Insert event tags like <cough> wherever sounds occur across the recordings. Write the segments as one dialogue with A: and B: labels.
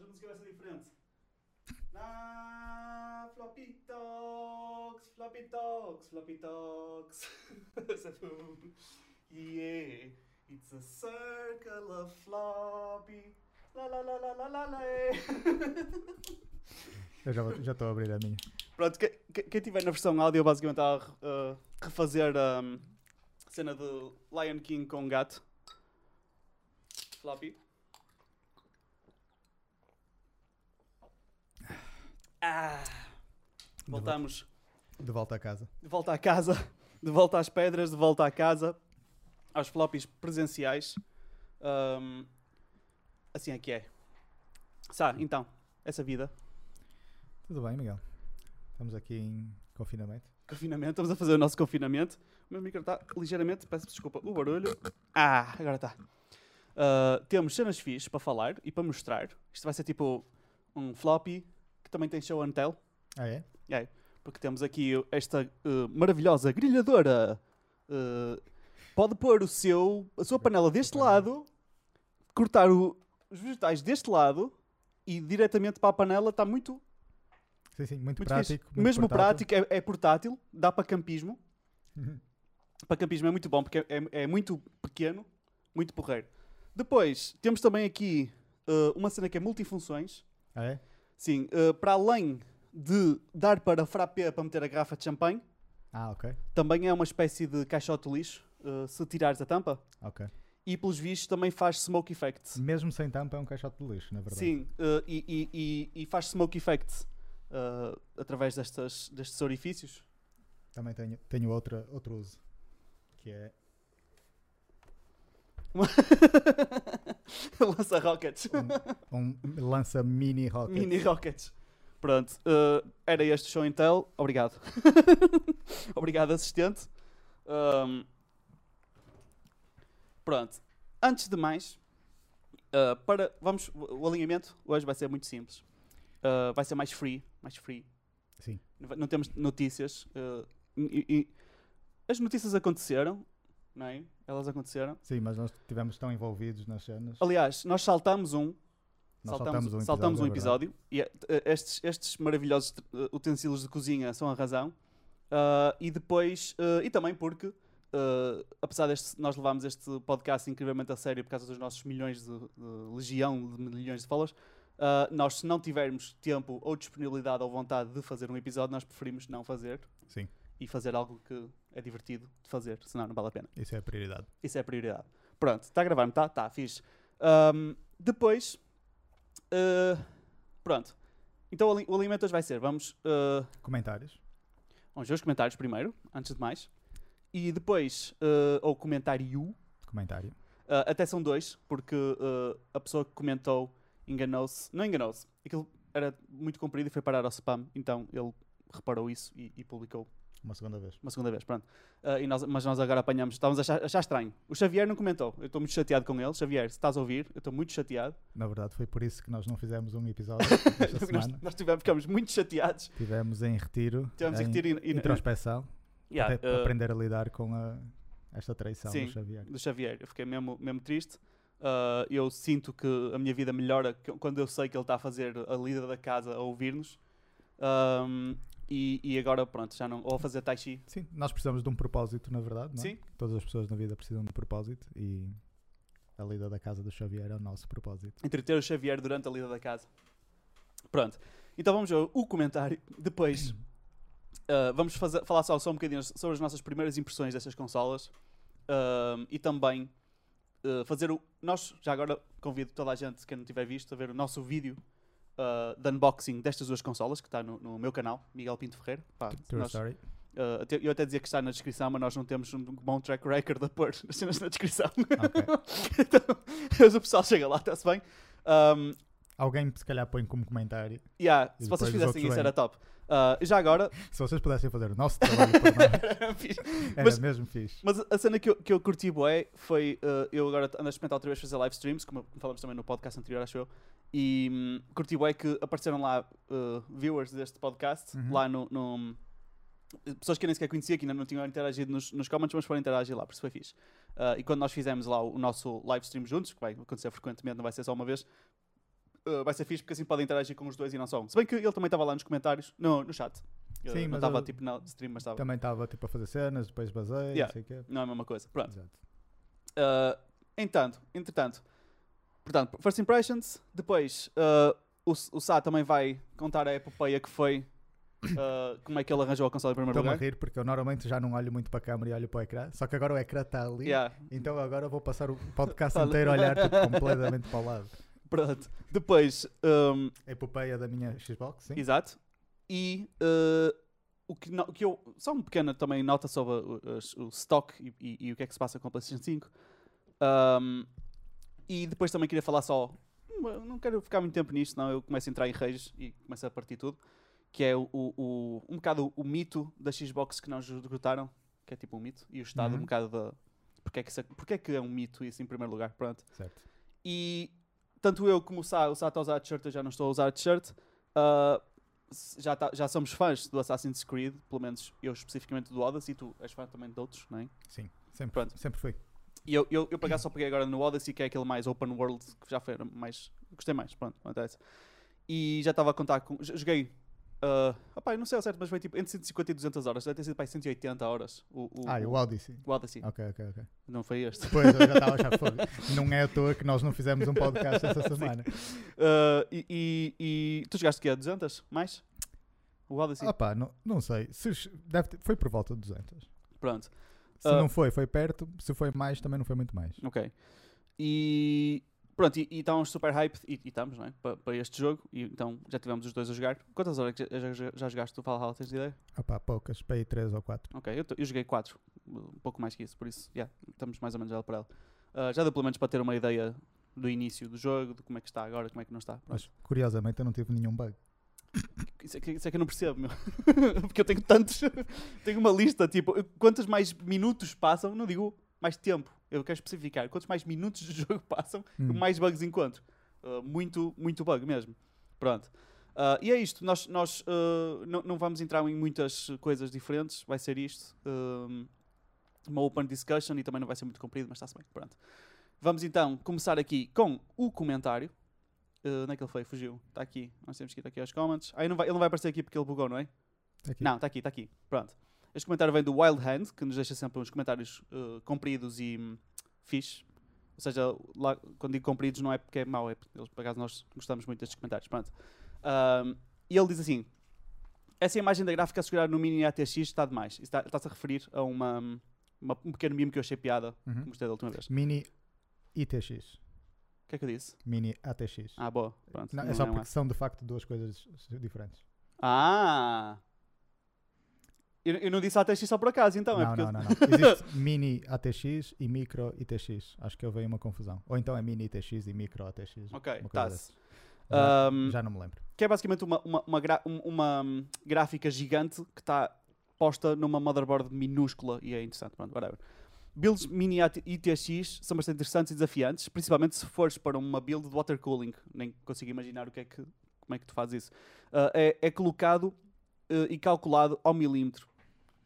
A: Hoje a música vai ser diferente. Na floppy talks, floppy talks, floppy talks. <laughs> yeah, it's a circle of floppy. La la la la la la la. eh. <laughs>
B: Eu já vou- já estou a abrir a minha.
A: Pronto, que- que- quem tiver na versão áudio basicamente está a uh, refazer a um, cena de Lion King com gato. Floppy. Ah, voltamos
B: De volta a casa.
A: de volta à casa, de volta às pedras, de volta à casa, aos floppies presenciais. Um, assim é que é. Sá, então, essa vida.
B: Tudo bem, Miguel? Estamos aqui em confinamento.
A: Confinamento, estamos a fazer o nosso confinamento. O meu micro está ligeiramente, peço desculpa, o barulho. Ah, agora está. Uh, temos cenas fixes para falar e para mostrar. Isto vai ser tipo um floppy que também tem show and tell.
B: Ah, é?
A: É, porque temos aqui esta uh, maravilhosa grelhadora. Uh, pode pôr o seu, a sua panela deste lado, cortar o- os vegetais deste lado e diretamente para a panela. Está muito,
B: Sim, sim, muito,
A: muito
B: prático. muito
A: Mesmo
B: portátil.
A: prático, é, é portátil, dá para campismo.
B: Uhum.
A: Para campismo é muito bom porque é, é- é muito pequeno, muito porreiro. Depois, temos também aqui uh, uma cena que é multifunções.
B: Ah, é?
A: Sim, uh, para além de dar para frappé para meter a garrafa de champanhe,
B: Ah, ok.
A: também é uma espécie de caixote de lixo, uh, se tirares a tampa.
B: Ok.
A: E pelos vistos também faz smoke effect.
B: Mesmo sem tampa é um caixote de lixo, na verdade.
A: Sim, uh, e, e- e- e faz smoke effect através destas, destes orifícios.
B: Também tenho, tenho outra, outro uso. Que é <laughs>
A: Lança rockets.
B: um, um lança mini rocket.
A: Mini rockets. Pronto, uh, era este o show Intel. Obrigado. <laughs> Obrigado, assistente. Um, pronto. Antes de mais, uh, para, vamos, o alinhamento hoje vai ser muito simples. Uh, vai ser mais free, mais free.
B: Sim.
A: Não temos notícias. e- e- as notícias aconteceram, não é? Elas aconteceram.
B: Sim, mas nós estivemos tão envolvidos nas cenas.
A: Aliás, nós saltamos um
B: Nós
A: saltamos,
B: saltamos um
A: saltamos um
B: episódio,
A: episódio e eh, estes, estes maravilhosos eh, utensílios de cozinha são a razão. Ah, e depois, eh, e também porque, eh, apesar deste, nós levarmos este podcast incrivelmente a sério por causa dos nossos milhões de, de legião de milhões de followers, ah, nós se não tivermos tempo ou disponibilidade ou vontade de fazer um episódio, nós preferimos não fazer
B: Sim,
A: e fazer algo que é divertido de fazer, senão não vale a pena.
B: isso é a prioridade.
A: Isso é a prioridade. Pronto, está a gravar-me, está? Está, fixe. Ahm, depois, ah, pronto. Então o ali- o alimento hoje vai ser, vamos, ah,
B: Comentários.
A: vamos ver os comentários primeiro, antes de mais. E depois, ah, ou comentário,
B: Comentário.
A: ah, até são dois, porque a pessoa que comentou enganou-se. Não enganou-se, aquilo era muito comprido e foi parar ao spam, então ele reparou isso e, e publicou
B: Uma segunda vez.
A: uma segunda vez, pronto. Ah, e nós- mas nós agora apanhamos, estávamos a achar, achar estranho. O Xavier não comentou, eu estou muito chateado com ele. Xavier, se estás a ouvir, eu estou muito chateado.
B: Na verdade, foi por isso que nós não fizemos um episódio <laughs> esta
A: nós,
B: semana.
A: nós tivemos, ficamos muito chateados.
B: Tivemos em retiro.
A: Tivemos em retiro e- e-
B: introspeção.
A: Yeah,
B: até para
A: ah,
B: aprender a lidar com a- esta traição
A: sim.
B: do Xavier.
A: do Xavier. Eu fiquei mesmo, mesmo triste. Ah, eu sinto que a minha vida melhora quando eu sei que ele está a fazer a lida da casa a ouvir-nos. Ahm, e, e agora, pronto, já não. Ou a fazer tai chi.
B: Sim, nós precisamos de um propósito, na verdade. Não é?
A: Sim.
B: Todas as pessoas na vida precisam de um propósito e a lida da casa do Xavier é o nosso propósito.
A: entreter o Xavier durante a lida da casa. Pronto. Então vamos ver o comentário. Depois uh, vamos fazer- falar só, só um bocadinho sobre as nossas primeiras impressões destas consolas. Um, e também uh, fazer o. Nós, já agora, convido toda a gente, quem não tiver visto, a ver o nosso vídeo uh, de unboxing destas duas consolas, que está no, no meu canal, Miguel Pinto Ferreira. Pá,
B: True
A: nós-
B: story.
A: uh, até- eu até dizia que está na descrição, mas nós não temos um bom track record a pôr as cenas na descrição.
B: Ok. <laughs>
A: então, mas o pessoal chega lá, está-se bem. Um,
B: Alguém se calhar põe como comentário.
A: Yeah, se vocês fizessem isso era top. Ah, já agora,
B: Se vocês pudessem fazer o nosso trabalho por nós, <laughs>
A: era Mas-
B: mesmo fixe.
A: mas a cena que eu, que eu curti bué foi, ah, eu agora ando a experimentar outra vez fazer live streams, como falamos também no podcast anterior, acho eu, e hum, curti bué que apareceram lá ah, viewers deste podcast,
B: Uhum.
A: lá no, no- Pessoas que eu nem sequer conhecia, que ainda não tinham interagido nos, nos comments, mas foram interagir lá, por isso foi fixe. Ah, e quando nós fizemos lá o, o nosso live stream juntos, que vai acontecer frequentemente, não vai ser só uma vez, uh, vai ser fixe porque assim podem interagir com os dois e não só um. Se bem que ele também estava lá nos comentários, no, no chat. Uh,
B: Sim,
A: não
B: mas
A: estava tipo na stream, mas estava.
B: Também estava tipo a fazer cenas, depois basei,
A: Yeah.
B: não sei o quê.
A: Não é a mesma coisa. Pronto.
B: Exato.
A: Uh, entanto, entretanto, portanto, first impressions, depois uh, o, o Sá também vai contar a epopeia que foi uh, como é que ele arranjou a consola em primeiro
B: Estou-me a
A: lugar.
B: rir porque eu normalmente já não olho muito para a câmera e olho para o ecrã, só que agora o ecrã está ali,
A: Yeah,
B: então agora vou passar o podcast
A: Olha.
B: inteiro a olhar tipo, <laughs> completamente para o lado.
A: pronto. Depois, um,
B: A epopeia da minha Xbox, sim.
A: exato. E uh, o, que no- o que eu. Só uma pequena também nota sobre o, o stock e, e- e o que é que se passa com a PlayStation 5. Um, e depois também queria falar só. hum, Não quero ficar muito tempo nisto, senão eu começo a entrar em rages e começo a partir tudo. Que é o, o- um bocado o, mito da Xbox que nós recrutaram, que é tipo um mito, e o estado
B: Uhum.
A: um bocado da. Porque é, que é, porque é que é um mito isso em primeiro lugar? Pronto.
B: Certo.
A: E tanto eu como o Sá, o Sá está a usar a t-shirt, eu já não estou a usar a t-shirt. s- já, tá- já somos fãs do Assassin's Creed, pelo menos eu especificamente do Odyssey, e tu és fã também de outros, não é?
B: Sim, sempre,
A: Pronto.
B: sempre fui.
A: E eu, eu, eu por acaso só peguei agora no Odyssey, que é aquele mais open world, que já foi mais. Gostei mais, pronto, não interessa. E já estava a contar com. Joguei. Uh, opá, eu não sei ao certo, mas foi tipo entre 150 e 200 horas. Deve ter sido para aí 180 horas. O, o,
B: Ah, e o Odyssey.
A: o Odyssey.
B: Ok, ok, ok.
A: Não foi este.
B: Depois eu já estava a achar fogo. <laughs> Não é à toa que nós não fizemos um podcast essa <laughs> semana.
A: Uh, e, e, e tu jogaste o quê? A 200? Mais? O Odyssey?
B: Opa, não, não sei. Se, deve ter- foi por volta de 200.
A: Pronto.
B: Se
A: Ah.
B: não foi, foi perto. Se foi mais, também não foi muito mais.
A: Ok. E pronto, e, e estávamos super hyped, e, e estamos, não é? Pa- Para este jogo, e então já tivemos os dois a jogar. Quantas horas que já, já, já jogaste tu Valhalla, tens ideia?
B: Opa, poucas. Para aí 3 ou 4.
A: Ok, eu, eu joguei 4, um pouco mais que isso, por isso, yeah, estamos mais ou menos ela para ela. Ah, já deu pelo menos para ter uma ideia do início do jogo, de como é que está agora, como é que não está. Pronto.
B: Mas curiosamente eu não tive nenhum bug.
A: Isso, é que, isso é que eu não percebo, meu. <laughs> Porque eu tenho tantos. <laughs> tenho uma lista, tipo, eu- quantos mais minutos passam, não digo mais tempo, eu quero especificar, quantos mais minutos de <laughs> jogo passam,
B: Hum.
A: mais bugs encontro. Uh, muito, muito bug mesmo. Pronto. Uh, e é isto, nós, nós uh, não, não vamos entrar em muitas coisas diferentes, vai ser isto. um, uma open discussion e também não vai ser muito comprido, mas está-se bem. Pronto. Vamos então começar aqui com o comentário. Uh, onde é que ele foi? Fugiu. Está aqui. Nós temos que ir aqui aos comments. Ah, ele não vai, ele não vai aparecer aqui porque ele bugou, não é?
B: Aqui.
A: Não, está aqui, está aqui. Pronto. Este comentário vem do Wild Hand, que nos deixa sempre uns comentários uh, compridos e hum, fixe. Ou seja, lá, quando digo compridos não é porque é mau, é porque eles, por acaso nós gostamos muito destes comentários. Pronto. Um, e ele diz assim: Essa imagem da gráfica a segurar no mini ATX está demais. Está- Está-se a referir a uma, uma- um pequeno meme que eu achei piada,
B: Uhum.
A: que gostei da última vez.
B: Mini ITX.
A: Que é que eu disse?
B: Mini ATX.
A: Ah, boa. Pronto.
B: não, é
A: não
B: só
A: um
B: porque são de facto duas coisas diferentes.
A: Ah! Eu, eu não disse ATX só por acaso, então. é
B: não,
A: porque
B: não, não, não. <laughs> Existe Mini ATX e Micro ITX. Acho que houve aí uma confusão. Ou então é Mini ITX e Micro ATX.
A: Ok,
B: dessas. Já,
A: Um,
B: já não me lembro.
A: que é basicamente uma, uma, uma, gra- um- uma, hum, gráfica gigante que está posta numa motherboard minúscula e é interessante. Pronto, whatever. Builds mini ITX são bastante interessantes e desafiantes, principalmente se fores para uma build de water cooling. Nem consigo imaginar o que é que, como é que tu fazes isso. Ah, é, é colocado eh, e calculado ao milímetro.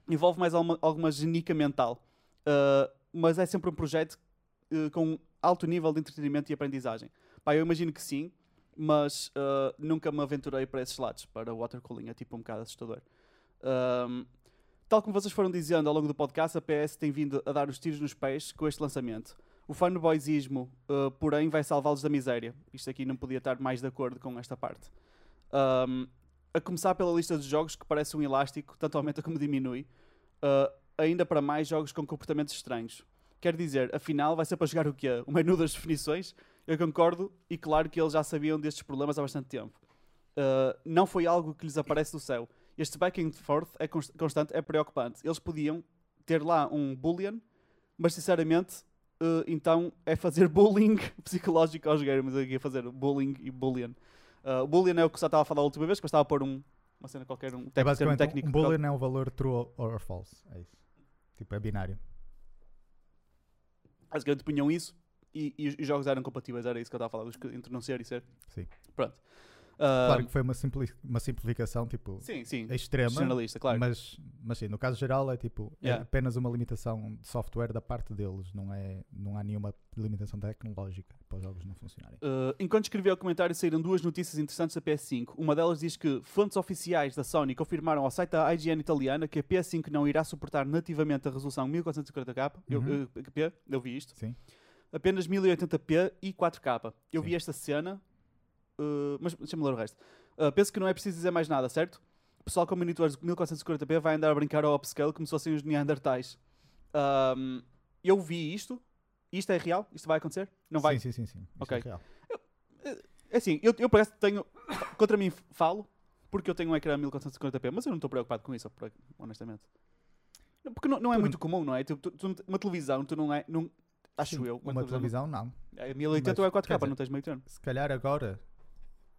A: Envolve mais alguma, alguma genica mental, Ah, mas é sempre um projeto com alto nível de entretenimento e aprendizagem. Pá, eu imagino que sim, mas uh, nunca me aventurei para esses lados, para water cooling, é tipo um bocado assustador. Tal como vocês foram dizendo ao longo do podcast, a PS tem vindo a dar os tiros nos pés com este lançamento. O fanboyzismo, uh, porém, vai salvá-los da miséria. Isto aqui não podia estar mais de acordo com esta parte. Um, a começar pela lista de jogos que parece um elástico, <laughs> tanto aumenta como diminui. Uh, ainda para mais jogos com comportamentos estranhos. Quer dizer, afinal, vai ser para jogar o quê? O menu das definições? Eu concordo, e claro que eles já sabiam destes problemas há bastante tempo. Uh, não foi algo que lhes aparece do céu. Este back and forth é const- constante, é preocupante. Eles podiam ter lá um boolean, mas sinceramente, uh, então é fazer <laughs> bullying psicológico aos gamers aqui, a fazer bullying e boolean. Uh, o boolean é o que só estava a falar a última vez, que eu estava a pôr um, uma cena qualquer, um,
B: É basicamente
A: técnico.
B: um boolean é o valor true or- false. É isso. Tipo, é binário.
A: Basicamente punham isso e, e os- os jogos eram compatíveis, era isso que eu estava a falar, dos que- entre não ser e ser.
B: Sim.
A: Pronto. Ah,
B: Claro que foi uma, simpli- uma simplificação tipo
A: sim, sim.
B: extrema,
A: Generalista, claro.
B: mas, mas sim, no caso geral é tipo é
A: Yeah.
B: apenas uma limitação de software da parte deles, não, é, não há nenhuma limitação tecnológica para os jogos não funcionarem.
A: Uh, enquanto escrevia o comentário, saíram duas notícias interessantes da PS5. Uma delas diz que fontes oficiais da Sony confirmaram ao site da IGN italiana que a PS5 não irá suportar nativamente a resolução 1440p. Eu,
B: Uhum.
A: eu- P, eu vi isto.
B: Sim.
A: Apenas 1080p e 4K. Eu
B: Sim.
A: vi esta cena, uh, mas deixa-me ler o resto. Uh, penso que não é preciso dizer mais nada, certo? O pessoal com monitores 1440p vai andar a brincar ao upscale como se fossem os Neandertais. Um, eu vi isto. Isto é real? Isto vai acontecer? Não vai?
B: Sim, sim, sim. sim.
A: Ok.
B: é real.
A: É assim, eu, eu parece que tenho. Contra mim falo, porque eu tenho um ecrã 1440p, mas eu não estou preocupado com isso, honestamente. Porque não, não é muito comum, não é? Tu- tu- tu- uma televisão, tu não é. Não, acho
B: Sim,
A: eu.
B: Uma televisão não.
A: não- É 1080 ou é
B: Mas,
A: 4K,
B: quer dizer,
A: não tens meio termo.
B: Se calhar agora,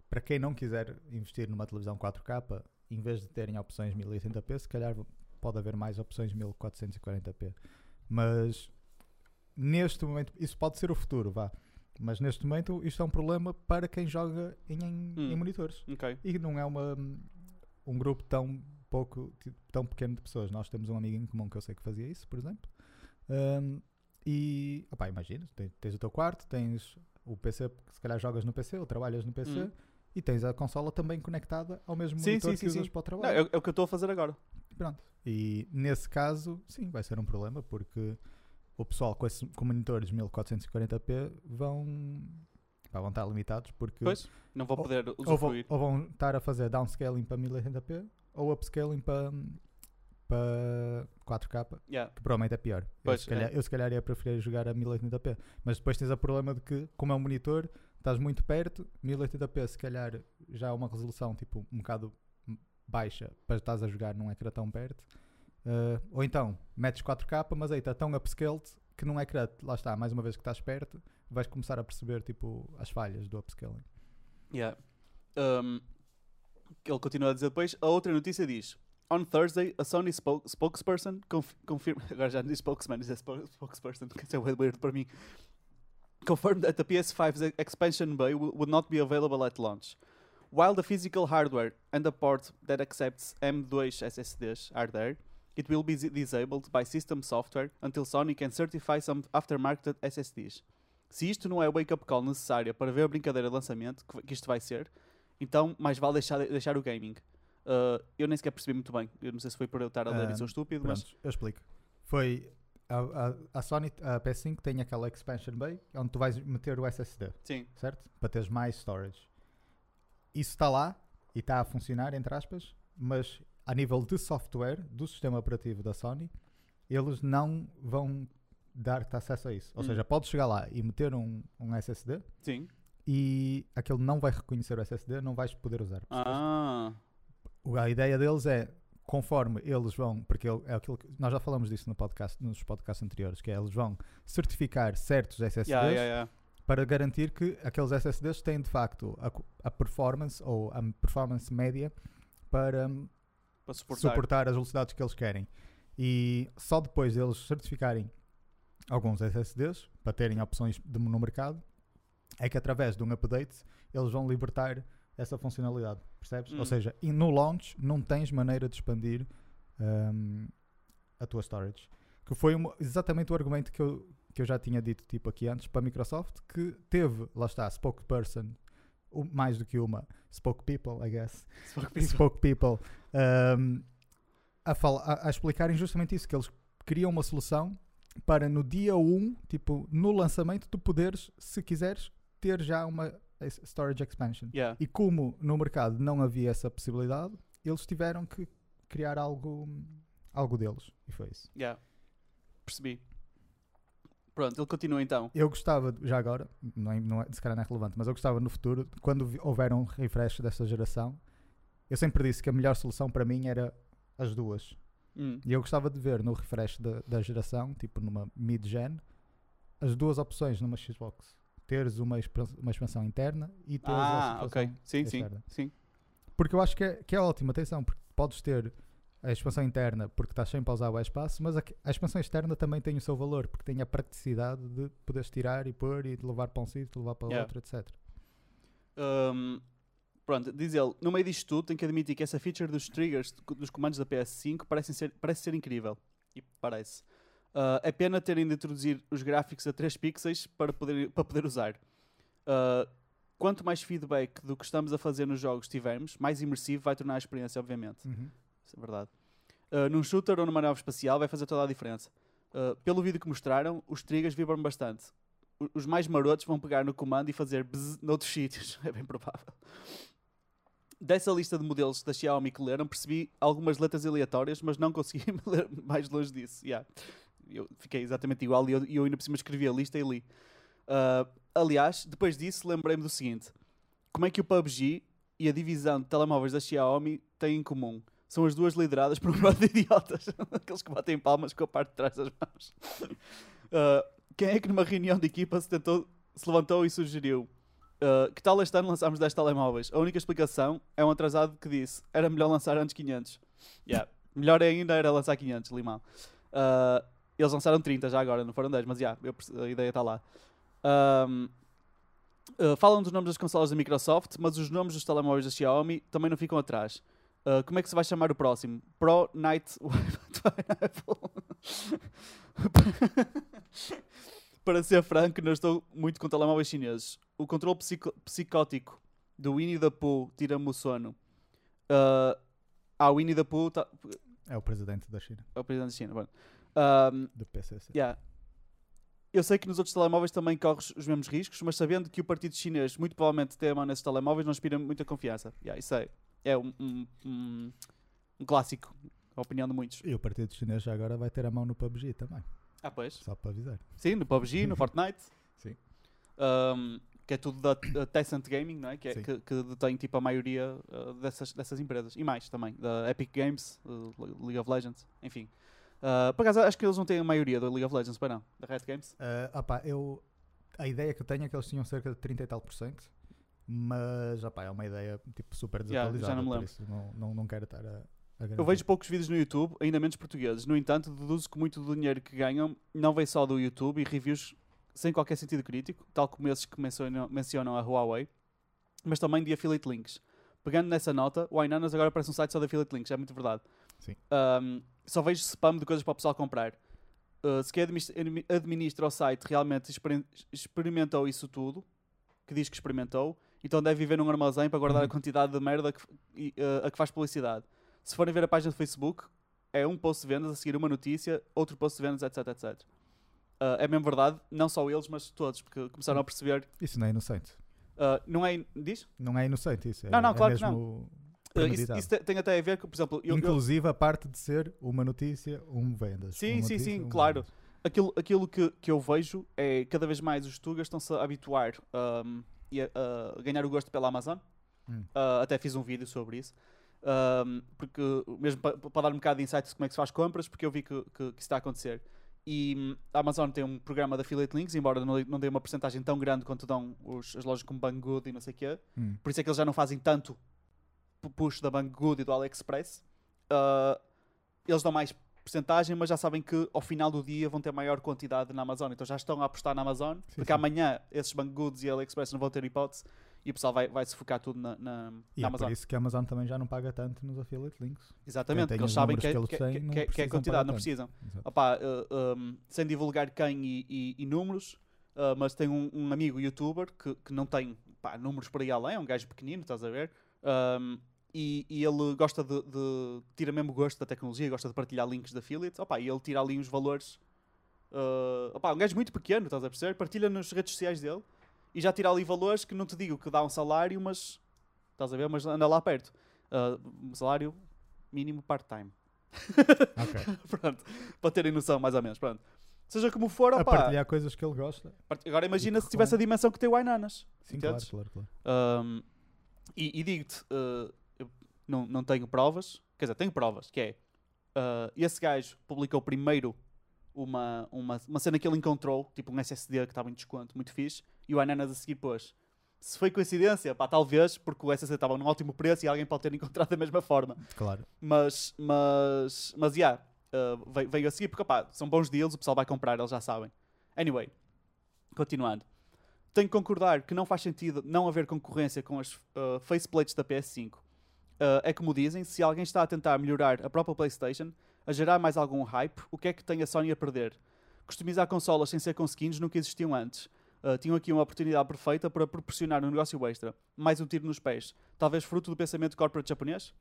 B: para quem não quiser investir numa televisão 4K, em vez de terem opções 1080p, se calhar pode haver mais opções 1440p. Mas neste momento, isso pode ser o futuro, vá. Mas neste momento, isto é um problema para quem joga em, em-
A: Hum.
B: em monitores.
A: Ok.
B: E não é uma, um grupo tão pouco, tão pequeno de pessoas. Nós temos um amigo em comum que eu sei que fazia isso, por exemplo. Um, e, opá, imagina, tens, tens o teu quarto, tens o PC, se calhar jogas no PC ou trabalhas no PC,
A: Hum.
B: E tens a consola também conectada ao mesmo
A: Sim,
B: monitor
A: sim,
B: que
A: sim,
B: usas
A: sim.
B: para o
A: Não,
B: trabalho.
A: é, é o que eu estou a fazer agora.
B: Pronto. E nesse caso, sim, vai ser um problema, porque o pessoal com, esse, com monitores 1440p vão, pá, vão estar limitados, porque
A: Pois, não vou
B: Ou-
A: poder
B: ou vão,
A: usufruir.
B: ou vão estar a fazer downscaling para 1080p ou upscaling para, para 4K,
A: Yeah.
B: que provavelmente é pior.
A: Pois,
B: eu, se calhar, eu se calhar ia preferir jogar a 1080p, mas depois tens o problema de que, como é um monitor, estás muito perto, 1080p se calhar já é uma resolução tipo um bocado baixa para estás a jogar num ecrã tão perto. Uh, ou então metes 4K, mas aí está tão upscaled que num ecrã, lá está, mais uma vez que estás perto, vais começar a perceber tipo as falhas do upscaling.
A: Yeah. Um, ele continua a dizer depois. A outra notícia diz: On Thursday, a Sony spoke- spokesperson conf confirma. <laughs> Agora já não diz spokesman, diz spo- spokesperson, que é weird para mim. Confirmed that the PS5's e- expansion bay will- would not be available at launch. While the physical hardware and the port that accepts M2 SSDs are there, it will be dis- disabled by system software until Sony can certify some aftermarket SSDs. Se isto não é a wake-up call necessária para ver a brincadeira de lançamento, que, isto vai ser, então mais vale deixar, deixar o gaming. Uh, eu nem sequer percebi muito bem. Eu não sei se foi por eu estar a ler
B: Ah,
A: e sou estúpido, mas.
B: Pronto, eu explico. Foi a, a, a Sony, a PS5 tem aquela expansion bay onde tu vais meter o SSD,
A: Sim.
B: certo? Para teres mais storage. Isso está lá e está a funcionar, entre aspas, mas a nível de software do sistema operativo da Sony, eles não vão dar-te acesso a isso. Ou
A: Hum.
B: seja, podes chegar lá e meter um, um SSD
A: Sim.
B: e aquele não vai reconhecer o SSD, não vais poder usar.
A: Ah.
B: A ideia deles é, conforme eles vão, porque é aquilo que nós já falamos disso no podcast, nos podcasts anteriores, que é eles vão certificar certos SSDs
A: Yeah, yeah, yeah.
B: para garantir que aqueles SSDs têm de facto a, a performance ou a performance média para hum,
A: Para suportar.
B: suportar as velocidades que eles querem. E só depois deles certificarem alguns SSDs para terem opções de, no mercado, é que através de um update eles vão libertar essa funcionalidade, percebes?
A: Hum.
B: Ou seja, e no launch não tens maneira de expandir hum, a tua storage. Que foi uma- exatamente o argumento que eu, que eu já tinha dito tipo aqui antes para a Microsoft, que teve, lá está, spokesperson, um- mais do que uma, spoke people, I guess, spoke people um, a, fala- a, a explicarem justamente isso, que eles criam uma solução para no dia 1, tipo, no lançamento, tu poderes, se quiseres, ter já uma storage expansion.
A: Yeah.
B: E como no mercado não havia essa possibilidade, eles tiveram que criar algo, algo deles. E foi isso.
A: Yeah. Percebi. Pronto, ele continua então.
B: Eu gostava, já agora, não é, não é, se calhar não é relevante, mas eu gostava no futuro, quando houver um refresh dessa geração, eu sempre disse que a melhor solução para mim era as duas.
A: Hum.
B: E eu gostava de ver no refresh da, da geração, tipo numa mid-gen, as duas opções numa Xbox. Teres uma, uma expansão interna e teres
A: Ah,
B: a
A: ok. Sim, sim.
B: externa.
A: Sim.
B: Porque eu acho que é, que é ótimo, atenção, porque podes ter a expansão interna porque estás sempre a usar o espaço, mas a, a expansão externa também tem o seu valor, porque tem a praticidade de poderes tirar e pôr e de levar para um sítio, levar para
A: Yeah.
B: outro, etc.
A: Um, Pronto, diz ele, no meio disto tudo, tenho que admitir que essa feature dos triggers dos comandos da PS5 parece ser, parece ser incrível. E parece. Ah, é pena terem de introduzir os gráficos a 3 pixels para poder, para poder usar. Ah, quanto mais feedback do que estamos a fazer nos jogos tivermos, mais imersivo vai tornar a experiência, obviamente.
B: Uhum.
A: Isso é verdade. Uh, num shooter ou numa nave espacial vai fazer toda a diferença. Uh, pelo vídeo que mostraram, os triggers vibram bastante. O- Os mais marotos vão pegar no comando e fazer bzz noutros <laughs> sítios. É bem provável. Dessa lista de modelos da Xiaomi que leram, percebi algumas letras aleatórias, mas não consegui <laughs> ler mais longe disso. Yeah. Eu fiquei exatamente igual e eu, eu ainda por cima escrevi a lista e li. Uh, aliás, depois disso, lembrei-me do seguinte: como é que o PUBG e a divisão de telemóveis da Xiaomi têm em comum? São as duas lideradas por um bando de idiotas, <laughs> aqueles que batem palmas com a parte de trás das mãos. Uh, quem é que numa reunião de equipa se, tentou, se levantou e sugeriu uh, que tal este ano lançámos 10 telemóveis? A única explicação é um atrasado que disse era melhor lançar antes 500. Yeah. Melhor ainda era lançar 500, limão. Uh, eles lançaram 30 já agora, não foram 10, mas yeah, eu perce- a ideia está lá. Um, uh, falam dos nomes das consolas da Microsoft, mas os nomes dos telemóveis da Xiaomi também não ficam atrás. Uh, como é que se vai chamar o próximo? Pro Night <laughs> Para ser franco, não estou muito com telemóveis chineses. O controle psico- psicótico do Winnie the Pooh tira-me o sono. Uh, ah, o Winnie the Pooh tá,
B: É o presidente da China,
A: é o presidente da China. Bueno. Um,
B: do PCC.
A: Yeah. Eu sei que nos outros telemóveis também corres os mesmos riscos, mas sabendo que o partido chinês muito provavelmente tem a mão nesses telemóveis, não inspira muita confiança. Yeah, isso é, é um, um, um- um clássico, a opinião de muitos.
B: E o Partido Chinês já agora vai ter a mão no PUBG também,
A: Ah, pois.
B: só para avisar.
A: Sim, no PUBG, no <laughs> Fortnite.
B: Sim.
A: Um, que é tudo da Tencent Gaming, não é? Que, é, que, que detém tipo, a maioria uh, dessas, dessas empresas. E mais também, da Epic Games, uh, League of Legends, enfim. Uh, por acaso, acho que eles não têm a maioria da League of Legends, para não? Da Red Games?
B: Ah, opá, eu, a ideia que eu tenho é que eles tinham cerca de 30 e tal por cento, mas opá, é uma ideia tipo, super
A: Yeah, já
B: desatualizada,
A: não me lembro.
B: isso não, não, não quero estar a,
A: Eu vejo poucos vídeos no YouTube, ainda menos portugueses. No entanto, deduzo que muito do dinheiro que ganham não vem só do YouTube e reviews sem qualquer sentido crítico, tal como esses que mencionam, mencionam a Huawei, mas também de affiliate links. Pegando nessa nota, o iNanas agora parece um site só de affiliate links, é muito verdade.
B: Sim.
A: Um, só vejo spam de coisas para o pessoal comprar. Uh, se quem administra o site realmente experim- experimentou isso tudo, que diz que experimentou, então deve viver num armazém para guardar a
B: Uhum.
A: quantidade de merda que, uh, a que faz publicidade. Se forem ver a página do Facebook, é um post de vendas, a seguir uma notícia, outro post de vendas, etc, etc. Uh, é mesmo verdade, não só eles, mas todos, porque começaram a perceber.
B: Isso não é inocente.
A: uh, não é. Diz?
B: Não é inocente isso. É,
A: Não, não,
B: é
A: claro que
B: mesmo
A: Uh, isso,
B: premeditado.
A: isso te- tem até a ver com, por exemplo, eu- eu-
B: Inclusive a parte de ser uma notícia, um vendas.
A: Sim, sim, sim,
B: um
A: claro.
B: vendas.
A: aquilo, aquilo que, que eu vejo é cada vez mais os tugas estão-se a habituar um, e a, a ganhar o gosto pela Amazon.
B: Hum.
A: Uh, até fiz um vídeo sobre isso. Um, porque mesmo para dar um bocado de insights de como é que se faz compras, porque eu vi que, que, que isso está a acontecer. E a Amazon tem um programa de affiliate links, embora não, não dê uma porcentagem tão grande quanto dão os, as lojas como Banggood e não sei o quê.
B: Hum.
A: Por isso é que eles já não fazem tanto pu- push da Banggood e do AliExpress. Uh, eles dão mais porcentagem, mas já sabem que ao final do dia vão ter maior quantidade na Amazon. Então já estão a apostar na Amazon,
B: Sim,
A: porque
B: sim.
A: amanhã esses Bangoods e AliExpress não vão ter hipótese e o pessoal vai, vai se focar tudo na, na,
B: E
A: na
B: é
A: Amazon.
B: por isso que a Amazon também já não paga tanto nos affiliate links.
A: Exatamente, porque eles sabem que, é-
B: que têm,
A: que- que é- que é
B: precisam
A: quantidade, não precisam. Opá, uh, um, sem divulgar quem e, e- e números, uh, mas tem um, um amigo youtuber que, que não tem pá, números por aí além, é um gajo pequenino, estás a ver? Um, e, e ele gosta de, de- tira mesmo gosto da tecnologia, gosta de partilhar links de affiliates, opá, e ele tira ali uns valores. Uh, opá, um gajo muito pequeno, estás a perceber? Partilha nas redes sociais dele e já tira ali valores que não te digo que dá um salário, mas estás a ver? Mas anda lá perto. Uh, salário mínimo part-time. <laughs>
B: Ok. <laughs>
A: Pronto, para terem noção, mais ou menos. Pronto. Seja como for,
B: A
A: opá,
B: partilhar coisas que ele gosta.
A: agora imagina se tivesse a dimensão que tem o Ainanas.
B: Sim, claro, claro, claro.
A: Um, e e digo-te, uh, não, não tenho provas, quer dizer, tenho provas, que é, uh, esse gajo publicou primeiro uma, uma, uma cena que ele encontrou, tipo um SSD que estava em desconto, muito fixe, e o Ananas a seguir pôs. Se foi coincidência, pá, talvez, porque o SSD estava num ótimo preço e alguém pode ter encontrado da mesma forma.
B: Claro.
A: Mas, mas, mas, yeah, uh, veio, veio a seguir, porque, opá, são bons deals, o pessoal vai comprar, eles já sabem. Anyway, continuando. tenho que concordar que não faz sentido não haver concorrência com as uh, faceplates da PS5. Uh, é como dizem, se alguém está a tentar melhorar a própria PlayStation, a gerar mais algum hype, o que é que tem a Sony a perder? Customizar consolas sem ser com skins nunca existiam antes. Uh, tinham aqui uma oportunidade perfeita para proporcionar um negócio extra. Mais um tiro nos pés. Talvez fruto do pensamento corporate japonês?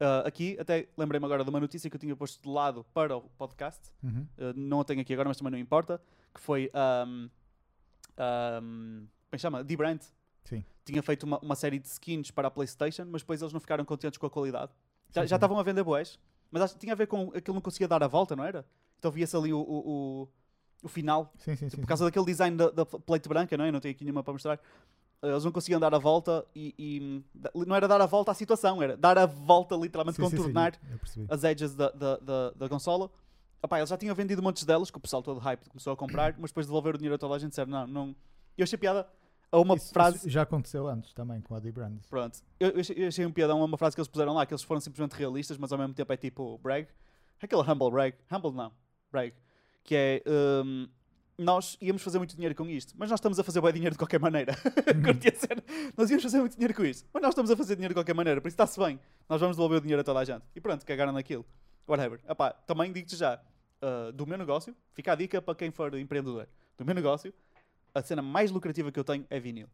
A: Uh, aqui, até lembrei-me agora de uma notícia que eu tinha posto de lado para o podcast.
B: Uhum.
A: Uh, não a tenho aqui agora, mas também não importa. Que foi. Um, um, como é chama? D-Brand.
B: Sim.
A: Tinha feito uma, uma série de skins para a PlayStation, mas depois eles não ficaram contentes com a qualidade. Já já estavam a vender boés, mas acho tinha a ver com aquilo não conseguia dar a volta, não era? Então via-se ali o, o, o, o final
B: Sim, sim, sim.
A: por causa daquele design da, da plate branca, não é? Eu não tenho aqui nenhuma para mostrar. Eh, Eles não conseguiam dar a volta e, e, não era dar a volta à situação, era dar a volta, literalmente, contornar as edges da, da, da, da consola. Epá, eles já tinham vendido montes delas, que o pessoal todo hype começou a comprar, <clears throat> mas depois de devolver o dinheiro a toda a gente disseram, não, não. Eu achei piada a uma
B: Isso-
A: frase.
B: isso já aconteceu antes também com a D-Brand.
A: Pronto. Eu, eu achei, um piadão a uma frase que eles puseram lá, que eles foram simplesmente realistas, mas ao mesmo tempo é tipo brag. Aquele humble brag. Humble não. Brag. Que é. hum, nós íamos fazer muito dinheiro com isto, mas nós estamos a fazer bem dinheiro de qualquer maneira. <laughs> Cena. Nós íamos fazer muito dinheiro com isto, mas nós estamos a fazer dinheiro de qualquer maneira, por isso está-se bem. Nós vamos devolver o dinheiro a toda a gente. E pronto, cagaram naquilo. Whatever. Epá, também digo-te já, ah, do meu negócio, fica a dica para quem for empreendedor. Do meu negócio, a cena mais lucrativa que eu tenho é vinil.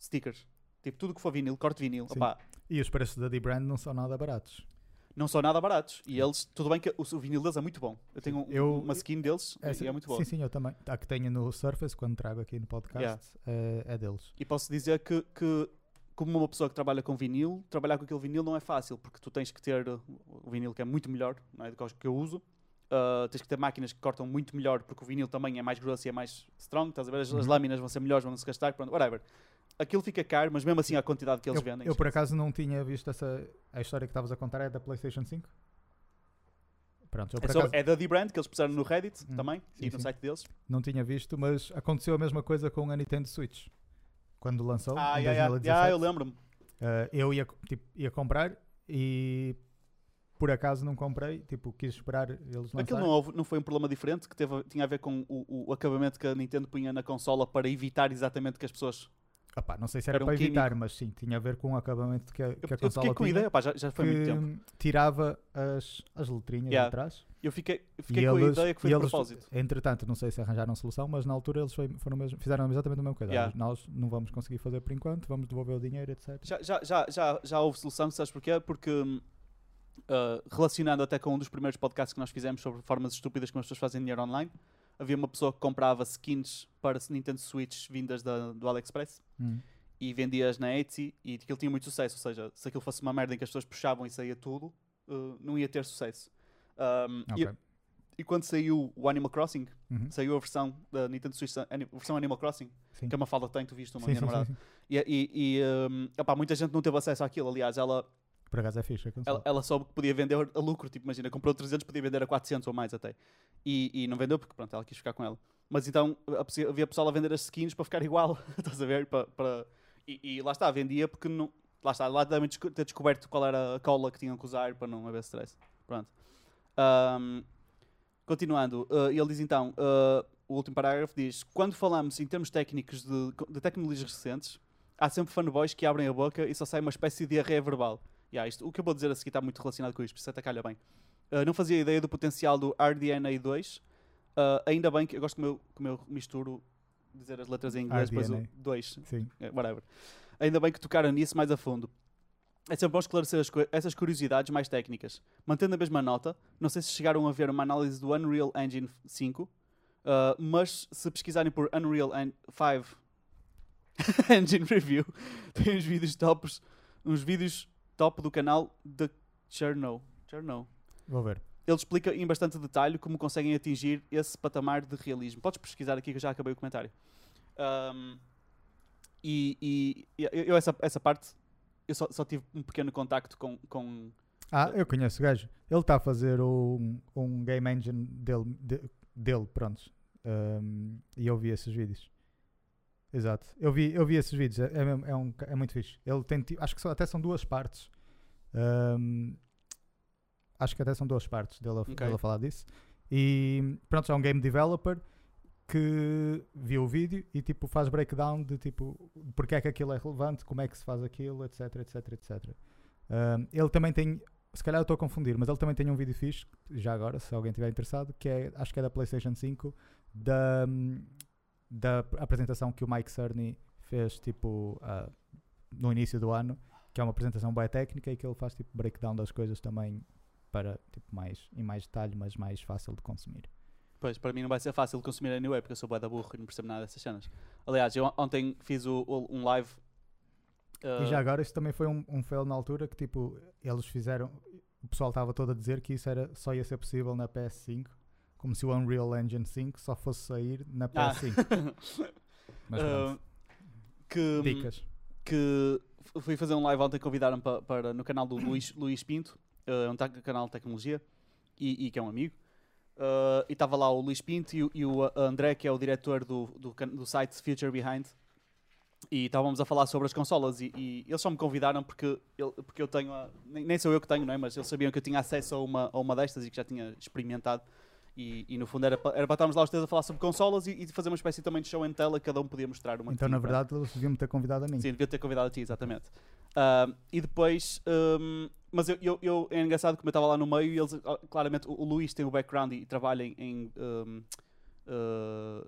A: Stickers. Tipo, tudo que for vinil, corte vinil. Opá,
B: E os preços da D-Brand não são nada baratos.
A: não são nada baratos. E eles, tudo bem que o, o vinil deles é muito bom. Eu tenho um-
B: Eu-
A: uma skin deles
B: Essa-
A: e é muito boa.
B: Sim, sim, eu também. A que tenho no Surface, quando trago aqui no podcast, é, é deles.
A: E posso dizer que, que, como uma pessoa que trabalha com vinil, trabalhar com aquele vinil não é fácil, porque tu tens que ter uh, o vinil que é muito melhor não é, do que os que eu uso. Uh, tens que ter máquinas que cortam muito melhor, porque o vinil também é mais grosso e é mais strong. Estás a ver? As, as
B: Uhum.
A: lâminas vão ser melhores, vão se gastar. Pronto, whatever. Aquilo fica caro, mas mesmo assim a quantidade que eles
B: eu,
A: vendem.
B: eu, por acaso não tinha visto essa. A história que estavas a contar é da PlayStation 5? Pronto,
A: é,
B: acaso
A: é da D-Brand, que eles puseram no Reddit
B: Hum,
A: também,
B: sim,
A: e no
B: sim.
A: site deles.
B: não tinha visto, mas aconteceu a mesma coisa com a Nintendo Switch. Quando lançou,
A: Ah,
B: em
A: yeah, yeah.
B: 2017.
A: Yeah, eu lembro-me.
B: Uh, eu ia, tipo, ia comprar e por acaso não comprei, tipo, quis esperar eles
A: Aquilo
B: lançarem.
A: não, houve- não foi um problema diferente que teve, tinha a ver com o, o acabamento que a Nintendo punha na consola para evitar exatamente que as pessoas.
B: Opá, não sei se era,
A: Era um
B: para evitar,
A: químico.
B: mas sim, tinha a ver com o acabamento que a, que
A: Eu,
B: a
A: eu
B: consola
A: fiquei com a
B: tinha,
A: ideia, pá, já, já foi muito tempo.
B: tirava as, as letrinhas
A: Yeah. Eu fiquei, eu fiquei
B: e
A: com a
B: eles-
A: ideia que foi de
B: eles,
A: propósito.
B: Entretanto, não sei se arranjaram solução, mas na altura eles foi- foram mesmo, fizeram exatamente a mesma coisa.
A: Yeah.
B: Nós não vamos conseguir fazer por enquanto, vamos devolver o dinheiro, etc.
A: Já, já, já, já, já houve solução, sabes porquê? Porque hum, uh, relacionando até com um dos primeiros podcasts que nós fizemos sobre formas estúpidas como as pessoas fazem dinheiro online, havia uma pessoa que comprava skins para Nintendo Switch vindas da, do AliExpress
B: Hum.
A: e vendia-as na Etsy e aquilo tinha muito sucesso. Ou seja, se aquilo fosse uma merda em que as pessoas puxavam e saía tudo, uh, não ia ter sucesso. Um, e-
B: Ok.
A: e, quando saiu o Animal Crossing,
B: Uhum.
A: saiu a versão da Nintendo Switch, a versão Animal Crossing,
B: Sim.
A: que é uma falda tem, tu viste uma
B: Sim,
A: minha
B: sim,
A: namorada.
B: sim.
A: E, e, e um, opá, muita gente não teve acesso àquilo. Aliás, ela,
B: Por acaso é fixe
A: ela, ela soube que podia vender a lucro. Tipo, imagina, comprou 300, podia vender a 400 ou mais até. E, e não vendeu porque, pronto, ela quis ficar com ela. Mas então havia pessoal a vender as skins para ficar <laughs> igual. Estás a ver? Para, para... E, e lá está, vendia porque não. Lá está, lá desco- ter descoberto qual era a cola que tinham que usar para não haver stress. Pronto. Ahm, continuando, uh, ele diz então: uh, o último parágrafo diz: Quando falamos em termos técnicos de, de tecnologias recentes, há sempre fanboys que abrem a boca e só sai uma espécie de diarreia verbal. Yeah, isto, o que eu vou dizer a seguir está muito relacionado com isto, por isso até calha bem. Uh, não fazia ideia do potencial do RDNA 2. Uh, ainda bem que eu gosto como eu, como eu misturo dizer as letras em inglês, depois o
B: RDNA.
A: 2.
B: Sim.
A: É, whatever. Ainda bem que tocaram nisso mais a fundo. É sempre bom esclarecer as essas curiosidades mais técnicas. Mantendo a mesma nota, não sei se chegaram a ver uma análise do Unreal Engine 5, uh, mas se pesquisarem por Unreal En 5 <laughs> Engine Review, <laughs> tem uns vídeos tops, uns vídeos top do canal de Cherno. Cherno.
B: Vou ver.
A: Ele explica em bastante detalhe como conseguem atingir esse patamar de realismo. Podes pesquisar aqui que eu já acabei o comentário. Um, e, e- eu, eu essa, essa parte, eu só, só tive um pequeno contacto com, com
B: Ah, eu conheço o gajo. Ele está a fazer um, um game engine dele, de- dele pronto. Um, e eu vi esses vídeos. Exato. Eu vi, eu vi esses vídeos. É, é, é um, é muito fixe. Ele tem, acho que são, até são duas partes. Um, acho que até são duas partes dele a,
A: Ok.
B: dele a falar disso. E pronto, é um game developer que viu o vídeo e tipo faz breakdown de tipo porque é que aquilo é relevante, como é que se faz aquilo, etc, etc, etc. Um, ele também tem, se calhar eu estou a confundir, mas ele também tem um vídeo fixe, já agora, se alguém estiver interessado, que é, acho que é da PlayStation 5, da, da apresentação que o Mike Cerny fez tipo ah, no início do ano, que é uma apresentação bem técnica e que ele faz tipo breakdown das coisas também para tipo mais em mais detalhe, mas mais fácil de consumir.
A: Pois, para mim não vai ser fácil de consumir anyway, porque eu sou bué da burro e não percebo nada dessas cenas. Aliás, eu on- ontem fiz o, o- um live.
B: E
A: uh,
B: já agora isso também foi um, um fail na altura que tipo eles fizeram, o pessoal estava todo a dizer que isso era, só ia ser possível na PS5, como se o Unreal Engine 5 só fosse sair na
A: Ah.
B: PS5. <laughs> Mas
A: uh, que,
B: dicas.
A: que fui fazer um live ontem, convidaram para, para no canal do Luís, <coughs> Luís Pinto, uh, um canal de tecnologia, e, e que é um amigo. Uh, e estava lá o Luís Pinto e, o- e o André, que é o diretor do, do, do site Future Behind. E estávamos a falar sobre as consolas e, e eles só me convidaram porque, eu- porque eu tenho, a- nem, nem sou eu que tenho, não é? mas eles sabiam que eu tinha acesso a uma, a uma destas e que já tinha experimentado. E, e no fundo era para, era para estarmos lá os três a falar sobre consolas e, e fazer uma espécie também de show em tela, cada um podia mostrar uma que
B: Então na verdade eles deviam me ter convidado a mim.
A: Sim, devia ter convidado a ti, exatamente. Ahm, e depois, ahm, mas eu, eu, eu- é engraçado como eu estava lá no meio e eles, ah, claramente, o, o Luís tem o background e, trabalha em. em, ahm, ah,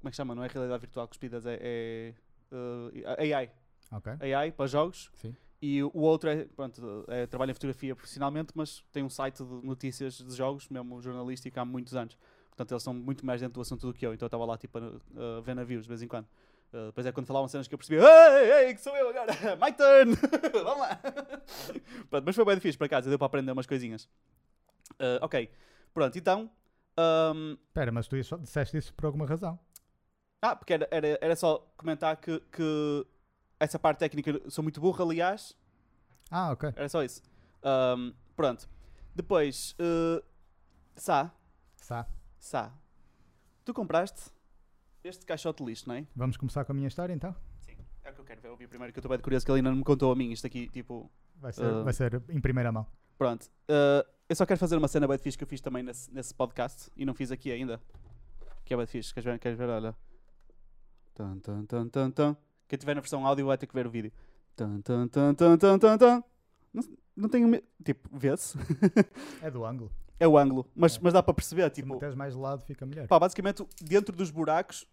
A: como é que chama? Não é realidade virtual cuspidas, é. é ah, AI.
B: Ok?
A: AI para jogos.
B: Sim.
A: E o outro é, pronto, é, trabalha em fotografia profissionalmente, mas tem um site de notícias de jogos, mesmo jornalístico, há muitos anos. Portanto, eles são muito mais dentro do assunto do que eu. Então eu estava lá, tipo, a, a ver navios de vez em quando. Uh, depois é quando falavam cenas que eu percebi, ei, ei, que sou eu agora, <laughs> my turn, <laughs> vamos lá. <laughs> Pronto, mas foi bem difícil, por acaso, deu para aprender umas coisinhas. Uh, ok, pronto, então, um,
B: Espera, mas tu disseste isso por alguma razão.
A: ah, porque era, era, era só comentar que, que essa parte técnica sou muito burro, aliás,
B: Ah, ok.
A: era só isso. Um, pronto, depois, uh, Sá,
B: Sá.
A: Sá, tu compraste este caixote de lixo, não é?
B: Vamos começar com a minha história então?
A: Sim, é o que eu quero ver, ouvir primeiro, que eu estou bem curioso que ele ainda não me contou a mim, isto aqui, tipo,
B: Vai ser,
A: Ah.
B: vai ser em primeira mão.
A: Pronto. Uh, eu só quero fazer uma cena bem fixe que eu fiz também nesse, nesse podcast e não fiz aqui ainda. Que é bem fixe. Queres ver? Queres ver? Olha. Tan, tan, tan, tan, tan. Quem tiver na versão áudio vai ter que ver o vídeo. Tan, tan, tan, tan, tan, tan, tan. Não, não tenho. me- Tipo, vê-se. <laughs>
B: É do ângulo.
A: é o ângulo. Mas,
B: É.
A: mas dá para perceber.
B: Se
A: Tipo,
B: meteres mais de lado fica melhor.
A: pá, basicamente, dentro dos buracos.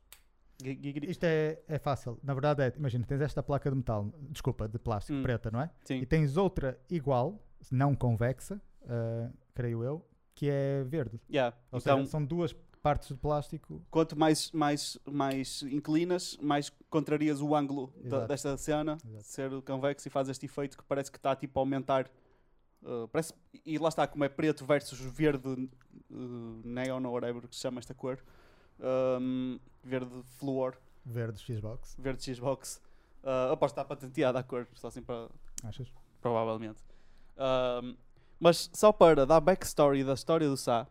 B: Isto é, é fácil. Na verdade é, imagina, tens esta placa de metal, desculpa, de plástico,
A: Hum.
B: preta, não é?
A: Sim.
B: E tens outra igual, não convexa, ah, creio eu, que é verde.
A: Yeah.
B: Ou
A: Então,
B: seja, são duas partes de plástico.
A: quanto mais, mais, mais inclinas, mais contrarias o ângulo da- desta cena,
B: Exato.
A: ser convexo e faz este efeito que parece que está tipo a aumentar. uh, parece, e lá está, como é preto versus verde uh, neon ou whatever que se chama esta cor. um, verde fluor,
B: Verde Xbox,
A: verde Xbox. Uh, aposto que está patenteada a cor, só assim para.
B: achas?
A: provavelmente. Um, mas só para dar backstory da história do Sá.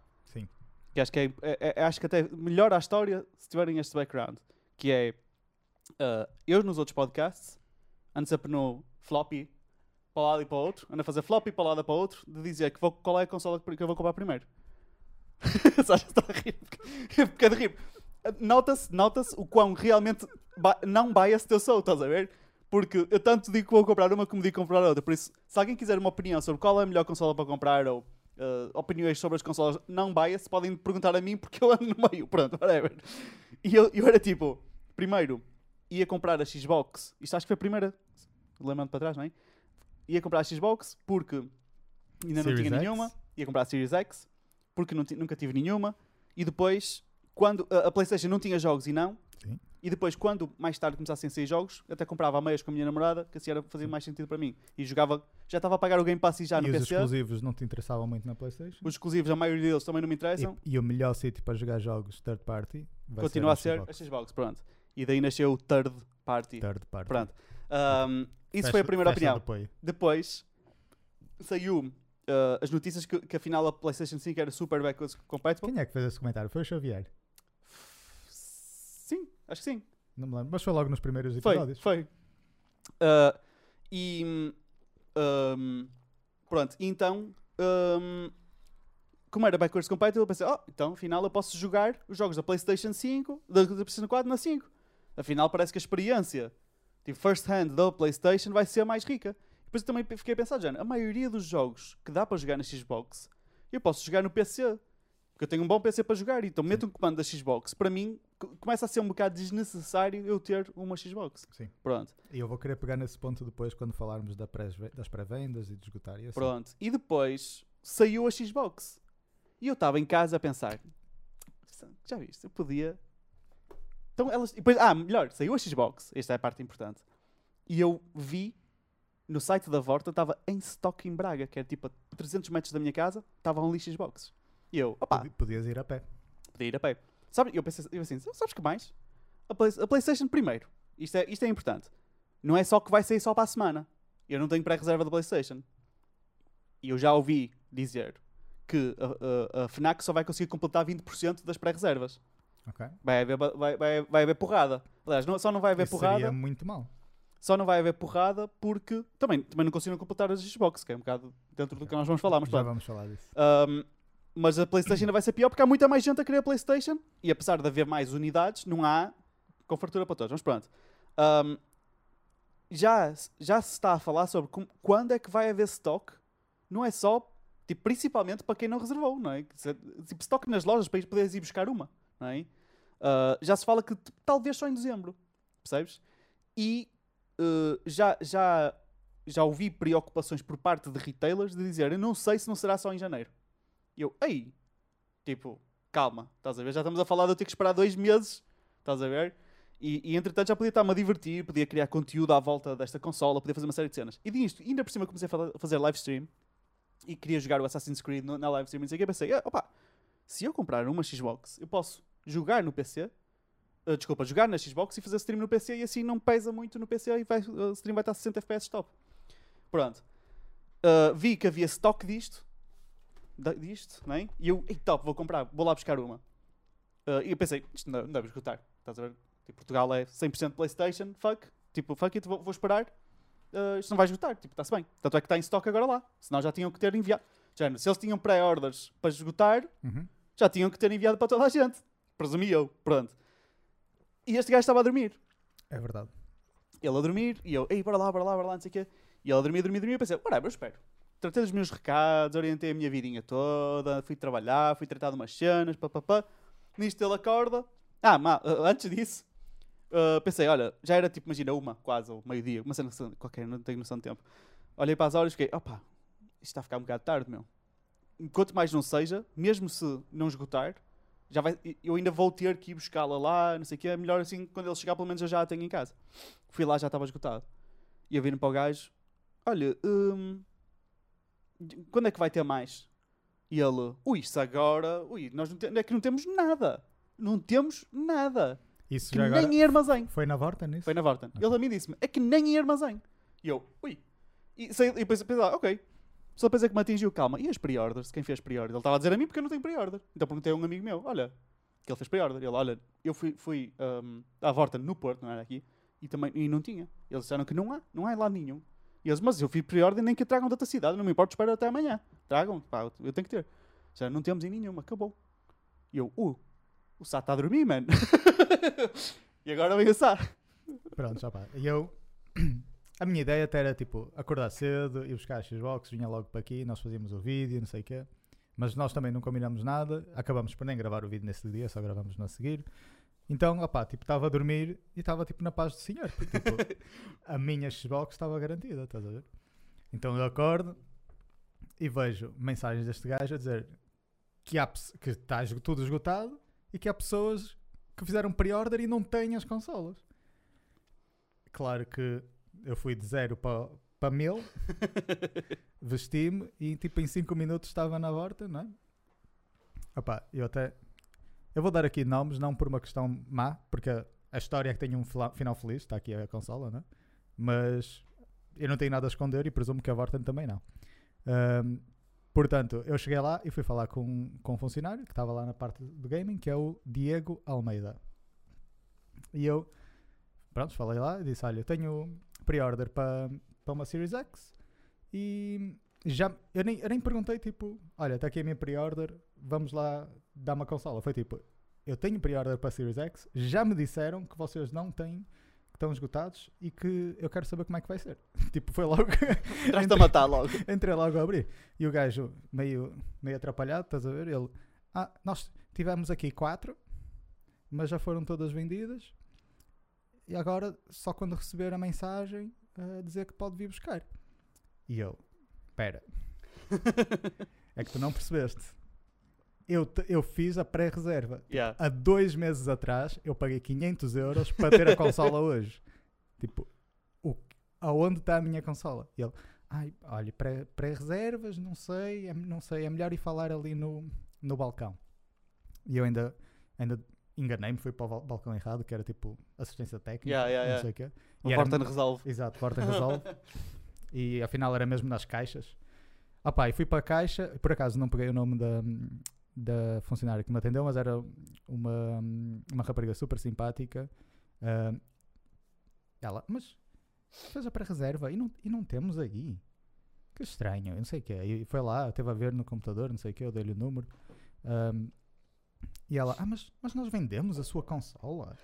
A: Que acho que é, é- é- acho que até melhora a história se tiverem este background, que é uh, eu nos outros podcasts ando sempre no floppy para um lado e para o outro, ando a fazer floppy para um lado e para o outro, de dizer que vou, qual é a consola que eu vou comprar primeiro. <laughs> Só está a rir, é de rir. Nota-se nota o quão realmente não biased eu sou, estás a ver? Porque eu tanto digo que vou comprar uma como digo comprar outra. Por isso, se alguém quiser uma opinião sobre qual é a melhor consola para comprar ou uh, opiniões sobre as consolas não biased, podem perguntar a mim porque eu ando no meio. Pronto, whatever. E eu, eu era tipo, primeiro, ia comprar a Xbox. Isto acho que foi a primeira, lembrando para trás, não é? Ia comprar a Xbox porque ainda não
B: Series
A: tinha
B: X?
A: nenhuma. Ia comprar a Series X porque não nunca tive nenhuma. E depois, quando a, a PlayStation não tinha jogos e não.
B: Sim.
A: E depois, quando mais tarde começassem a sair jogos, até comprava a meias com a minha namorada, que assim era, fazia mais sentido para mim. E jogava, já estava a pagar o Game Pass e já no
B: e os
A: PC.
B: exclusivos não te interessavam muito na PlayStation?
A: Os exclusivos, a maioria deles também não me interessam.
B: E, e o melhor sítio para jogar jogos third party
A: Continua a
B: ser,
A: ser a Xbox, pronto. E daí nasceu o Third Party.
B: third party.
A: Pronto. Um, isso
B: Fecha-
A: foi a primeira opinião.
B: de apoio.
A: Depois saiu uh, as notícias que, que afinal a PlayStation 5 era super backwards compatible.
B: Quem é que fez esse comentário? Foi o Xavier.
A: Acho que sim.
B: Não me lembro. Mas foi logo nos primeiros
A: Foi,
B: episódios.
A: foi. Uh, e um, pronto, então um, como era backwards compatible, eu pensei, oh, então afinal eu posso jogar os jogos da PlayStation 5, da, da PlayStation 4 na 5. Afinal parece que a experiência, tipo, first hand da PlayStation vai ser mais rica. Depois eu também fiquei a pensar, já, a maioria dos jogos que dá para jogar na Xbox, eu posso jogar no PC. Porque eu tenho um bom PC para jogar, então meto um comando da Xbox. Para mim, começa a ser um bocado desnecessário eu ter uma Xbox.
B: Sim.
A: Pronto.
B: E eu vou querer pegar nesse ponto depois quando falarmos da pré das pré-vendas e de esgotar e assim.
A: Pronto. E depois saiu a Xbox. E eu estava em casa a pensar: já viste? Eu podia. Então elas. e Depois, ah, melhor, saiu a Xbox. Esta é a parte importante. E eu vi no site da Vorta, estava em stock em Braga, que era tipo a 300 metros da minha casa, estavam ali Xbox. E eu, opá,
B: Podi- Podias ir a pé.
A: podia ir a pé. Sabe, eu pensei eu assim, sabes que mais? A, Play- a PlayStation primeiro. Isto é, isto é importante. Não é só que vai sair só para a semana. Eu não tenho pré-reserva da PlayStation. E eu já ouvi dizer que a, a- a FNAC só vai conseguir completar 20% das pré-reservas.
B: Ok?
A: Vai haver, vai, vai, vai haver porrada. Aliás, não- só não vai haver
B: Isso
A: porrada.
B: seria muito mal.
A: Só não vai haver porrada porque também, também não conseguiram completar as Xbox, que é um bocado dentro do que nós vamos falar. Mas
B: Já
A: pronto.
B: vamos falar disso.
A: Um, mas a PlayStation ainda vai ser pior porque há muita mais gente a querer a PlayStation e apesar de haver mais unidades, não há com fartura para todos. Mas pronto. Um, já, já se está a falar sobre como- quando é que vai haver stock. Não é só, tipo, principalmente para quem não reservou, não é? Se- Tipo, stock nas lojas para poderes ir buscar uma, não é? Uh, já se fala que tipo, talvez só em dezembro, percebes? E uh, já, já, já ouvi preocupações por parte de retailers de dizer eu não sei se não será só em janeiro. E eu, ei, tipo, calma, estás a ver? Já estamos a falar de eu ter que esperar dois meses, estás a ver? E, e entretanto já podia estar-me a divertir, podia criar conteúdo à volta desta consola, podia fazer uma série de cenas. E disto, ainda por cima comecei a fa- fazer live stream e queria jogar o Assassin's Creed na live stream e não o pensei, ah, opa, se eu comprar uma Xbox, eu posso jogar no PC, ah, desculpa, jogar na Xbox e fazer stream no PC e assim não pesa muito no PC e vai, a stream vai estar a 60 FPS top. Pronto. Ah, vi que havia stock disto, disto, não é? E eu, ei, top, vou comprar, vou lá buscar uma. Ah, e eu pensei, isto não, não deve esgotar, estás a ver? Tipo, Portugal é 100% PlayStation, fuck, tipo, fuck it, vou, vou esperar, Ah, isto não vai esgotar, tipo, está-se bem. Tanto é que está em stock agora lá, senão já tinham que ter enviado. Já, se eles tinham pré-orders para esgotar,
B: Uhum.
A: já tinham que ter enviado para toda a gente. Presumi eu, pronto. E este gajo estava a dormir.
B: É verdade.
A: Ele a dormir, e eu, ei, bora lá, bora lá, bora lá, não sei o quê. E ele a dormir, dormir, dormir, e eu pensei, whatever, eu espero. Tratei dos meus recados, orientei a minha vidinha toda, fui trabalhar, fui tratar de umas cenas, papapá. Nisto ele acorda. Ah, ma, uh, antes disso, uh, pensei, olha, já era tipo, imagina, uma, quase, ou meio-dia, uma cena qualquer, não tenho noção de tempo. Olhei para as horas e fiquei, opa, isto está a ficar um bocado tarde, meu. Quanto mais não seja, mesmo se não esgotar, já vai, eu ainda vou ter que ir buscá-la lá, não sei o que, é melhor assim, quando ele chegar, pelo menos eu já a tenho em casa. Fui lá, já estava esgotado. E eu viro para o gajo, olha, hum, quando é que vai ter mais? E ele, ui, isso agora, ui, nós não, é que não temos nada. Não temos nada.
B: Isso
A: Que
B: já agora
A: nem em armazém.
B: foi na Vorta nisso?
A: Foi na Vorten.
B: Ok.
A: Ele também disse-me, é que nem em armazém. E eu, ui. E, sei, e depois pensei, ah, ok. Só depois é que me atingiu, calma. E as pre-orders? Quem fez pre-order? Ele estava a dizer a mim porque eu não tenho pre-order. Então perguntei a um amigo meu, olha, que ele fez pre-order. Ele, olha, eu fui, fui hum, à Vorten no Porto, não era aqui, e, também, e não tinha. Eles disseram que não há, não há lado nenhum. E eles, mas eu fiz pre-order nem que tragam de outra cidade, não me importa, espero até amanhã. Tragam, pá, eu tenho que ter. Já não temos em nenhuma, acabou. E eu, uh, o Sá está a dormir, mano. <laughs> e agora vem o Sá.
B: Pronto, já pá. E eu. <clears throat> A minha ideia até era tipo acordar cedo, ir buscar a Xbox, vinha logo para aqui, nós fazíamos o vídeo, não sei o quê. Mas nós também não combinamos nada, acabamos por nem gravar o vídeo nesse dia, só gravamos no a seguir. Então, opá, tipo, estava a dormir e estava tipo na paz do Senhor, porque tipo, <laughs> a minha Xbox estava garantida, estás a ver? Então eu acordo e vejo mensagens deste gajo a dizer que há que está tudo esgotado e que há pessoas que fizeram pre-order e não têm as consolas. Claro que eu fui de zero para para mil, <laughs> vesti-me e tipo em 5 minutos estava na horta, não é? Opá, eu até. Eu vou dar aqui nomes, não por uma questão má, porque a, história é que tem um final feliz, está aqui a consola, não é? Mas eu não tenho nada a esconder e presumo que a Vorten também não. Ahm, portanto, eu cheguei lá e fui falar com, com um funcionário que estava lá na parte do gaming, que é o Diego Almeida. E eu, pronto, falei lá e disse: Olha, eu tenho pre-order para para uma Series X e já eu nem, eu nem perguntei tipo, olha, está aqui a minha pre-order, vamos lá dar uma consola. Foi tipo, eu tenho pre-order para Series X, já me disseram que vocês não têm, que estão esgotados e que eu quero saber como é que vai ser. <laughs> tipo, foi logo.
A: Entraste a matar logo. <laughs>
B: Entrei logo a abrir. E o gajo, meio, meio atrapalhado, estás a ver? Ele, ah, nós tivemos aqui quatro, mas já foram todas vendidas. E agora, só quando receber a mensagem, a dizer que pode vir buscar. E eu, espera, <laughs> é que tu não percebeste. Eu, eu fiz a pré-reserva.
A: Yeah.
B: Há dois meses atrás, eu paguei 500 euros para ter a <laughs> consola hoje. Tipo, o, aonde está a minha consola? E ele, ai, olha, pré- pré-reservas, não sei, é, não sei, é melhor ir falar ali no, no balcão. E eu ainda, ainda enganei-me, fui para o bal- balcão errado, que era tipo assistência técnica,
A: Yeah, yeah,
B: não sei o quê.
A: O
B: E
A: Forten resolve.
B: Exato, porta <laughs> resolve. e afinal era mesmo nas caixas. Ah pá, e fui para a caixa, por acaso não peguei o nome da, da funcionária que me atendeu, mas era uma, uma rapariga super simpática. Ah, ela, mas fez a pré-reserva e não, e não temos aí. Que estranho, não sei o que E foi lá, teve a ver no computador, não sei o que, eu dei-lhe o número. Ahm, e ela, ah, mas, mas nós vendemos a sua consola.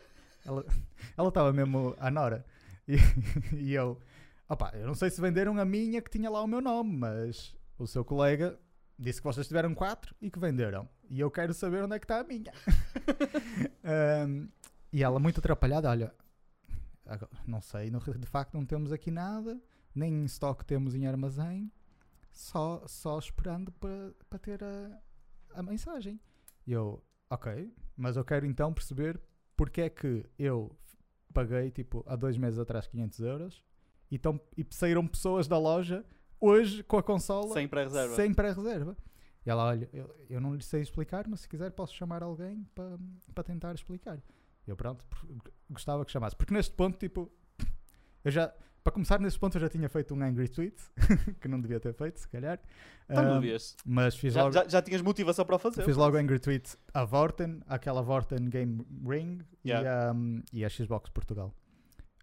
B: Ela <laughs> estava mesmo à Nora. E, <laughs> e eu, opá, eu não sei se venderam a minha que tinha lá o meu nome, mas o seu colega disse que vocês tiveram quatro e que venderam. E eu quero saber onde é que está a minha. <laughs> Ahm, e ela, muito atrapalhada, olha, não sei, de facto não temos aqui nada, nem em estoque temos em armazém, só, só esperando para para ter a, a mensagem. E eu, ok, mas eu quero então perceber porque é que eu paguei tipo há dois meses atrás 500 euros e, tão, e saíram pessoas da loja hoje com a consola
A: Sem pré-reserva.
B: sem pré-reserva. E ela, olha, eu, eu não lhe sei explicar, mas se quiser posso chamar alguém para para tentar explicar. Eu, pronto, gostava que chamasse. Porque neste ponto, tipo, <laughs> eu já, para começar, neste ponto eu já tinha feito um angry tweet, <laughs> que não devia ter feito, se calhar.
A: Então não devias.
B: mas fiz
A: Já,
B: logo,
A: já, já tinhas motivação para o fazer.
B: fiz logo angry tweet a Vorten, aquela Vorten Game Ring
A: Yeah.
B: e, a, e a Xbox Portugal.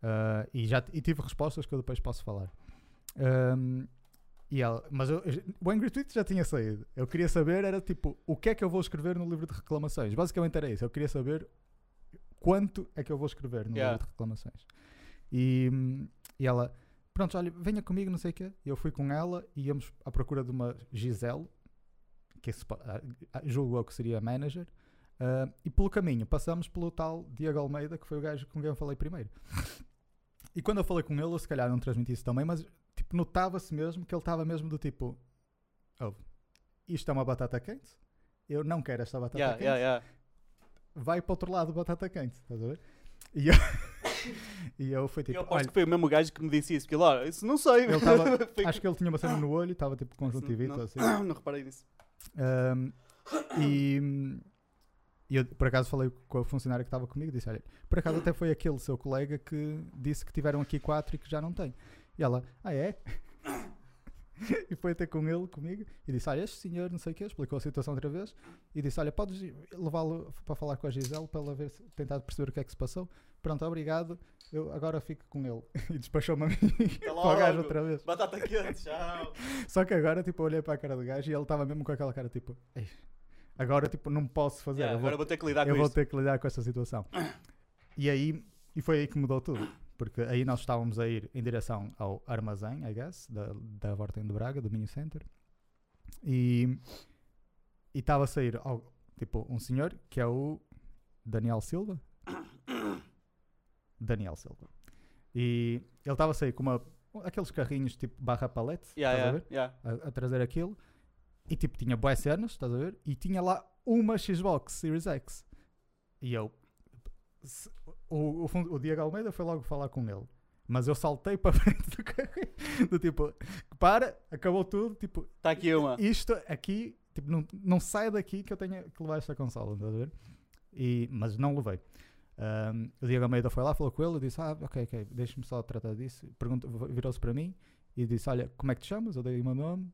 B: Ah, e, já, e tive respostas que eu depois posso falar. Ahm, e ela, mas eu- o Angry Tweet já tinha saído. Eu queria saber, era tipo, o que é que eu vou escrever no livro de reclamações? Basicamente era isso. Eu queria saber quanto é que eu vou escrever no
A: Yeah.
B: livro de reclamações. E, e ela, pronto, olha, venha comigo, não sei o quê. E eu fui com ela e íamos à procura de uma Gisele, que julgo eu que seria a manager. ah, e pelo caminho passamos pelo tal Diego Almeida, que foi o gajo com quem eu falei primeiro. <laughs> E quando eu falei com ele, eu se calhar não transmiti isso também, mas tipo, notava-se mesmo que ele estava mesmo do tipo: "Oh, isto é uma batata quente, eu não quero esta batata
A: Yeah,
B: quente,
A: yeah, yeah.
B: vai para o outro lado batata quente, estás a ver? E eu, <laughs> e eu fui tipo:
A: eu aposto
B: olha,
A: que foi o mesmo gajo que me disse isso. Porque ele, olha, isso não sei.
B: Ele tava- <laughs> acho que ele tinha uma cena no olho, estava tipo conjuntivite
A: não,
B: ou assim. <coughs>
A: não reparei nisso.
B: Um, e, e eu por acaso falei com a funcionária que estava comigo disse: Olha, por acaso até foi aquele seu colega que disse que tiveram aqui quatro e que já não tem. E ela, ah é? <laughs> e foi até com ele, comigo, e disse: Olha, este senhor, não sei o quê, explicou a situação outra vez, e disse: Olha, podes levá-lo para falar com a Gisele para ela ver, tentar perceber o que é que se passou. Pronto, obrigado, eu agora fico com ele. <laughs> e despachou-me a mim <laughs> para o gajo outra vez.
A: Batata quente, tchau.
B: Só que agora, tipo, eu olhei para a cara do gajo e ele estava mesmo com aquela cara, tipo, "Ei, agora, tipo, não posso fazer,
A: Yeah,
B: eu vou,
A: agora vou ter que lidar
B: eu
A: com
B: vou
A: isto.
B: ter que lidar com esta situação. E aí, e foi aí que mudou tudo, porque aí nós estávamos a ir em direção ao armazém, I guess, da, da Vorten de Braga, do Mini Center, e e estava a sair, tipo, um senhor, que é o Daniel Silva, <coughs> Daniel Silva, e ele estava a sair com uma, aqueles carrinhos, tipo, barra palete,
A: Yeah,
B: estás a
A: yeah,
B: ver?
A: yeah.
B: a, a trazer aquilo e tipo tinha boas cenas, estás a ver? E tinha lá uma Xbox Series X. E eu o, o, o Diego Almeida foi logo falar com ele. Mas eu saltei para <laughs> frente do carrinho, do tipo, para, acabou tudo, tipo,
A: Está aqui uma.
B: isto aqui, tipo, não, não sai daqui que eu tenha que levar esta consola, estás a ver? E, mas não levei. Ahm, o Diego Almeida foi lá, falou com ele disse: Ah, ok, ok, deixa-me só tratar disso. Virou-se para mim e disse: Olha, como é que te chamas? Eu dei o meu nome.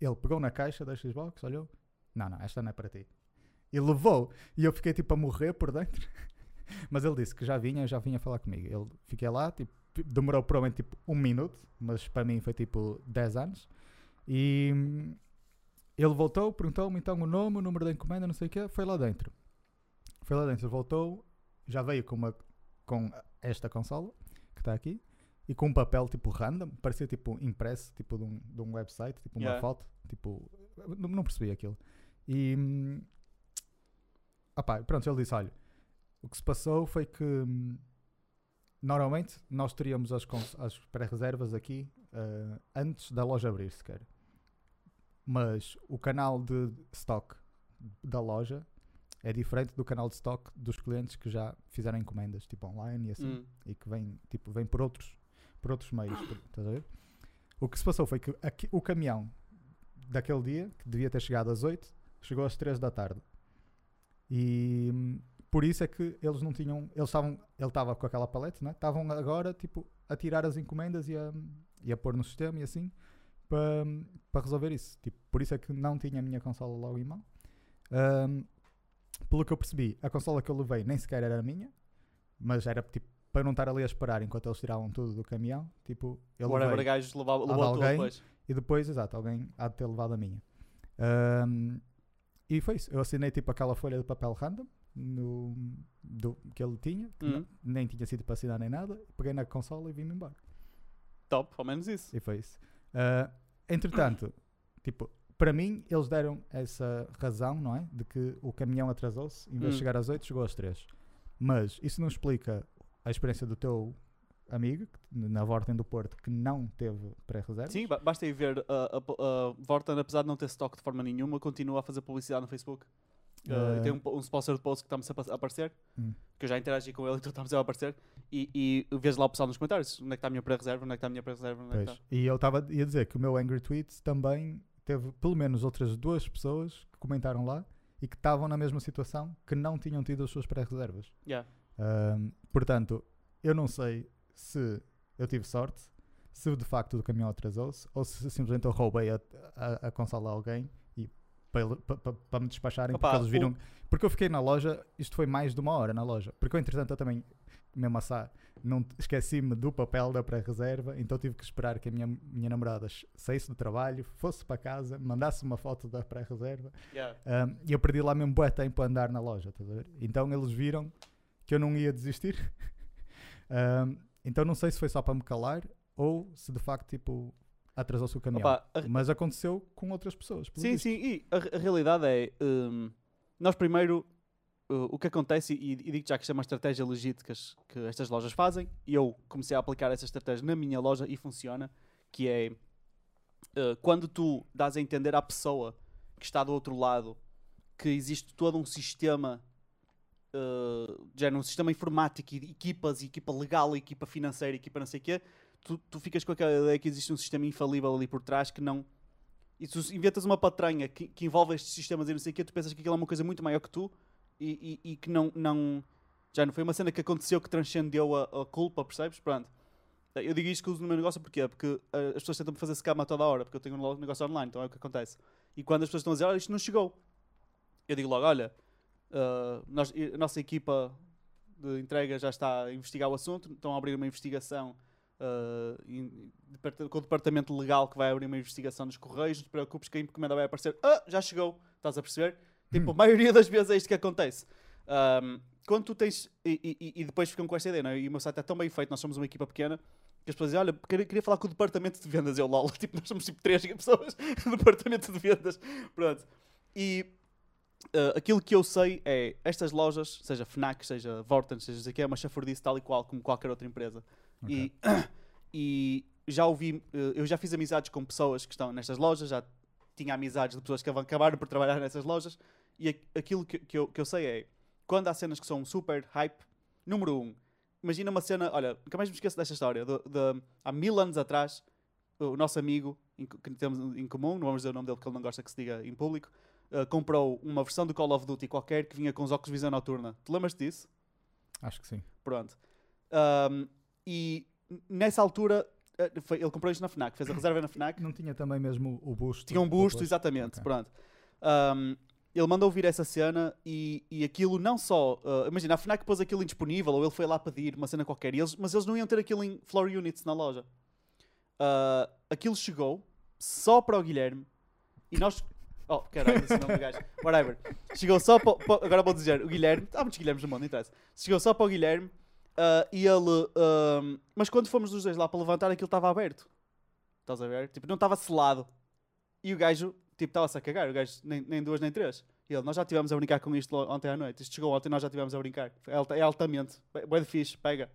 B: Ele pegou na caixa da Xbox, olhou: Não, não, esta não é para ti. E levou. E eu fiquei tipo a morrer por dentro. Mas ele disse que já vinha, já vinha falar comigo. Ele fiquei lá, tipo, demorou provavelmente tipo um minuto, mas para mim foi tipo 10 anos. E, ele voltou, perguntou-me então o nome, o número da encomenda, não sei o quê, foi lá dentro. Foi lá dentro, voltou, já veio com, uma, com esta consola, que está aqui, e com um papel tipo random, parecia tipo impresso, tipo de um, de um website, tipo uma
A: Yeah.
B: foto, tipo, não, não percebi aquilo. E, hum, opá, pronto, ele disse, olha, o que se passou foi que hum, normalmente nós teríamos as, as pré-reservas aqui eh, antes da loja abrir sequer. Mas o canal de stock da loja é diferente do canal de stock dos clientes que já fizeram encomendas, tipo online e assim,
A: Hum.
B: e que vem, tipo, vem por outros, por outros meios. por- estás a ver? O que se passou foi que aqui- o caminhão daquele dia, que devia ter chegado às 8, chegou às 3 da tarde. E hum, por isso é que eles não tinham. Eles estavam. Ele estava com aquela palete, né? Estavam agora tipo, a tirar as encomendas e a, e a pôr no sistema e assim para, para resolver isso. Tipo, por isso é que não tinha a minha consola logo em mão. Hum, pelo que eu percebi, a consola que eu levei nem sequer era minha, mas era tipo para não estar ali a esperar enquanto eles tiravam tudo do caminhão. Tipo, eu
A: Whatever,
B: levei, Há
A: levou tudo
B: alguém?
A: depois.
B: e depois, exato, alguém há de ter levado a minha. Ahm, e foi isso. Eu assinei tipo aquela folha de papel random no, do, que ele tinha, que
A: Hum.
B: n- nem tinha sido para assinar nem nada. Peguei na consola e vim-me embora.
A: Top, ao menos isso.
B: E foi isso. Ah, entretanto, <coughs> tipo, para mim, eles deram essa razão, não é? De que o caminhão atrasou-se, em vez
A: Hum.
B: de chegar às 8, chegou às 3. Mas isso não explica a experiência do teu amigo, na Vorten do Porto, que não teve pré-reservas.
A: Sim, ba- basta ir ver uh, a, a, a Vorten, apesar de não ter stock de forma nenhuma, continua a fazer publicidade no Facebook. Uh,
B: Ah.
A: tem um, po- um sponsor de post que está-me a aparecer,
B: Hum.
A: que eu já interagi com ele, então está-me a aparecer. E, e vês lá o pessoal nos comentários: onde é que está a minha pré-reserva, onde é que está a minha pré-reserva, onde é está.
B: E eu estava a dizer que o meu Angry Tweet também teve pelo menos outras duas pessoas que comentaram lá e que estavam na mesma situação que não tinham tido as suas pré-reservas.
A: Yeah.
B: Ahm, portanto, eu não sei se eu tive sorte, se de facto o caminhão atrasou-se ou se simplesmente eu roubei a, a, a consola a alguém para ele- pa- pa- para me despacharem
A: Opa,
B: porque eles viram.
A: o-
B: Porque eu fiquei na loja, isto foi mais de uma hora na loja. Porque eu, entretanto, eu também, mesmo assá, não esqueci-me do papel da pré-reserva, então tive que esperar que a minha, minha namorada saísse do trabalho, fosse para casa, mandasse uma foto da pré-reserva
A: Yeah.
B: um, e eu perdi lá mesmo bué tempo a andar na loja, estás a ver? Então eles viram que eu não ia desistir. <laughs> Um, então não sei se foi só para me calar ou se de facto tipo atrasou-se o caminhão.
A: Opa, a-
B: Mas aconteceu com outras pessoas.
A: Sim,
B: visto.
A: sim, e a, a realidade é, hum, nós primeiro, uh, o que acontece, e, e digo já que isto é uma estratégia legítima que, as- que estas lojas fazem, e eu comecei a aplicar essa estratégia na minha loja e funciona, que é, uh, quando tu dás a entender à pessoa que está do outro lado que existe todo um sistema, uh, já um sistema informático, e equipas, e equipa legal, e equipa financeira, e equipa não sei o quê, tu, tu ficas com aquela ideia que existe um sistema infalível ali por trás que não e tu inventas uma patranha que, que envolve estes sistemas e não sei o quê, tu pensas que aquilo é uma coisa muito maior que tu e, e- e que não, não. Já não foi uma cena que aconteceu que transcendeu a, a culpa, percebes? Pronto. Eu digo isto que uso no meu negócio porquê? Porque uh, as pessoas tentam me fazer scam a toda hora, porque eu tenho um negócio online, então é o que acontece. E quando as pessoas estão a dizer, olha, isto não chegou, eu digo logo, olha, uh, nós- a nossa equipa de entrega já está a investigar o assunto, estão a abrir uma investigação uh, com o departamento legal que vai abrir uma investigação nos correios, não te preocupes que a encomenda vai aparecer, ah, já chegou, estás a perceber? Tipo, a maioria das vezes é isto que acontece. Um, quando tu tens, e, e- e depois ficam com esta ideia, não é? e o meu site é tão bem feito, nós somos uma equipa pequena, que as pessoas dizem, olha, queria, queria falar com o departamento de vendas, eu lol, <laughs> tipo, nós somos tipo três pessoas <laughs> no departamento de vendas, pronto. E uh, aquilo que eu sei é, estas lojas, seja FNAC, seja Vorten, seja aqui, é uma chafurdice tal e qual como qualquer outra empresa.
B: Ok.
A: E, <coughs> e já ouvi, eh, eu já fiz amizades com pessoas que estão nestas lojas, já tinha amizades de pessoas que acabaram por trabalhar nessas lojas, e aquilo que, que, eu, que eu sei é, quando há cenas que são super hype, número um, imagina uma cena, olha, nunca mais me esqueço desta história, de, de- há mil anos atrás, o nosso amigo, que temos em comum, não vamos dizer o nome dele porque ele não gosta que se diga em público, eh, comprou uma versão do Call of Duty qualquer que vinha com os óculos de visão noturna. Te lembras disso?
B: Acho que sim.
A: Pronto. Ahm, e nessa altura, eh, foi- ele comprou isto na FNAC, fez a reserva na FNAC.
B: Não tinha também mesmo o busto?
A: Tinha um busto,
B: depois?
A: exatamente.
B: Ok.
A: Pronto. Ahm, ele mandou ouvir essa cena e, e aquilo não só. ah, imagina, a FNAC pôs aquilo indisponível ou ele foi lá pedir uma cena qualquer, eles, mas eles não iam ter aquilo em floor units na loja. Ah, aquilo chegou só para o Guilherme e nós. Oh, caralho, esse nome do gajo. Whatever. Chegou só para. para- Agora vou dizer, o Guilherme. Há muitos Guilhermes no mundo, não interessa. Chegou só para o Guilherme ah, e ele. ahm, mas quando fomos os dois lá para levantar, aquilo estava aberto. Estás a ver? Tipo, não estava selado. E o gajo, tipo, estava-se a cagar. O gajo, nem, nem duas nem três. E ele, nós já estivemos a brincar com isto ontem à noite. Isto chegou ontem nós já estivemos a brincar. É, é altamente. Boa de fixe, pega.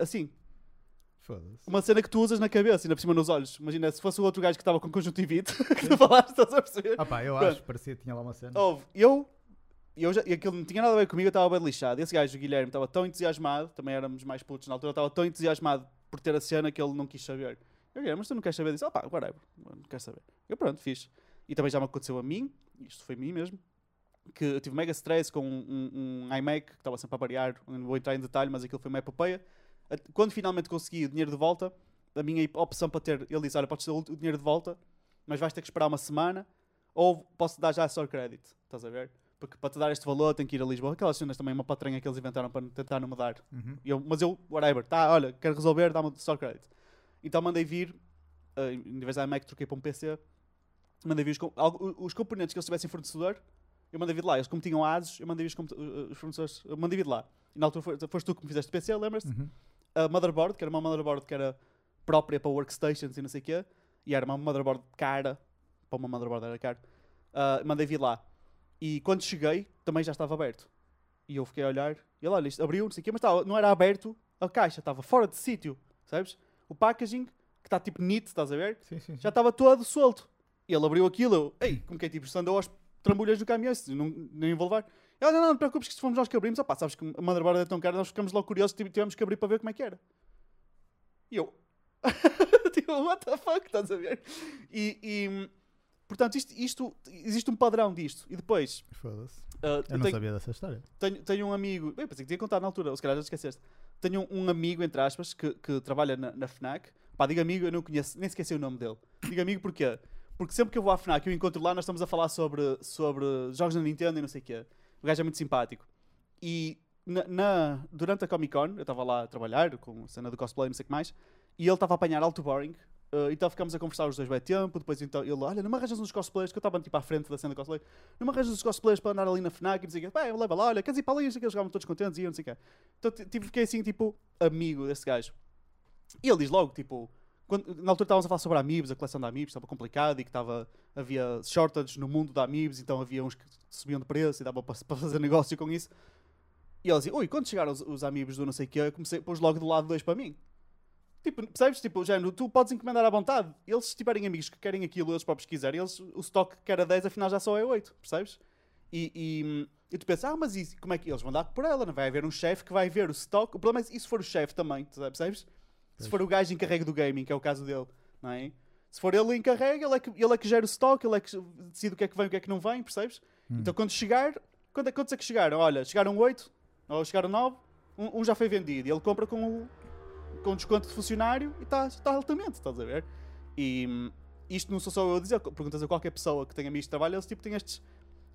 A: Assim,
B: Foda-se.
A: uma cena que tu usas na cabeça e na por cima nos olhos. Imagina, se fosse o outro gajo que estava com conjuntivite, <laughs> que tu falaste, estás a perceber?
B: Ah pá, eu
A: Pronto.
B: acho parecia que tinha lá uma cena.
A: Houve, eu, eu já, e aquilo não tinha nada a ver comigo, eu estava bem lixado. Esse gajo, o Guilherme, estava tão entusiasmado, também éramos mais putos na altura, estava tão entusiasmado por ter a cena que ele não quis saber. Eu, Guilherme, mas tu não queres saber disso? Ah pá, whatever, não quero saber. Eu, pronto, fiz. E também já me aconteceu a mim, isto foi a mim mesmo, que eu tive mega stress com um, um, um iMac que estava sempre a variar, não vou entrar em detalhe, mas aquilo foi uma epopeia. Quando finalmente consegui o dinheiro de volta, a minha opção para ter, ele disse, olha, podes ter o dinheiro de volta, mas vais ter que esperar uma semana, ou posso dar já só credit, estás a ver? Porque para te dar este valor tem que ir a Lisboa. Aquelas cenas também, uma patranha que eles inventaram para tentar não me dar.
B: Uhum.
A: Eu, mas eu, whatever, tá, olha, quero resolver, dá-me só credit. Então mandei vir, eh, em vez da Mac, troquei para um PC, mandei vir os, os componentes que eles tivessem fornecedor, eu mandei vir de lá. Eles, como tinham ASUS, eu mandei vir os, compu- os fornecedores, eu mandei vir de lá. E na altura foste tu que me fizeste o PC, lembras-te?
B: Uhum.
A: a motherboard, que era uma motherboard que era própria para workstations e não sei o quê, e era uma motherboard cara, para uma motherboard era caro, ah, mandei vir lá. E quando cheguei, também já estava aberto. E eu fiquei a olhar, e ele, olha, isto abriu, não sei o quê, mas estava, não era aberto a caixa, estava fora de sítio, sabes? O packaging, que está tipo neat, estás a ver?
B: Sim, sim. sim.
A: já estava todo solto. E ele abriu aquilo, eu, ei, como que é tipo, isto andou aos trambolhas do caminhão, se não, nem vou levar. Ele, não, não, não te preocupes que se fomos nós que abrimos, opá, sabes que a motherboard é tão cara, nós ficamos logo curiosos, tive- tivemos que abrir para ver como é que era. E eu, <laughs> tipo, what the fuck, estás a ver? E, e, portanto, isto, isto, existe um padrão disto. E depois,
B: Foda-se.
A: ah,
B: Eu não
A: tenho-
B: sabia dessa história.
A: tenho, tenho um amigo, eu pensei que tinha contado na altura, ou se calhar já esqueceste. Tenho um, um amigo, entre aspas, que, que trabalha na, na FNAC. Pá, digo amigo, eu não conheço, nem sei o nome dele. Digo amigo porquê? Porque sempre que eu vou à FNAC e o encontro lá, nós estamos a falar sobre, sobre jogos da Nintendo e não sei o quê. O gajo é muito simpático. E na, na- durante a Comic Con, eu estava lá a trabalhar com a cena do cosplay e não sei o que mais, e ele estava a apanhar alto boring. Eh, então ficámos a conversar os dois bem tempo. Depois então ele, olha, não me arranjas uns cosplayers, que eu estava tipo à frente da cena do cosplay. Não me arranjas uns cosplayers para andar ali na FNAC e quê. Pá, leva lá, olha, queres ir para ali? Quê, Eles ficavam todos contentes e eu não sei o quê. Então ti- tipo, fiquei assim, tipo, amigo desse gajo. E ele diz logo, tipo, quando, na altura estávamos a falar sobre Amiibos, a coleção de Amiibos estava complicado e que estava, havia shortages no mundo da Amiibos, então havia uns que subiam de preço e dava para, fazer negócio com isso. E ele dizia, ui, quando chegaram os, os Amiibos do não sei o quê, eu comecei, pôs logo do lado dois para mim. Tipo, percebes? Tipo, género, tu podes encomendar à vontade. Eles, se tiverem amigos que querem aquilo, eles próprios quiserem, eles, o stock que era 10, afinal já só é 8, percebes? E, e, e tu pensas, ah, mas isso, como é que eles vão dar por ela? Não vai haver um chefe que vai ver o stock. O problema é se for o chefe também, percebes? Se for o gajo encarregue do gaming, que é o caso dele, não é? Se for ele encarregue, ele é que, ele é que gera o stock, ele é que decide o que é que vem e o que é que não vem, percebes?
B: Hum.
A: Então quando chegar, quando é, quantos é que chegaram? Olha, chegaram 8, ou chegaram 9, um, um já foi vendido e ele compra com, o- com desconto de funcionário e está tá altamente, estás a ver? E hum, isto não sou só eu a dizer, perguntas a qualquer pessoa que tenha amigos de trabalho, eles tipo têm estes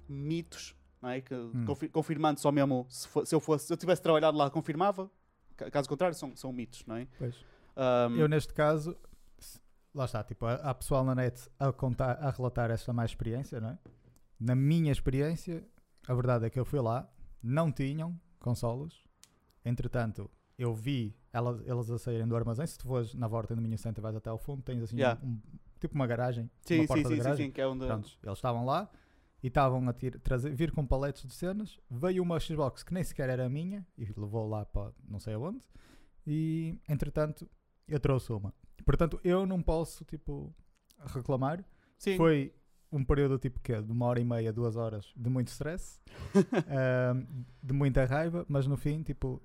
A: mitos, não é? Que, confi- confirmando só mesmo, se, se eu fosse, se eu tivesse trabalhado lá, confirmava, Ca- caso contrário, são, são mitos, não é? Hum,
B: Eu, neste caso, lá está, tipo, há, há pessoal na net a, contar, a relatar esta má experiência, não é? Na minha experiência, a verdade é que eu fui lá, não tinham consolas, entretanto, eu vi elas, elas a saírem do armazém. Se tu fores na volta do Mini Center, vais até ao fundo, tens assim
A: Yeah.
B: um- tipo uma garagem,
A: sim,
B: uma
A: sim,
B: porta
A: sim, sim,
B: garagem.
A: sim, que é onde...
B: Prontos, eles estavam lá e estavam a tir- trazer, vir com paletes de cenas. Veio uma Xbox que nem sequer era minha e levou lá para não sei aonde. E entretanto, eu trouxe uma. Portanto, eu não posso tipo reclamar.
A: Sim,
B: Foi um período tipo que de uma hora e meia, duas horas de muito stress, ahm, <laughs> de muita raiva, mas no fim, tipo,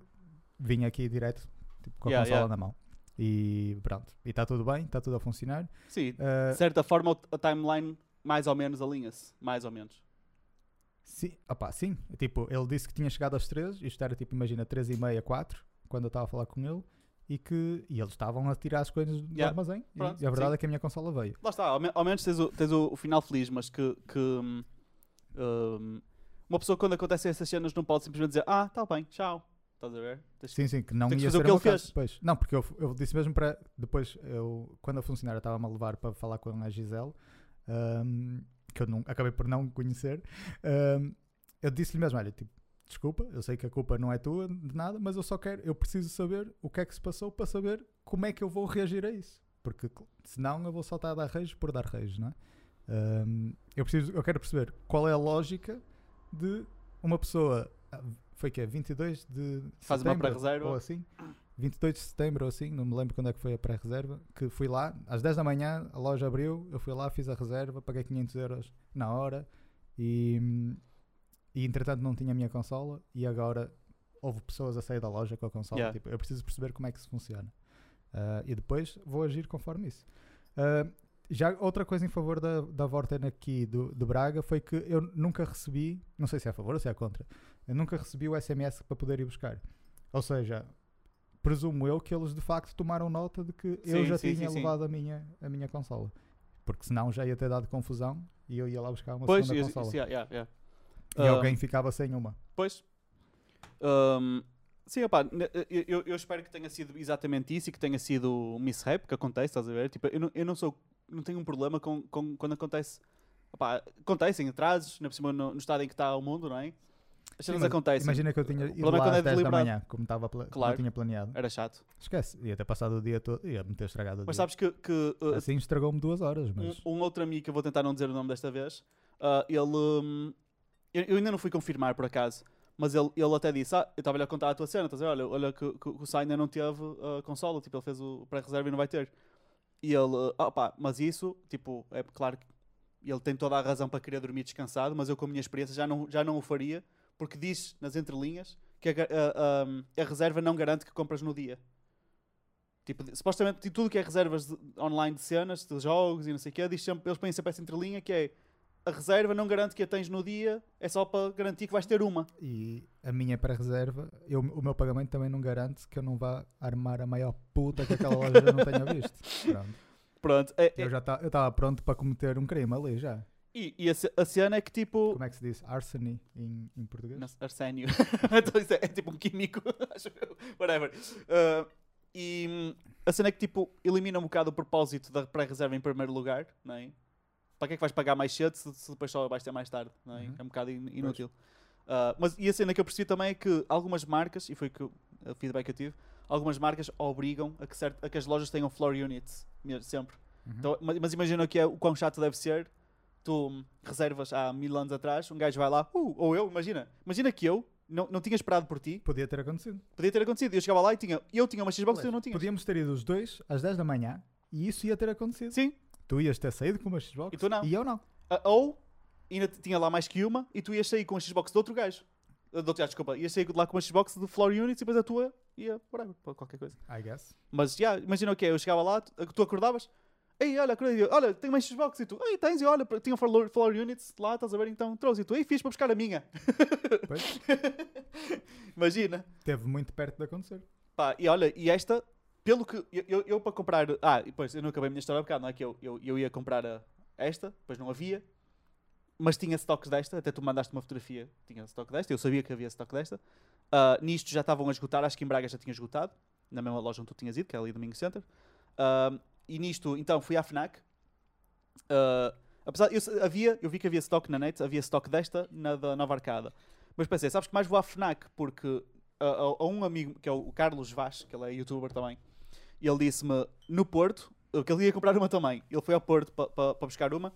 B: vim aqui direto tipo, com a
A: Yeah,
B: consola
A: yeah.
B: na mão. E pronto, e está tudo bem, está tudo a funcionar.
A: sim.
B: Ah,
A: De certa forma, a timeline mais ou menos alinha-se. Mais ou menos.
B: Sim, opá, sim. Tipo, ele disse que tinha chegado às 3, isto era tipo, imagina, 3 e meia, 4, quando eu estava a falar com ele, e que e eles estavam a tirar as coisas do
A: Yeah.
B: armazém. e-
A: Pronto,
B: e, a verdade
A: sim.
B: é que a minha consola veio.
A: Lá está, ao, me- ao menos tens, o, tens o, o final feliz, mas que, que hum, hum, uma pessoa quando acontecem essas cenas não pode simplesmente dizer ah, tá bem, tchau. Estás a ver? Tens-
B: Sim, sim, que não ia
A: fazer o
B: ser
A: que ele fez.
B: depois. Não, porque eu, eu disse mesmo para. Depois, eu, quando a funcionária estava-me a levar para falar com a Gisele, hum, que eu não, acabei por não conhecer, ahm, eu disse-lhe mesmo: olha, tipo, desculpa, eu sei que a culpa não é tua de nada, mas eu só quero, eu preciso saber o que é que se passou para saber como é que eu vou reagir a isso. Porque senão eu vou só estar a dar reis por dar reis, não é? Ahm, eu, preciso, eu quero perceber qual é a lógica de uma pessoa. Foi que é 22 de
A: Faz uma
B: setembro,
A: pré-reserva.
B: Ou assim. 22 de setembro ou assim, não me lembro quando é que foi a pré-reserva. Que fui lá, às 10 da manhã, a loja abriu, eu fui lá, fiz a reserva, paguei 500 euros na hora e, e entretanto não tinha a minha consola. E agora houve pessoas a sair da loja com a consola.
A: Yeah.
B: Tipo, eu preciso perceber como é que isso funciona. Ah, e depois vou agir conforme isso. Ah, já outra coisa em favor da, da Vorten aqui do, de Braga foi que eu nunca recebi, não sei se é a favor ou se é contra, eu nunca recebi o SMS para poder ir buscar. Ou seja, presumo eu que eles de facto tomaram nota de que eu
A: Sim,
B: já
A: sim,
B: tinha
A: sim,
B: levado a minha, a minha consola. Porque senão já ia ter dado confusão e eu ia lá buscar uma
A: Pois,
B: segunda consola.
A: yeah, yeah, yeah.
B: E
A: Ah,
B: alguém ficava sem uma.
A: Pois. Ahm, sim, opá, ne- eu, eu- eu espero que tenha sido exatamente isso e que tenha sido um mishap que acontece, estás a ver? Tipo, eu não, eu não sou, não tenho um problema com, com quando acontece. Opá, acontecem atrasos, na por cima no, no estado em que está o mundo, não é? As cenas
B: mas
A: acontecem.
B: Imagina que eu tinha ido
A: é
B: lá
A: quando é
B: às 10 da manhã, como, estava
A: Claro.
B: eu tinha planeado.
A: Era chato.
B: Esquece, ia ter passado o dia todo, ia me ter estragado o
A: Mas
B: dia.
A: sabes que, que, uh,
B: Assim estragou-me duas horas,
A: um,
B: mas...
A: um outro amigo, que eu vou tentar não dizer o nome desta vez, ah, ele. hum, eu, eu ainda não fui confirmar por acaso, mas ele, ele até disse: Ah, eu estava-lhe a contar a tua cena, estás a ver? Olha, olha que, que, que o Sai ainda não teve a consola, tipo, ele fez o pré-reserva e não vai ter. E ele, ah pá, mas isso, tipo, é claro que ele tem toda a razão para querer dormir descansado, mas eu, com a minha experiência, já não, já não o faria, porque diz nas entrelinhas que a, a- a- a reserva não garante que compras no dia. Tipo, supostamente tudo que é reservas de- online de cenas, de jogos e não sei o quê, eles põem sempre essa entrelinha que é a reserva não garante que a tens no dia, é só para garantir que vais ter uma.
B: E a minha pré-reserva, o meu pagamento também não garante que eu não vá armar a maior puta que aquela loja não tenha visto. <laughs> Pronto.
A: Pronto. é- é-
B: Eu já estava pronto para cometer um crime ali já.
A: e e a, a cena é que tipo.
B: Como é que se diz? Arseny em, em português?
A: Não, Arsénio. <laughs> então isso é, é tipo um químico, <laughs> acho eu. Whatever. Uh, e a cena é que tipo elimina um bocado o propósito da pré-reserva em primeiro lugar, não é? Para que é que vais pagar mais cedo se, se depois só vais ter mais tarde? Não é?
B: Uhum.
A: é um bocado in- inútil. Uh, mas e a cena que eu percebi também é que algumas marcas, e foi que o feedback que eu tive, algumas marcas obrigam a que, cert- a que as lojas tenham floor units, mesmo, sempre.
B: Uhum.
A: Então, mas, mas imagina que é, o quão chato deve ser. Tu reservas há mil anos atrás, um gajo vai lá, uh, ou eu, imagina. Imagina que eu não, não tinha esperado por ti,
B: Podia ter acontecido.
A: podia ter acontecido. Eu chegava lá e tinha, eu tinha uma Xbox e tu não tinhas.
B: Podíamos ter ido os dois às 10 da manhã e isso ia ter acontecido.
A: Sim,
B: Tu ias ter saído com uma Xbox
A: E tu não.
B: e eu não.
A: Ah, ou ainda tinha lá mais que uma e tu ias sair com a Xbox de outro gajo. Ah, De outro gajo, desculpa. Ias sair lá com uma Xbox de floor units e depois a tua ia, whatever, pá, qualquer coisa.
B: I guess.
A: Mas, já, imagina o que é, eu chegava lá, tu, tu acordavas, ei, olha, acordei, olha, tenho mais Xbox e tu, ei, tens, e olha, tinha floor, floor units lá, estás a ver, então trouxe e tu, ei, fiz para buscar a minha.
B: Pois. <laughs>
A: imagina.
B: Teve muito perto de acontecer.
A: Pá, e olha, e esta, pelo que, eu, eu, eu para comprar, ah, depois, eu não acabei a minha história um bocado, não é que eu, eu, eu ia comprar a, esta, depois não havia, mas tinha stocks desta, até tu mandaste uma fotografia, tinha stock desta, eu sabia que havia stock desta, Ah, nisto já estavam a esgotar, acho que em Braga já tinha esgotado, na mesma loja onde tu tinhas ido, que é ali Domingo Center, Ah, e nisto, então, fui à FNAC, Ah, apesar, eu, havia, eu vi que havia stock na net, havia stock desta na da Nova Arcada, mas pensei, sabes que mais vou à FNAC, porque a, a- a um amigo, que é o Carlos Vaz, que ele é youtuber também, e ele disse-me no Porto que ele ia comprar uma também. Ele foi ao Porto para pa, pa buscar uma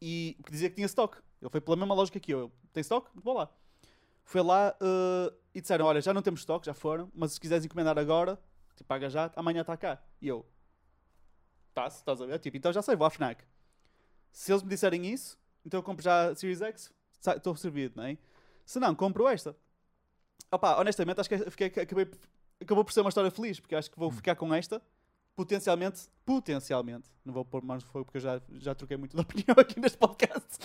A: e dizia que tinha stock. Ele foi pela mesma lógica que eu. Eu, Tem stock? Vou lá. Foi lá uh, e disseram: Olha, já não temos stock, já foram, mas se quiseres encomendar agora, tipo, paga já, amanhã está cá. E eu, tá, estás a ver? Tipo, então já sei, vou à Fnac. Se eles me disserem isso, então eu compro já a Series X, estou servido, não é? Se não, compro esta. Opa, honestamente, acho que fiquei, acabei, acabou por ser uma história feliz, porque acho que vou ficar com esta, potencialmente, potencialmente, não vou pôr mãos de fogo porque eu já, já troquei muito de <laughs> opinião aqui neste podcast,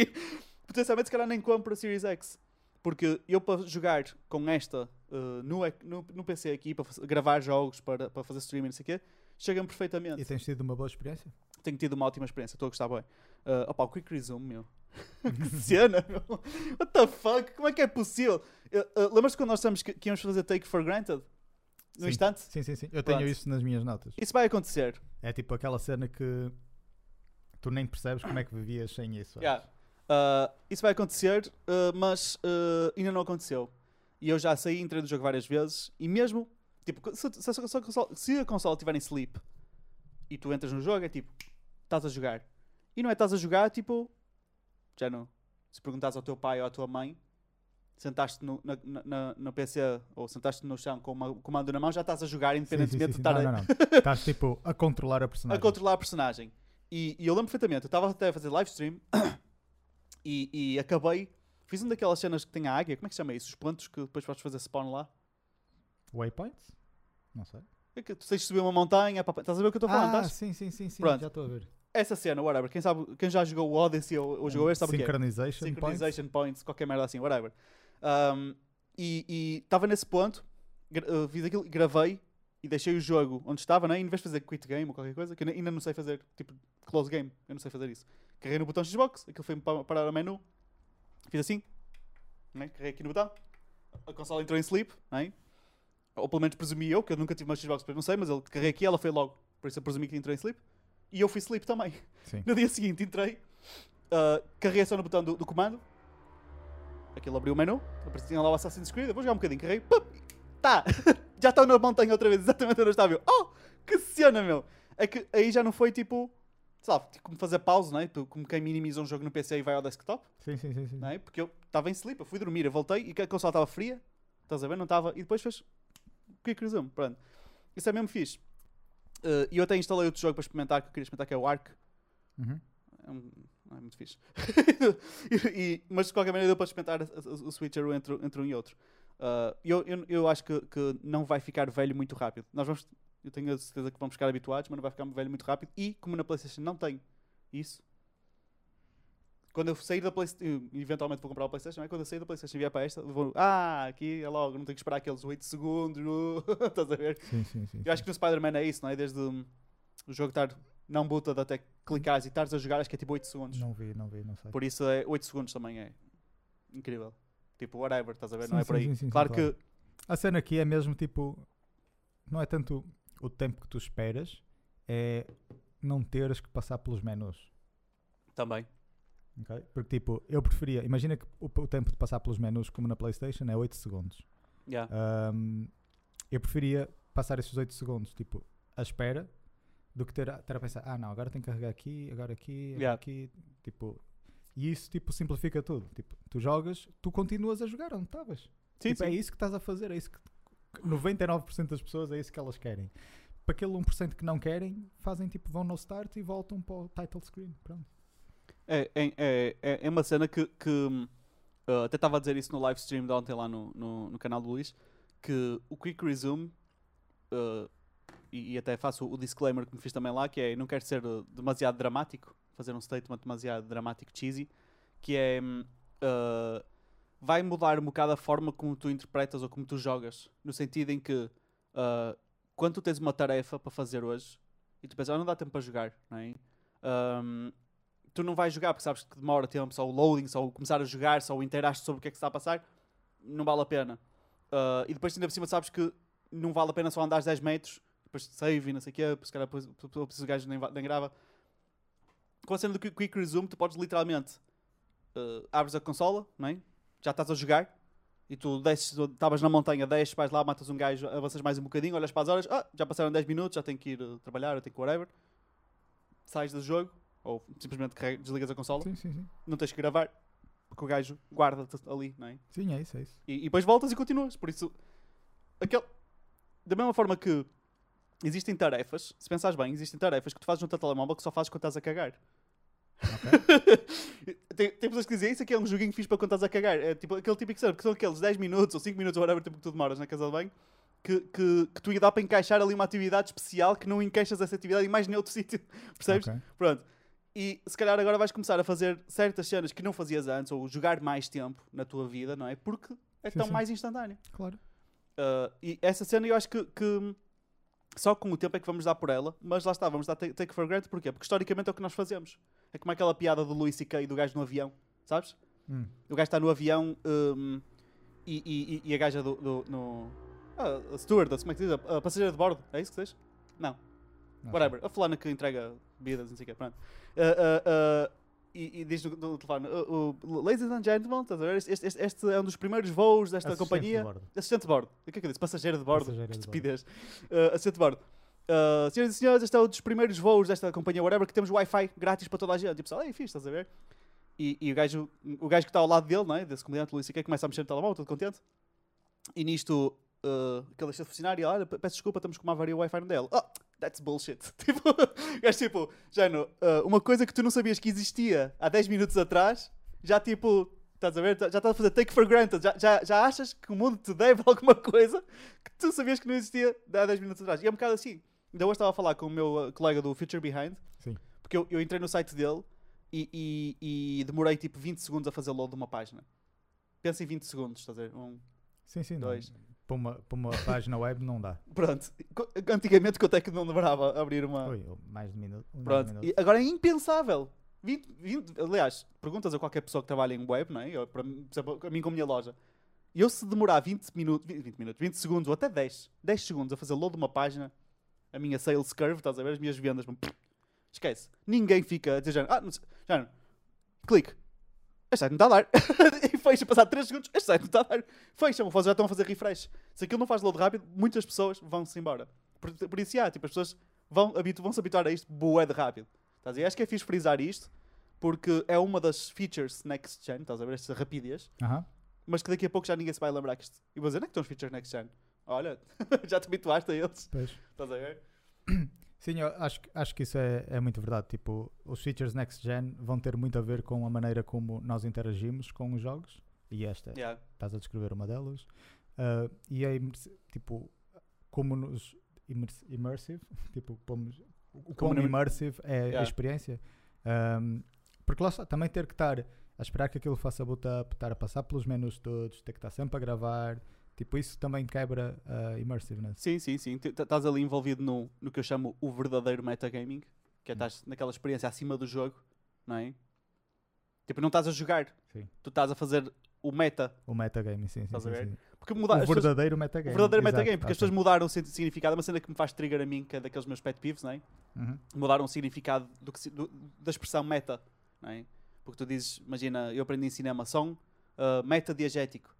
A: <laughs> potencialmente se calhar nem compro a Series X, porque eu para jogar com esta uh, no, no, no PC aqui, para gravar jogos, para, para fazer streaming, não sei o quê, chega-me perfeitamente.
B: E tens tido uma boa experiência?
A: Tenho tido uma ótima experiência, estou a gostar bem. Uh, opa, o Quick Resume, meu. <laughs> que cena, meu. What the fuck? Como é que é possível? Uh, uh, Lembras-te quando nós estamos que, que íamos fazer Take for Granted? No
B: Sim.
A: instante?
B: Sim, sim, sim. Eu tenho
A: Pronto.
B: isso nas minhas notas.
A: Isso vai acontecer.
B: É tipo aquela cena que tu nem percebes como é que vivias sem isso.
A: Yeah. Uh, isso vai acontecer, uh, mas uh, ainda não aconteceu. E eu já saí, entrei no jogo várias vezes. E mesmo, tipo, se, se, se, a consola, se a em sleep e tu entras no jogo, é tipo, estás a jogar. E não é estás a jogar, tipo, já não. Se perguntares ao teu pai ou à tua mãe, sentaste no, na, na, no PC ou sentaste no chão com o comando na mão, já estás a jogar, independentemente
B: sim, sim, sim.
A: de estar
B: Não,
A: a,
B: não, não. <laughs> Estás tipo a controlar a
A: a
B: personagem.
A: controlar a personagem. E, e eu lembro perfeitamente, eu estava até a fazer live stream <coughs> e, e acabei. Fiz uma daquelas cenas que tem a águia, como é que se chama isso? Os pontos que depois podes fazer spawn lá.
B: Waypoints? Não sei.
A: É que tu tens de subir uma montanha, pá, estás a ver o que eu estou falando?
B: ah,
A: estás?
B: sim, sim, sim, sim.
A: Pronto.
B: Já estou a ver.
A: Essa cena, whatever. Quem, sabe, quem já jogou o Odyssey ou, ou jogou este sabe o que é.
B: Synchronization, points.
A: Synchronization points, qualquer merda assim, whatever. Um, e estava nesse ponto, fiz aquilo, gravei e deixei o jogo onde estava, né? E em vez de fazer quit game ou qualquer coisa, que eu ainda não sei fazer, tipo, close game, eu não sei fazer isso. Carreguei no botão Xbox, aquilo pa- parar o menu, fiz assim, né? carreguei aqui no botão, a consola entrou em sleep, né? ou pelo menos presumi eu, que eu nunca tive uma Xbox, não sei, mas ele carreguei aqui ela foi logo, por isso eu presumi que entrou em sleep, e eu fui sleep também.
B: Sim. <laughs>
A: No dia seguinte entrei, uh, carreguei só no botão do, do comando, aquilo abriu o menu, aparecia lá o Assassin's Creed, eu vou jogar um bocadinho, carreguei, pup, tá, <laughs> já estou na montanha outra vez, exatamente onde eu estava, oh, que cena, meu! É que aí já não foi tipo, sabe, tipo como fazer pausa, não é? Tu- Como quem minimiza um jogo no PC e vai ao desktop,
B: Sim, sim, sim. sim.
A: não é? Porque eu estava em sleep, eu fui dormir, eu voltei e que a consola estava fria, estás a ver? Não estava, e depois fez quick resume, pronto. Isso é mesmo fixe. Uh, E eu até instalei outro jogo para experimentar, que eu queria experimentar, que é o Ark.
B: Uhum.
A: É, um- não é muito fixe. E- <laughs> e- mas de qualquer maneira deu para experimentar o switcher entre, entre um e outro. Uh, eu, eu, eu acho que, que não vai ficar velho muito rápido. Nós vamos, eu tenho a certeza que vamos ficar habituados, mas não vai ficar velho muito rápido. E como na PlayStation não tem isso, quando eu sair da PlayStation, eventualmente vou comprar a PlayStation, não é? quando eu sair da PlayStation e vier para esta, vou, ah, aqui é logo, não tenho que esperar aqueles 8 segundos. <laughs> Estás a ver?
B: Sim, sim, sim.
A: Eu acho que no Spider-Man é isso, não é? Desde hum, o jogo estar não booted até clicares e estares a jogar, acho que é tipo 8 segundos.
B: Não vi, não vi, não sei.
A: Por isso é 8 segundos também é incrível. Tipo, whatever, estás a ver?
B: Sim,
A: não é
B: sim,
A: por aí.
B: sim, sim,
A: claro
B: sim,
A: que
B: A cena aqui é mesmo tipo. Não é tanto o tempo que tu esperas, é não teres que passar pelos menus.
A: também.
B: ok? Porque tipo, eu preferia. Imagina que o, o tempo de passar pelos menus, como na PlayStation, é 8 segundos.
A: Yeah.
B: Ahm, eu preferia passar esses 8 segundos, tipo, à espera, do que ter a, ter a pensar, ah não, agora tenho que carregar aqui, agora aqui, agora
A: Yeah.
B: aqui, tipo. E isso, tipo, simplifica tudo. Tipo, tu jogas, tu continuas a jogar onde estavas.
A: Sim,
B: Tipo,
A: sim.
B: é isso que estás a fazer, é isso que 99% das pessoas é isso que elas querem. Para aquele 1% que não querem, fazem tipo, vão no start e voltam para o title screen. Pronto.
A: É, é, é, é- é uma cena que, que uh, até estava a dizer isso no live stream de ontem lá no, no, no canal do Luís, que o Quick Resume, uh, e, e até faço o disclaimer que me fiz também lá, que é não quero ser uh, demasiado dramático, fazer um statement demasiado dramático, cheesy, que é uh, vai mudar um bocado a forma como tu interpretas ou como tu jogas, no sentido em que uh, quando tu tens uma tarefa para fazer hoje e tu pensas, ah, não dá tempo para jogar, não é? Um, tu não vais jogar porque sabes que demora tempo, só o loading, só o começar a jogar, só o interagir sobre o que é que está a passar, não vale a pena. Uh, e depois ainda por cima sabes que não vale a pena só andar 10 metros, depois save e não sei o quê, se calhar depois, depois o gajo nem, nem grava. Com a cena do Quick Resume, tu podes literalmente uh, abres a consola, não é? já estás a jogar, e tu estavas na montanha, desces, vais lá, matas um gajo, avanças mais um bocadinho, olhas para as horas, ah, já passaram 10 minutos, já tenho que ir uh, trabalhar, eu tenho que whatever. Sais do jogo, ou simplesmente desligas a consola,
B: Sim, sim, sim.
A: não tens que gravar, porque o gajo guarda-te ali, não é?
B: Sim, é isso, é isso.
A: E, e depois voltas e continuas. Por isso, aquele, da mesma forma que existem tarefas, se pensares bem, existem tarefas que tu fazes no teu telemóvel que só fazes quando estás a cagar. <laughs> tem, tem pessoas que dizem isso aqui é um joguinho fixe para quando estás a cagar. É tipo aquele típico serve, que são aqueles 10 minutos ou 5 minutos, ou whatever tempo que tu demoras na casa de banho, que, que, que tu ia dar para encaixar ali uma atividade especial que não encaixas essa atividade e mais nenhum outro <laughs> sítio. Percebes?
B: Ok.
A: Pronto. E se calhar agora vais começar a fazer certas cenas que não fazias antes, ou jogar mais tempo na tua vida, não é? Porque é
B: Sim,
A: tão
B: sim.
A: mais instantâneo.
B: Claro.
A: Uh, e essa cena eu acho que, que só com o tempo é que vamos dar por ela, mas lá está, vamos dar take, take for granted, porquê? Porque historicamente é o que nós fazemos. É como aquela piada do C.K. e do gajo no avião, sabes?
B: Hum.
A: O gajo está no avião um, e, e- e- a gaja do. do no, ah, a stewardess, como é que se diz? A, a passageira de bordo, é isso que diz? Não.
B: Não
A: whatever. A fulana que entrega bebidas, não sei o quê, pronto. Ah, ah, ah, e, e diz no, no telefone, "O- o- Ladies and gentlemen, estás a ver? Este, este- este é um dos primeiros voos desta
B: Assistente de
A: companhia.
B: bordo.
A: Assistente de bordo. O que é que eu disse? Passageiro de bordo.
B: Passageiro
A: Que
B: de
A: estupidez. Uh, assistente de bordo. Uh, senhoras e senhores, este é um dos primeiros voos desta companhia, whatever, que temos Wi-Fi grátis para toda a gente. E o pessoal, ei, fixe, estás a ver? E, e o, gajo, o gajo que está ao lado dele, não é? desse comediante Luís C.K., começa a mexer no telemóvel, todo contente. E nisto, uh, aquele deixa de funcionar e ele, olha, peço desculpa, estamos com uma avaria Wi-Fi no dele. Oh, that's bullshit. <laughs> Tipo, gajo tipo, Jano, uh, uma coisa que tu não sabias que existia há 10 minutos atrás, já tipo, estás a ver? Já estás a fazer take for granted. Já, já, já achas que o mundo te deve <laughs> alguma coisa que tu sabias que não existia há 10 minutos atrás. E é um bocado assim. Ainda hoje estava a falar com o meu uh, colega do Future Behind,
B: Sim.
A: porque eu, eu entrei no site dele e, e- e demorei tipo 20 segundos a fazer load de uma página. Pensa em 20 segundos, estás a ver? Um,
B: Sim, sim. não. Para uma, para uma página web não dá. <laughs>
A: pronto. Antigamente quanto é que não demorava abrir uma.
B: Oi, mais de minuto. de
A: Pronto.
B: minuto.
A: E agora é impensável. 20, 20 aliás, perguntas a qualquer pessoa que trabalha em web, não é? Eu, para, mim, por exemplo, a mim com a minha loja. Eu se demorar 20 minutos, 20, 20 minutos, 20 segundos ou até 10, 10 segundos a fazer load de uma página, a minha sales curve, estás a ver? As minhas vendas, esquece. Ninguém fica a dizer, ah, não sei- género, clique. Este site não está a dar. <laughs> e fecha, passar 3 segundos, este site não está a dar. Fecha, já estão a fazer refresh. Se aquilo não faz load rápido, muitas pessoas vão-se embora. Por, por isso, há, tipo, as pessoas vão, habitu- vão se habituar a isto bué de rápido. Estás a ver? Acho que é fixe frisar isto, porque é uma das features next gen, estás a ver? Esta rapidez,
B: Aham.
A: mas que daqui a pouco já ninguém se vai lembrar que isto. E vou dizer, onde é que estão os features next gen? Olha, <laughs> já te habituaste a eles,
B: Pois.
A: estás a ver?
B: Sim, eu acho, que- acho que isso é, é muito verdade. Tipo, os features next gen vão ter muito a ver com a maneira como nós interagimos com os jogos. E esta,
A: Yeah.
B: estás a descrever uma delas. Ah, e é tipo, como nos immersi- immersive, <laughs> tipo, pomos, o
A: Como
B: immersive é
A: Yeah.
B: a experiência. Ahm, porque lá está, também ter que estar a esperar que aquilo faça boot up, estar a passar pelos menus todos, ter que estar sempre a gravar. Tipo, isso também quebra a immersiveness.
A: Sim, sim, sim. Estás ali envolvido no, no que eu chamo o verdadeiro metagaming, que é
B: Hum.
A: estás naquela experiência acima do jogo, não é? Tipo, não estás a jogar,
B: Sim.
A: tu estás a fazer o meta.
B: O metagaming, sim, sim, sim, sim.
A: Porque mudar,
B: O
A: pessoas-
B: verdadeiro
A: o
B: metagame.
A: verdadeiro
B: exato,
A: metagame, porque as
B: ok.
A: pessoas mudaram o significado. É uma cena que me faz trigger a mim, que é daqueles meus pet peeves, não é?
B: Uhum.
A: mudaram o significado do que do- da expressão meta, não é? Porque tu dizes, imagina, eu aprendi em cinema som uh, metadiegético.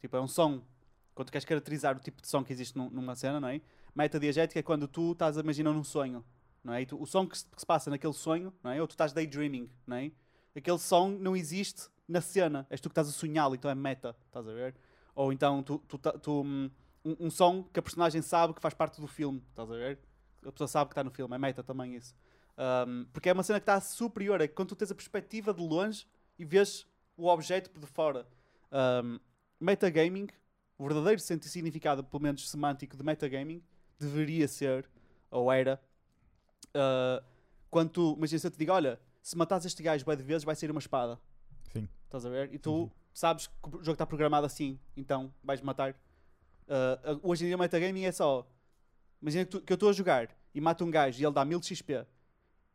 A: Tipo, é um som. Quando queres caracterizar o tipo de som que existe num- numa cena, não é? Metadiegético é quando tu estás a imaginar num sonho, não é? Tu- o som que se, que se passa naquele sonho, não é? Ou tu estás daydreaming, não é? Aquele som não existe na cena. És tu que estás a sonhá-lo, então é meta, estás a ver? Ou então tu, tu, tu, hum, um, um som que a personagem sabe que faz parte do filme, estás a ver? A pessoa sabe que está no filme, é meta também isso. Um, porque é uma cena que está superior, é quando tu tens a perspectiva de longe e vês o objeto de fora. Um, metagaming, o verdadeiro sentido e significado, pelo menos semântico, de metagaming, deveria ser, ou era, uh, quando tu, imagina se eu te digo, olha, se matares este gajo bem de vezes vai sair uma espada.
B: Sim.
A: Estás a ver? E tu
B: Uhum.
A: sabes que o jogo está programado assim, então vais matar. Uh, hoje em dia, metagaming é só. Imagina que, tu- que eu estou a jogar e mato um gajo e ele dá 1000 de XP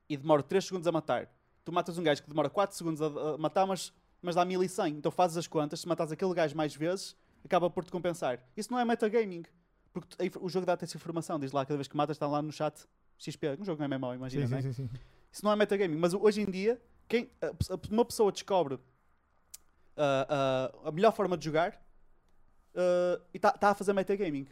A: e demora 3 segundos a matar. Tu matas um gajo que demora 4 segundos a, a matar, mas, mas dá 1100. Então fazes as contas, se matas aquele gajo mais vezes, acaba por te compensar. Isso não é metagaming. Porque o jogo dá-te essa informação. Diz lá, cada vez que matas, está lá no chat XP. Um jogo não é MMO, imagina,
B: Sim,
A: não é?
B: sim, sim, sim.
A: Isso não é metagaming, mas hoje em dia, quem, uma pessoa descobre ah, ah, a melhor forma de jogar ah, e está a fazer metagaming.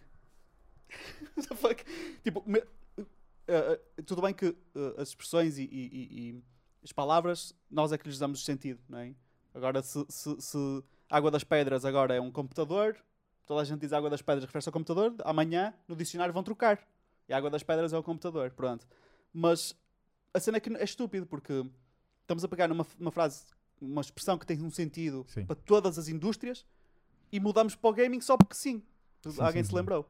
A: <laughs> Tipo, me- ah, ah, tudo bem que as expressões e, e- e- e as palavras nós é que lhes damos sentido, não é? Agora, se, se, se Água das Pedras agora é um computador, toda a gente diz Água das Pedras refere-se ao computador, amanhã no dicionário vão trocar. E Água das Pedras é o computador, pronto. Mas a cena é que é estúpido porque estamos a pegar numa, uma frase, uma expressão que tem um sentido
B: Sim.
A: para todas as indústrias e mudamos para o gaming só porque sim.
B: Sim,
A: Alguém
B: sim,
A: se lembrou.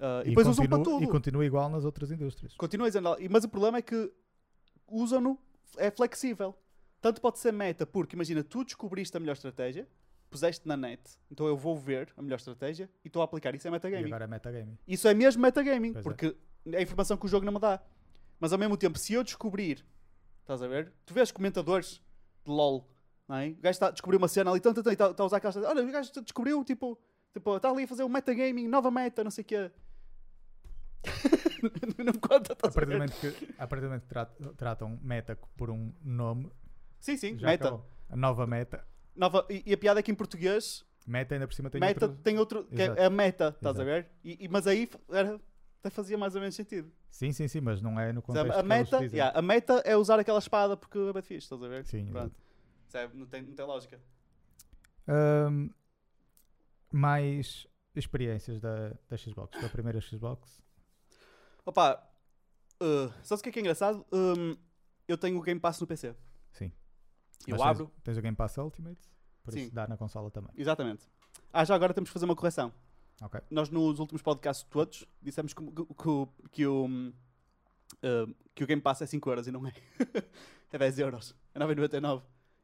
A: Ah, e, depois usam para
B: continua-
A: tudo.
B: E continua igual nas outras indústrias.
A: Continua e- mas o problema é que usam-no, é flexível. Tanto pode ser meta, porque imagina, tu descobriste a melhor estratégia, puseste na net, então eu vou ver a melhor estratégia e estou a aplicar. Isso é
B: E
A: metagaming.
B: agora é metagaming.
A: Isso é mesmo metagaming,
B: Pois é.
A: porque é a informação que o jogo não me dá. Mas ao mesmo tempo, se eu descobrir, estás a ver? Tu vês comentadores de LOL, não é? O gajo está a descobrir uma cena ali, tanto, tanto, está a usar aquelas. Olha, o gajo descobriu, tipo, tipo, está ali a fazer um metagaming, nova meta, não sei o quê. <laughs> não me conta,
B: A
A: estás a
B: partir
A: ver?
B: momento que, a partir do momento que tra- tratam meta por um nome,
A: Sim, sim, meta.
B: acabou. A nova meta.
A: Nova, e, e a piada é que em português,
B: Meta ainda por cima tem
A: meta
B: outro-
A: tem outro, que é
B: Exato.
A: a meta, estás a
B: Exato.
A: ver? E, e- mas aí era, até fazia mais ou menos sentido.
B: Sim, sim, sim, mas não é no contexto
A: A meta, yeah, a meta é usar aquela espada porque é bem fixe, estás a ver?
B: Sim,
A: Pronto.
B: exato.
A: Sabe, Não, tem, não tem lógica.
B: Ahm, mais experiências da, da Xbox, da primeira Xbox.
A: Opa, uh, sabes o que é que é engraçado? Um, eu tenho o Game Pass no PC.
B: Sim.
A: Eu
B: Mas
A: abro,
B: Tens o Game Pass Ultimate, por
A: Sim.
B: isso dá na consola também.
A: exatamente. Ah, já agora temos que fazer uma correção.
B: Ok.
A: Nós nos últimos podcasts todos dissemos que, que, que o- que o, uh, que o Game Pass é 5 euros e não é. <laughs> é 10 euros. É 9,99.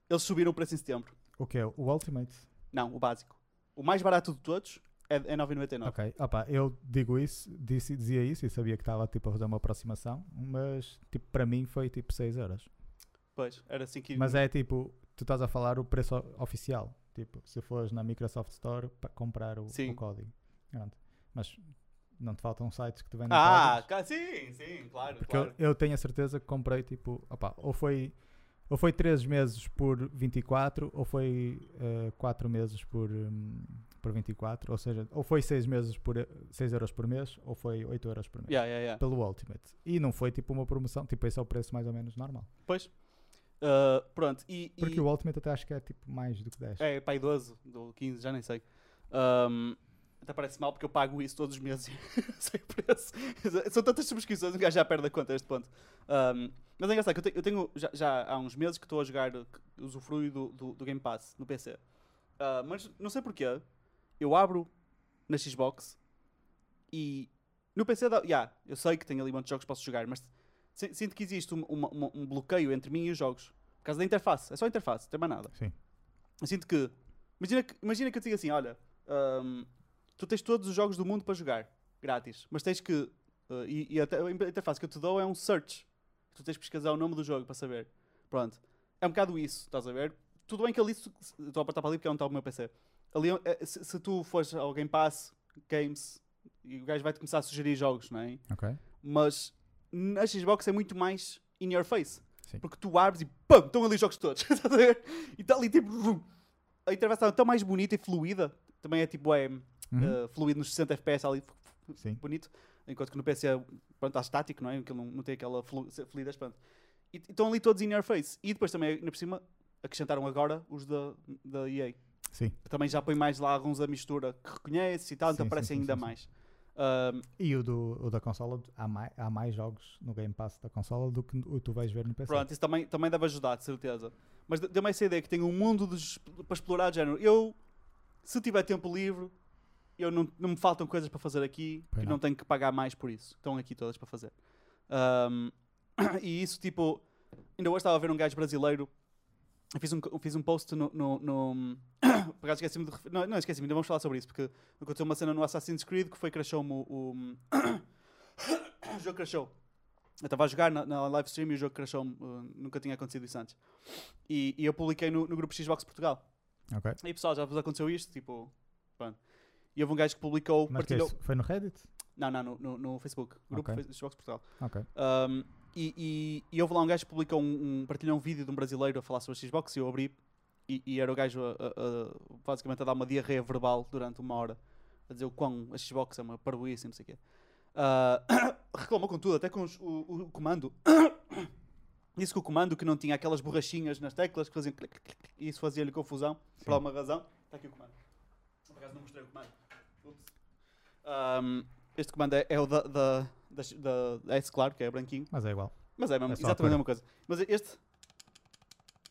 A: Eles subiram o preço em setembro.
B: O que é? O Ultimate?
A: Não, o básico. O mais barato de todos é, é 9,99.
B: Ok. Opa, eu digo isso, disse, dizia isso e sabia que estava tipo, a fazer uma aproximação, mas tipo, para mim foi tipo 6 euros.
A: Pois, era assim que...
B: Mas é tipo, tu estás a falar o preço oficial. Tipo, se fores na Microsoft Store para comprar o, o código. Pronto. Mas não te faltam sites que te vendem
A: Ah, ca- sim, sim, claro,
B: Porque
A: claro.
B: eu, eu tenho a certeza que comprei tipo, opá, ou foi ou foi 3 meses por 24 ou foi 4 meses por, hum, por 24, ou seja, ou foi 6 meses por 6 euros por mês ou foi 8 euros por mês.
A: Yeah, yeah, yeah.
B: Pelo Ultimate. E não foi tipo uma promoção, tipo esse é o preço mais ou menos normal.
A: Pois. Uh, pronto, e... e-
B: Porque o Ultimate até acho que é tipo mais do que 10.
A: É, pai 12, do 15, já nem sei. Um, até parece mal porque eu pago isso todos os meses <laughs> sem preço. São tantas subscrições, um gajo já perde a conta a este ponto. Um, mas é engraçado que eu tenho, eu tenho já, já há uns meses que estou a jogar, que usufruo do, do, do Game Pass no PC. Uh, mas não sei porquê, eu abro na Xbox e no PC, dá, yeah, eu sei que tenho ali muitos jogos que posso jogar, mas sinto que existe um, uma- um bloqueio entre mim e os jogos. Por causa da interface, é só a interface, não tem mais nada.
B: Sim.
A: Eu sinto que. Imagina que, imagina que eu te diga assim: olha, hum, tu tens todos os jogos do mundo para jogar, grátis, mas tens que. uh, e, e até a interface que eu te dou é um search. Tu tens que pesquisar o nome do jogo para saber. Pronto. É um bocado isso, estás a ver? Tudo bem que ali. Estou a apertar para ali porque é onde está o meu PC. Ali, é- se, se tu fores ao Game Pass, Games, e o gajo vai-te começar a sugerir jogos, não é?
B: Ok?
A: Mas na Xbox é muito mais in your face.
B: Sim.
A: Porque tu abres e pum, estão ali os jogos todos. <laughs> A e está ali tipo. vum. A interface está tão mais bonita e fluida. Também é tipo, é
B: Uhum.
A: uh, fluido nos 60 FPS ali,
B: Sim.
A: bonito. Enquanto que no PC é, pronto, está estático, não é? Aquilo não, não tem aquela flu fluidez, pronto. E estão ali todos in your face. E depois também, ainda por cima, acrescentaram agora os da, da EA.
B: Sim.
A: Que também já põe mais lá alguns da mistura que reconhece e tal, então
B: Sim, sim,
A: aparece
B: sim,
A: ainda mais. Um,
B: E o, do, o da consola, há mais, há mais jogos no Game Pass da consola do que o tu vais ver no PC.
A: Pronto, isso também, também deve ajudar, de certeza. Mas de- deu-me essa ideia que tem um mundo de para explorar, de género. Eu, se tiver tempo livre, eu não, não me faltam coisas para fazer aqui
B: Pois
A: e
B: não.
A: não tenho que pagar mais por isso. Estão aqui todas para fazer. Ahm, <coughs> e isso, tipo, ainda hoje estava a ver um gajo brasileiro. Eu fiz um, fiz um post no. no, no <coughs> por acaso esqueci-me de. Não, não esqueci-me, ainda vamos falar sobre isso, porque aconteceu uma cena no Assassin's Creed que foi crashou-me o. o <coughs> o jogo crashou. Eu estava a jogar na, na live stream e o jogo crashou-me. uh, nunca tinha acontecido isso antes. E, e eu publiquei no, no grupo Xbox Portugal.
B: Ok.
A: E pessoal, já vos aconteceu isto? Tipo, pronto. E houve um gajo que publicou,
B: Mas que é
A: partilhou.
B: foi no Reddit?
A: Não, não, no, no, no Facebook. Grupo
B: Ok.
A: Face- Xbox Portugal.
B: Ok.
A: Um, e, e, e houve lá um gajo que publicou um, um, partilhou um vídeo de um brasileiro a falar sobre a Xbox e eu abri e, e era o gajo a, a- a- basicamente a dar uma diarreia verbal durante uma hora a dizer o quão a Xbox é uma parvoíce e não sei o quê. Ah, <coughs> reclamou com tudo, até com os- o, o- comando. <coughs> Disse que o comando que não tinha aquelas borrachinhas nas teclas que faziam clic, clic, clic, e isso fazia-lhe confusão por
B: Sim.
A: alguma razão. Está aqui o comando. Por acaso não mostrei o comando. Ups. Um, este comando é, é o da, da, da, da S, claro, que é branquinho.
B: Mas é igual.
A: Mas é mesmo,
B: É
A: exatamente a mesma coisa. Mas este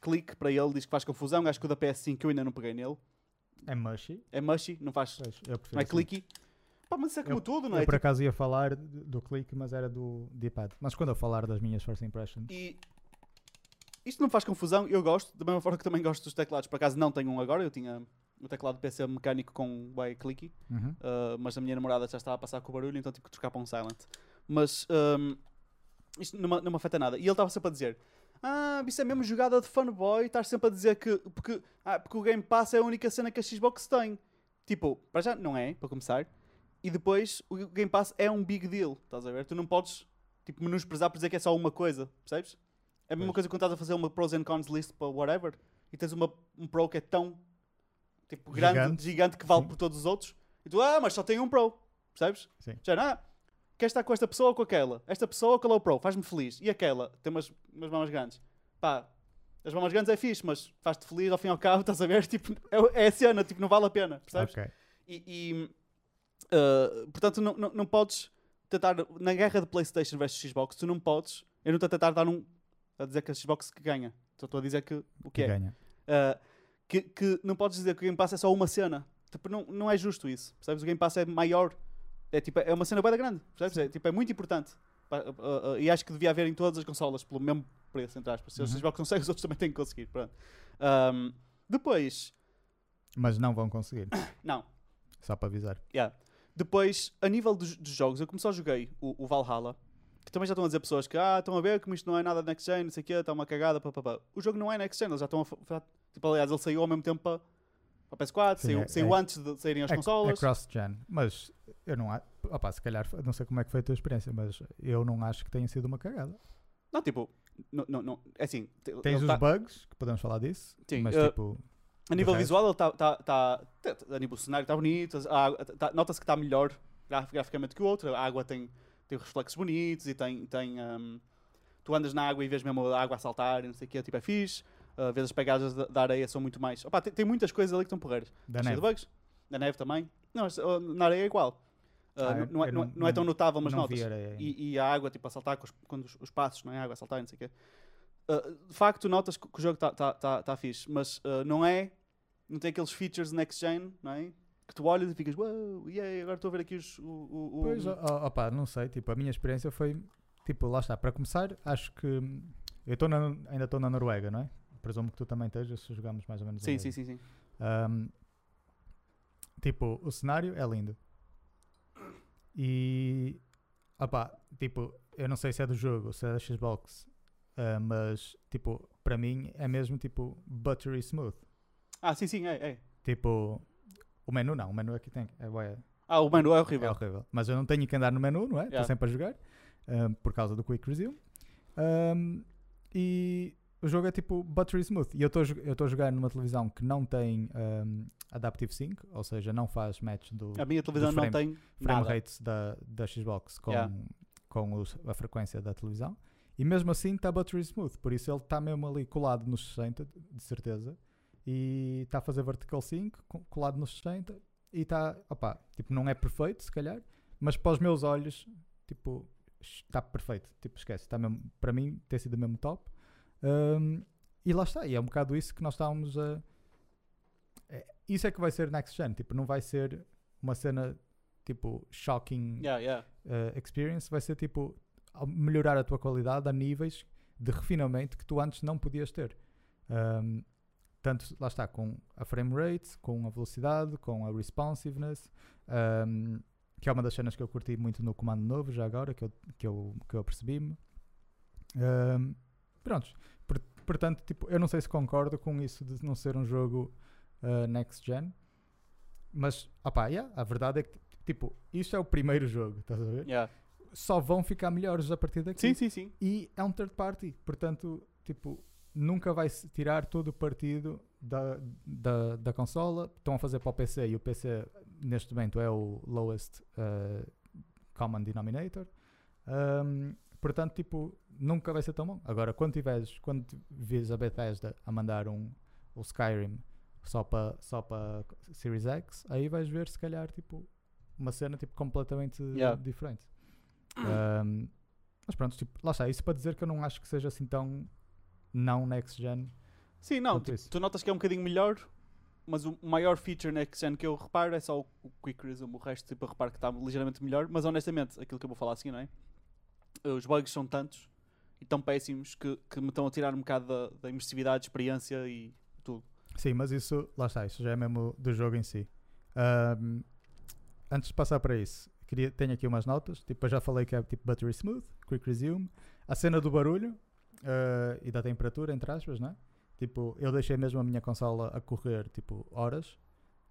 A: clique para ele diz que faz confusão. Acho que o da PS5 eu ainda não peguei nele.
B: É mushy.
A: É mushy, não faz.
B: Eu prefiro
A: Não é
B: assim.
A: clicky. Pá, mas isso é como tudo, não
B: Eu
A: é?
B: por
A: Tipo,
B: acaso ia falar do do clique, mas era do D-pad. Mas quando eu falar das minhas first impressions,
A: E isto não faz confusão, eu gosto, da mesma forma que também gosto dos teclados. Por acaso não tenho um agora, eu tinha o teclado PC mecânico com o clicky.
B: Uhum.
A: Uh, mas a minha namorada já estava a passar com o barulho, então tive que trocar para um silent. Mas um, isto não, me- não me afeta nada. E ele estava sempre a dizer: Ah, isso é mesmo jogada de fanboy. Estás sempre a dizer que. Porque, ah, porque o Game Pass é a única cena que a Xbox tem. Tipo, para já não é, para começar. E depois o Game Pass é um big deal, estás a ver? Tu não podes tipo, menosprezar por dizer que é só uma coisa, percebes? É a mesma
B: Pois.
A: coisa quando estás a fazer uma pros and cons list para whatever e tens uma, um pro que é tão tipo, grande, gigante,
B: Gigante.
A: que vale
B: Sim.
A: por todos os outros e tu, ah, mas só tem um pro, percebes?
B: Sim.
A: Já, ah, queres estar com esta pessoa ou com aquela? Esta pessoa, qual é o pro? Faz-me feliz. E aquela? Tem umas, umas mamas grandes. Pá, as mamas grandes é fixe, mas faz-te feliz ao fim e ao cabo, <laughs> estás a ver? Tipo, é, é a cena, tipo, não vale a pena, percebes?
B: Ok.
A: E, e, uh, portanto, não, não, não podes tentar, na guerra de PlayStation versus Xbox, tu não podes, eu não estou a tentar dar um, a dizer que a Xbox que ganha, só estou a dizer que o que
B: Que
A: é.
B: ganha.
A: Uh, que, que não podes dizer que o Game Pass é só uma cena. Tipo, não, não é justo isso. Percebes? O Game Pass é maior. É, tipo, é uma cena bem grande. Percebes? É, tipo, é muito importante. Uh, uh, e acho que devia haver em todas as consolas pelo mesmo preço, entre aspas. Se a
B: Uhum.
A: Xbox consegue, os outros também têm que conseguir. Pronto. Um, depois,
B: Mas não vão conseguir.
A: não.
B: Só para avisar.
A: Yeah. Depois, a nível dos, dos jogos, eu como só joguei o, o Valhalla, que também já estão a dizer pessoas que ah, estão a ver como isto não é nada next gen, não sei o quê, está uma cagada. O jogo não é next gen, eles já estão a. Tipo, aliás, ele saiu ao mesmo tempo para, para a PS4,
B: Sim,
A: saiu,
B: é-
A: saiu
B: é-
A: antes de saírem as
B: é,
A: consolas.
B: é cross-gen. Mas eu não acho. Opa, se calhar, não sei como é que foi a tua experiência, mas eu não acho que tenha sido uma cagada.
A: Não, tipo, não, não, não, é assim. te-
B: Tens os
A: tá-
B: bugs, que podemos falar disso,
A: Sim,
B: mas
A: uh,
B: tipo.
A: a nível visual, ele está. Tá, tá, tá- tá- a nível do cenário está bonito, tá- nota-se que está melhor graf- graficamente que o outro. A água tem, tem reflexos bonitos e tem. tem um, tu andas na água e vês mesmo a água a saltar e não sei o que, tipo, é fixe. Uh, vês as pegadas da, da areia são muito mais. Opa, tem, tem muitas coisas ali que estão porreiras.
B: Da
A: Cheio de
B: neve.
A: bugs. Da neve também. Não, uh, na areia é igual. Uh,
B: Ah,
A: não,
B: eu-
A: não é, não, é-
B: não-
A: não é tão notável, mas notas. E, e a água, tipo, a saltar com os, quando os, os passos, não é? A água a saltar, não sei o quê. Uh, de facto, notas que, o jogo está tá, tá, tá fixe, mas uh, não é. Não tem aqueles features next gen, não é? Que tu olhas e ficas, uau, yeah, agora estou a ver aqui os. O, o, o-
B: Pois, opá, não sei, tipo, a minha experiência foi, tipo, lá está, para começar, acho que eu tô na- ainda estou na Noruega, não é? Presumo que tu também estejas, se jogamos mais ou menos.
A: Sim, sim, sim, sim.
B: Hum, tipo, o cenário é lindo. E, opá, tipo, eu não sei se é do jogo, se é da Xbox, ah, mas, tipo, para mim é mesmo, tipo, buttery smooth.
A: Ah, sim, sim, é. é.
B: Tipo, o menu não, o menu aqui tem, é, bué-
A: Ah, o menu é
B: é
A: horrível.
B: horrível. Mas eu não tenho que andar no menu, não é? Estou
A: Yeah.
B: sempre a jogar. um, por causa do Quick Resume. Um, e o jogo é tipo buttery smooth. E eu estou a jogar numa televisão que não tem um, Adaptive Sync, ou seja, não faz match do
A: A minha televisão não
B: frame-
A: tem
B: frame
A: nada.
B: rates da, da Xbox com,
A: Yeah.
B: com os- a frequência da televisão. E mesmo assim está buttery smooth. Por isso ele está mesmo ali colado nos 60, de certeza. E está a fazer vertical sync, co- colado nos 60. E está, opá, tipo, não é perfeito, se calhar. Mas para os meus olhos, tipo, está perfeito. Tipo, esquece. Está mesmo, para mim, tem sido mesmo top. Um, e lá está. E é um bocado isso que nós estávamos a. é- isso é que vai ser next gen. Tipo, não vai ser uma cena tipo shocking
A: Yeah, yeah.
B: uh, experience. Vai ser tipo melhorar a tua qualidade a níveis de refinamento que tu antes não podias ter. Um, tanto lá está com a frame rate, com a velocidade, com a responsiveness, um, que é uma das cenas que eu curti muito no comando novo, já agora, que eu, que eu, que eu percebi-me. Um, prontos. Por- portanto, tipo, eu não sei se concordo com isso de não ser um jogo uh, next gen, mas opá, yeah, a verdade é que tipo, isto é o primeiro jogo, estás a ver?
A: Yeah.
B: Só vão ficar melhores a partir daqui.
A: Sim, sim, sim.
B: E é um third party, portanto, tipo, nunca vai tirar todo o partido da, da, da consola. Estão a fazer para o PC e o PC neste momento é o lowest uh, common denominator. Um, portanto, tipo, nunca vai ser tão bom. Agora, quando tiveres, quando vês a Bethesda a mandar um, o Skyrim só para só para Series X, aí vais ver se calhar tipo uma cena tipo completamente
A: Yeah.
B: diferente. Um, mas pronto, tipo, lá está, isso para dizer que eu não acho que seja assim tão não next gen.
A: Sim, não, tipo, tu notas que é um bocadinho melhor, mas o maior feature next gen que eu reparo é só o, o Quick Resume, o resto tipo, eu reparo que está ligeiramente melhor, mas honestamente, aquilo que eu vou falar assim, não é? Os bugs são tantos e tão péssimos que, que me estão a tirar um bocado da, da imersividade, experiência e tudo.
B: Sim, mas isso, lá está, isso já é mesmo do jogo em si. Um, antes de passar para isso, queria, tenho aqui umas notas. Tipo, eu já falei que é tipo buttery smooth, quick resume. A cena do barulho uh, e da temperatura, entre aspas, né? Tipo, eu deixei mesmo a minha consola a correr tipo horas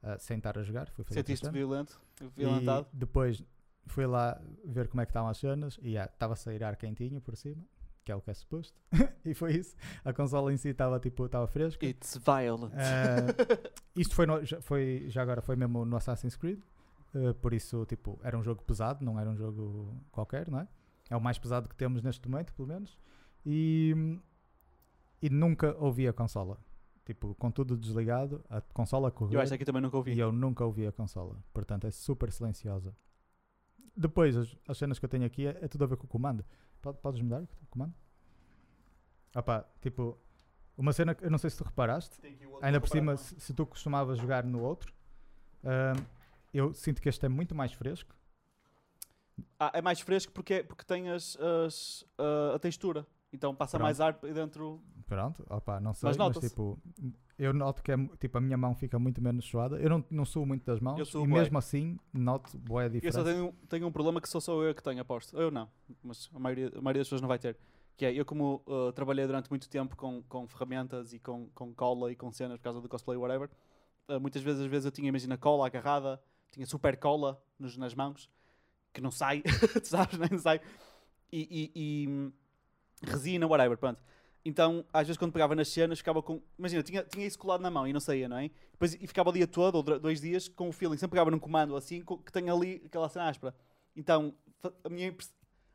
B: ah, sem estar a jogar.
A: Sentiste violento? Violentado?
B: E depois fui lá ver como é que estavam as cenas e estava a sair ar quentinho por cima, que é o que é suposto. <laughs> e foi isso. A consola em si estava tipo, estava fresca.
A: It's violent.
B: Ah, <laughs> isto foi, no- já, foi, já agora foi mesmo no Assassin's Creed, eh, por isso, tipo, era um jogo pesado, não era um jogo qualquer, não é? É o mais pesado que temos neste momento, pelo menos. E, e nunca ouvi a consola. Tipo, com tudo desligado, a consola correu
A: eu acho que também nunca ouvi.
B: e eu nunca ouvi a consola. Portanto, é super silenciosa. Depois, as, as cenas que eu tenho aqui é, é tudo a ver com o comando. Pode- Podes mudar o comando? Opa, tipo, uma cena que eu não sei se tu reparaste, Ainda por cima, se, se tu costumavas jogar no outro, ahm, eu sinto que este é muito mais fresco.
A: Ah, é mais fresco porque, é- porque tem as, as, ah, a textura. Então passa
B: Pronto.
A: mais ar dentro.
B: Pronto, opa, não sei,
A: Mas
B: mas, tipo, eu noto que é, tipo, a minha mão fica muito menos suada. Eu não, não suo muito das
A: Eu
B: mãos
A: suo
B: e
A: bué.
B: mesmo assim noto boa
A: Eu só
B: diferença.
A: tenho, tenho um problema que só sou eu que tenho, aposto. Eu não, mas a maioria, a maioria das pessoas não vai ter. Que é, eu como ah, trabalhei durante muito tempo com, com ferramentas e com, com cola e com cenas por causa do cosplay, whatever, ah, muitas vezes, às vezes eu tinha, imagina, cola agarrada, tinha super cola nos, nas mãos, que não sai, tu <laughs> sabes, nem sai. E, e- e, hum, resina, whatever, pronto. Então, às vezes quando pegava nas cenas, ficava com. Imagina, tinha, tinha isso colado na mão e não saía, não é? Depois, e ficava o dia todo, ou dois dias, com o feeling. Sempre pegava num comando assim, que tem ali aquela cena áspera. Então, a minha,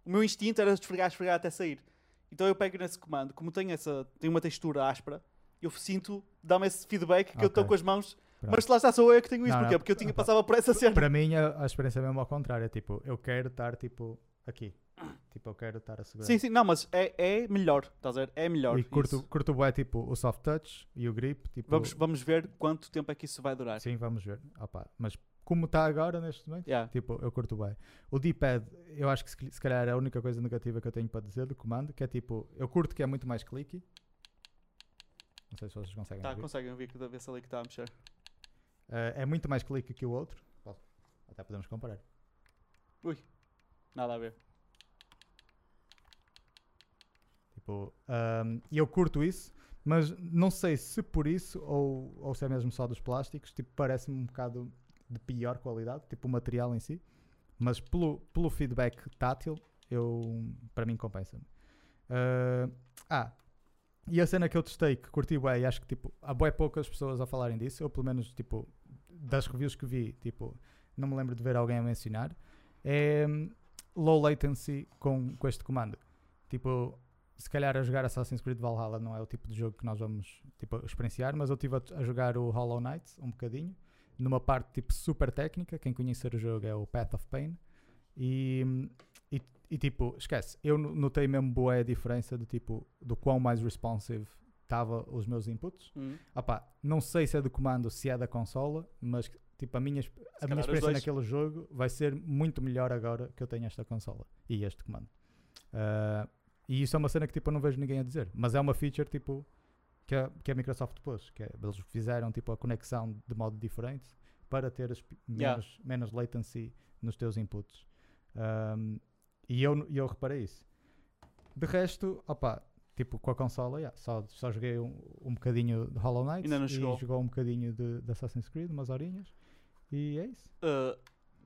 A: o meu instinto era esfregar, esfregar até sair. Então eu pego nesse comando, como tem, essa, tem uma textura áspera, eu sinto, dá-me esse feedback que eu estou com as mãos.
B: Pronto.
A: Mas lá está, sou eu que tenho isso.
B: Não,
A: Porquê?
B: não.
A: Porque eu tinha, passava por essa cena.
B: Para mim, a, a experiência é mesmo ao contrário. É tipo, eu quero estar tipo aqui. Tipo, eu quero estar a segurar.
A: Sim, sim, não, mas é, é melhor, estás a ver? É melhor.
B: E curto,
A: isso.
B: curto bué, tipo, o soft touch e o grip. Tipo,
A: Vamos, vamos ver quanto tempo é que isso vai durar.
B: Sim, vamos ver. Opa, mas como está agora neste momento,
A: Yeah.
B: tipo, eu curto bem. O D-pad, eu acho que se, se calhar é a única coisa negativa que eu tenho para dizer do comando, que é tipo, eu curto que é muito mais clicky. Não sei se vocês conseguem
A: Tá,
B: ver.
A: conseguem ver que da vez ali que está a mexer.
B: Eh, é muito mais clicky que o outro. Até podemos comparar.
A: Nada a ver.
B: Tipo, ahm, e eu curto isso, mas não sei se por isso ou, ou se é mesmo só dos plásticos, tipo, parece-me um bocado de pior qualidade, tipo o material em si, mas pelo, pelo feedback tátil, eu, para mim compensa-me. Ah, ah, e a cena que eu testei, que curti bem, acho que tipo, há bem poucas pessoas a falarem disso, ou pelo menos tipo, das reviews que vi, tipo, não me lembro de ver alguém a mencionar, é hum, low latency com, com este comando. Tipo, se calhar a jogar Assassin's Creed Valhalla não é o tipo de jogo que nós vamos tipo, experienciar, mas eu estive a, a jogar o Hollow Knight um bocadinho, numa parte tipo super técnica. Quem conhecer o jogo é o Path of Pain. E, e, e, tipo, esquece, eu no- notei mesmo boa a diferença do tipo do quão mais responsive estava os meus inputs.
A: Hum.
B: Opá, não sei se é do comando, se é da consola, mas tipo, a minha, a minha experiência naquele jogo vai ser muito melhor agora que eu tenho esta consola e este comando. Ah, e isso é uma cena que tipo, eu não vejo ninguém a dizer, mas é uma feature tipo, que, a, que a Microsoft pôs, que é, eles fizeram tipo, a conexão de modo diferente para ter as pi-
A: Yeah.
B: menos, menos latency nos teus inputs. Ahm, e eu, e eu reparei isso. De resto, opa, tipo com a consola, yeah, só, só joguei um, um bocadinho de Hollow Knight
A: Ainda não
B: e
A: chegou.
B: jogou um bocadinho de, de Assassin's Creed, umas horinhas. E é isso.
A: Uh,